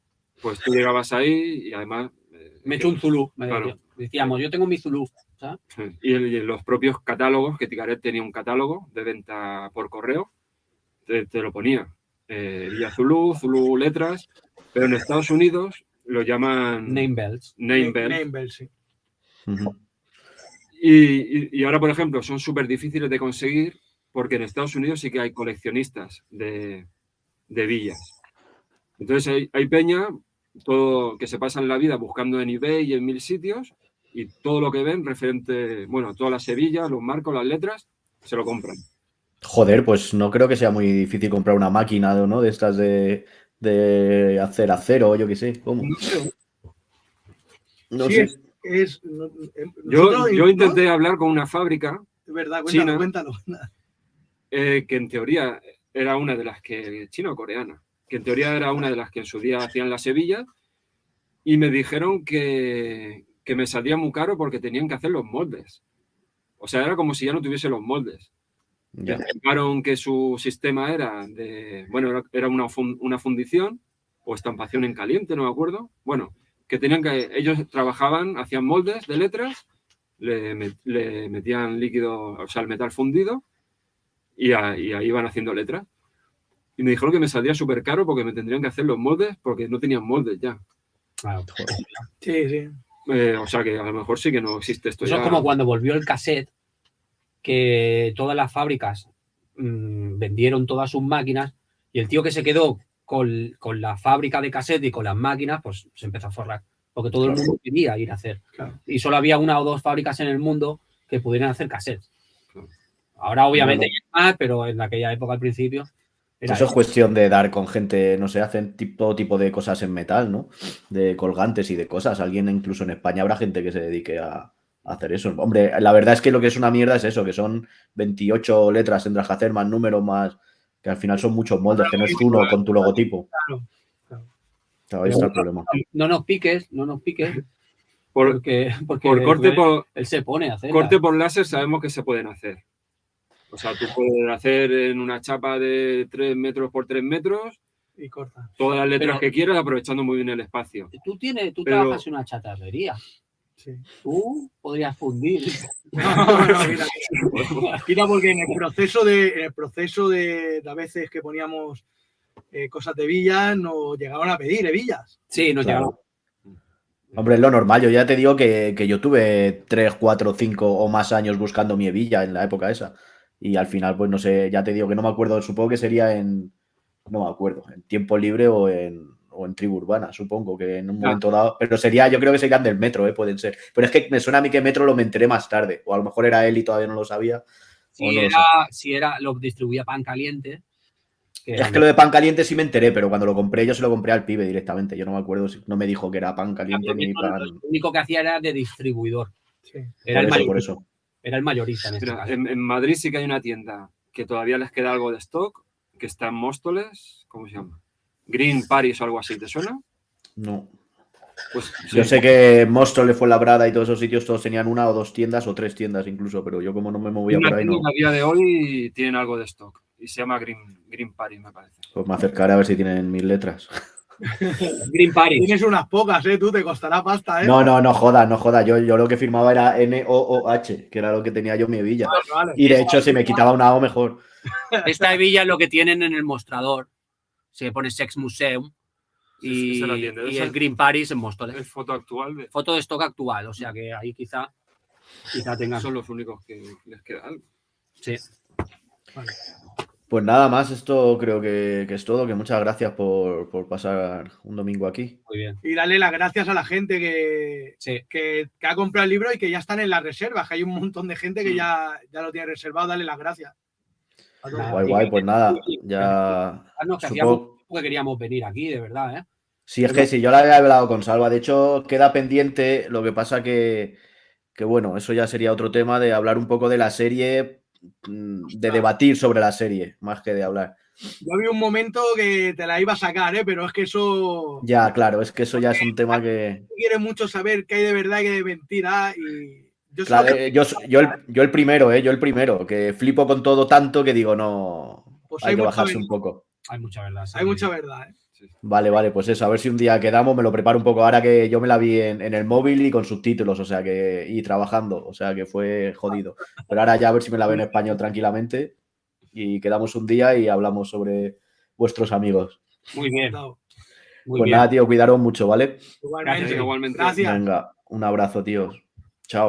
pues tú llegabas ahí y además... eh, Me hecho un Zulu. me Claro. decía. Decíamos, yo tengo mi Zulu. Y, el- y los propios catálogos, que Ticaret tenía un catálogo de venta por correo, te, te lo ponía. Eh, Villa Zulu, Zulu Letras, pero en Estados Unidos lo llaman Name Bells. Name Bell. Name sí. Y, y- y ahora, por ejemplo, son súper difíciles de conseguir porque en Estados Unidos sí que hay coleccionistas de, de villas. Entonces hay, hay peña todo, que se pasan la vida buscando en eBay y en mil sitios y todo lo que ven referente, bueno, todas las Sevillas, los marcos, las letras, se lo compran. Joder, pues no creo que sea muy difícil comprar una máquina ¿no? de estas de, de hacer acero, yo qué sé. ¿Cómo? No sé, No Sí, sé. es, es- no- eh, Yo, yo ¿no? intenté hablar con una fábrica Es verdad, China. cuéntalo, cuéntalo. eh, que en teoría era una de las que, china o coreana, que en teoría era una de las que en su día hacían la Sevilla, y me dijeron que, que me salía muy caro porque tenían que hacer los moldes. O sea, era como si ya no tuviese los moldes. Ya. Me explicaron que su sistema era de, bueno, era- una, una fundición o estampación en caliente, no me acuerdo. Bueno, que tenían que, ellos trabajaban, hacían moldes de letras, le, met- le metían líquido, o sea, el metal fundido, y, a- y ahí iban haciendo letras. Y me dijeron que me saldría súper caro porque me tendrían que hacer los moldes porque no tenían moldes ya. Claro. Sí, sí. Eh, o sea que a lo mejor sí que no existe esto Eso ya. es como cuando volvió el cassette, que todas las fábricas mm, vendieron todas sus máquinas y el tío que se quedó con, con la fábrica de cassette y con las máquinas, pues se empezó a forrar. Porque todo el mundo quería ir a hacer. Claro. Y solo había una o dos fábricas en el mundo que pudieran hacer cassettes. Claro. Ahora, obviamente, hay más, pero en aquella época, al principio, era Eso es cuestión de dar con gente, no sé, hacen todo tipo de cosas en metal, ¿no? De colgantes y de cosas. Alguien, incluso en España, habrá gente que se dedique a, a hacer eso. Hombre, la verdad es que lo que es una mierda es eso, que son 28 letras, tendrás que hacer más números, más. que al final son muchos moldes, que no es uno con tu logotipo. Claro, claro. Claro, ahí está el problema. No nos piques, no nos piques, Por, porque, porque por corte él, por, él se pone a hacer. corte por láser sabemos que se pueden hacer. O sea, tú puedes hacer en una chapa de 3 metros por 3 metros Y corta. todas las letras Pero- que quieras, aprovechando muy bien el espacio. Tú, tienes, tú Pero- trabajas en una chatarrería. Sí. Tú podrías fundir. No, no, mira, Quita porque en el proceso de, en el proceso de, de a veces que poníamos eh, cosas de villas, nos llegaron a pedir hebillas. Sí, nos Claro. llegamos. Hombre, es lo normal. Yo ya te digo que, que yo tuve 3, 4, 5 o más años buscando mi hebilla en la época esa. Y al final, pues no sé, ya te digo que no me acuerdo, supongo que sería en, no me acuerdo, en tiempo libre o en, o en tribu urbana, supongo que en un Ah. momento dado, pero sería, yo creo que serían del metro, ¿eh? pueden ser. Pero es que me suena a mí que metro lo me enteré más tarde, o a lo mejor era él y todavía no lo sabía. Si o no lo era, si era, lo distribuía pan caliente. que Es que lo de pan caliente sí me enteré, pero cuando lo compré yo se lo compré al pibe directamente. Yo no me acuerdo, si no me dijo que era pan caliente ni pan. Lo único que hacía era de distribuidor. Sí. Era, el, Por eso, mayor- por eso. Era el mayorista en este Mira, caso. en, en Madrid sí que hay una tienda que todavía les queda algo de stock, que está en Móstoles, ¿cómo se llama? Green Paris o algo así, ¿te suena? No. Pues Yo sí. sé que Móstoles, Fuenlabrada y todos esos sitios todos tenían una o dos tiendas o tres tiendas incluso, pero yo como no me movía Una por ahí, no. a día de hoy tienen algo de stock y se llama Green, Green Paris, me parece. Pues me acercaré a ver si tienen mis letras. Green Paris. Tienes unas pocas, ¿eh? Tú te costará pasta, ¿eh? No, no, no joda, no joda. Yo, yo lo que firmaba era N-O-O-H, que era lo que tenía yo en mi hebilla. Vale, vale. Y de hecho, si me quitaba una O, mejor. Esta hebilla es lo que tienen en el mostrador. Se pone Sex Museum y, esa- el Green Paris en Móstoles. Es foto actual de... Foto de stock actual, o sea que ahí quizá, quizá tengan. Son los únicos que les queda algo. Sí. Pues nada más, esto creo que, que es todo. Que muchas gracias por, por pasar un domingo aquí. Muy bien. Y darle las gracias a la gente que, Sí. que, que ha comprado el libro y que ya están en las reservas, que hay un montón de gente que ya, ya lo tiene reservado. Darle las gracias. A todos. Nada. Guay, guay, pues nada, ya. Ah, no, que Supongo- hacíamos porque queríamos venir aquí, de verdad, ¿eh? Sí, es que sí, yo la había hablado con Salva. De hecho, queda pendiente. Lo que pasa que, que, bueno, eso ya sería otro tema de hablar un poco de la serie, mm, de debatir sobre la serie, más que de hablar. Yo vi un momento que te la iba a sacar, ¿eh? pero es que eso. Ya, claro, es que eso ya es un tema que. Quiere mucho saber qué hay de verdad y qué hay de mentira. Y yo Claro, eh, yo, yo, el, yo el primero, ¿eh? Yo el primero, que flipo con todo tanto que digo, no. Pues hay hay que bajarse verdad. un poco. Hay mucha verdad. sí. hay mucha verdad. ¿eh? Vale, vale, pues eso, a ver si un día quedamos, me lo preparo un poco. Ahora que yo me la vi en, en el móvil y con subtítulos, o sea que. y trabajando, o sea que fue jodido. Pero ahora ya a ver si me la veo en español tranquilamente. Y quedamos un día y hablamos sobre vuestros amigos. Muy bien, muy pues bien. nada, tío, cuidaros mucho, ¿vale? Igualmente. Gracias, igualmente. Gracias. Venga, un abrazo, tíos. Chao.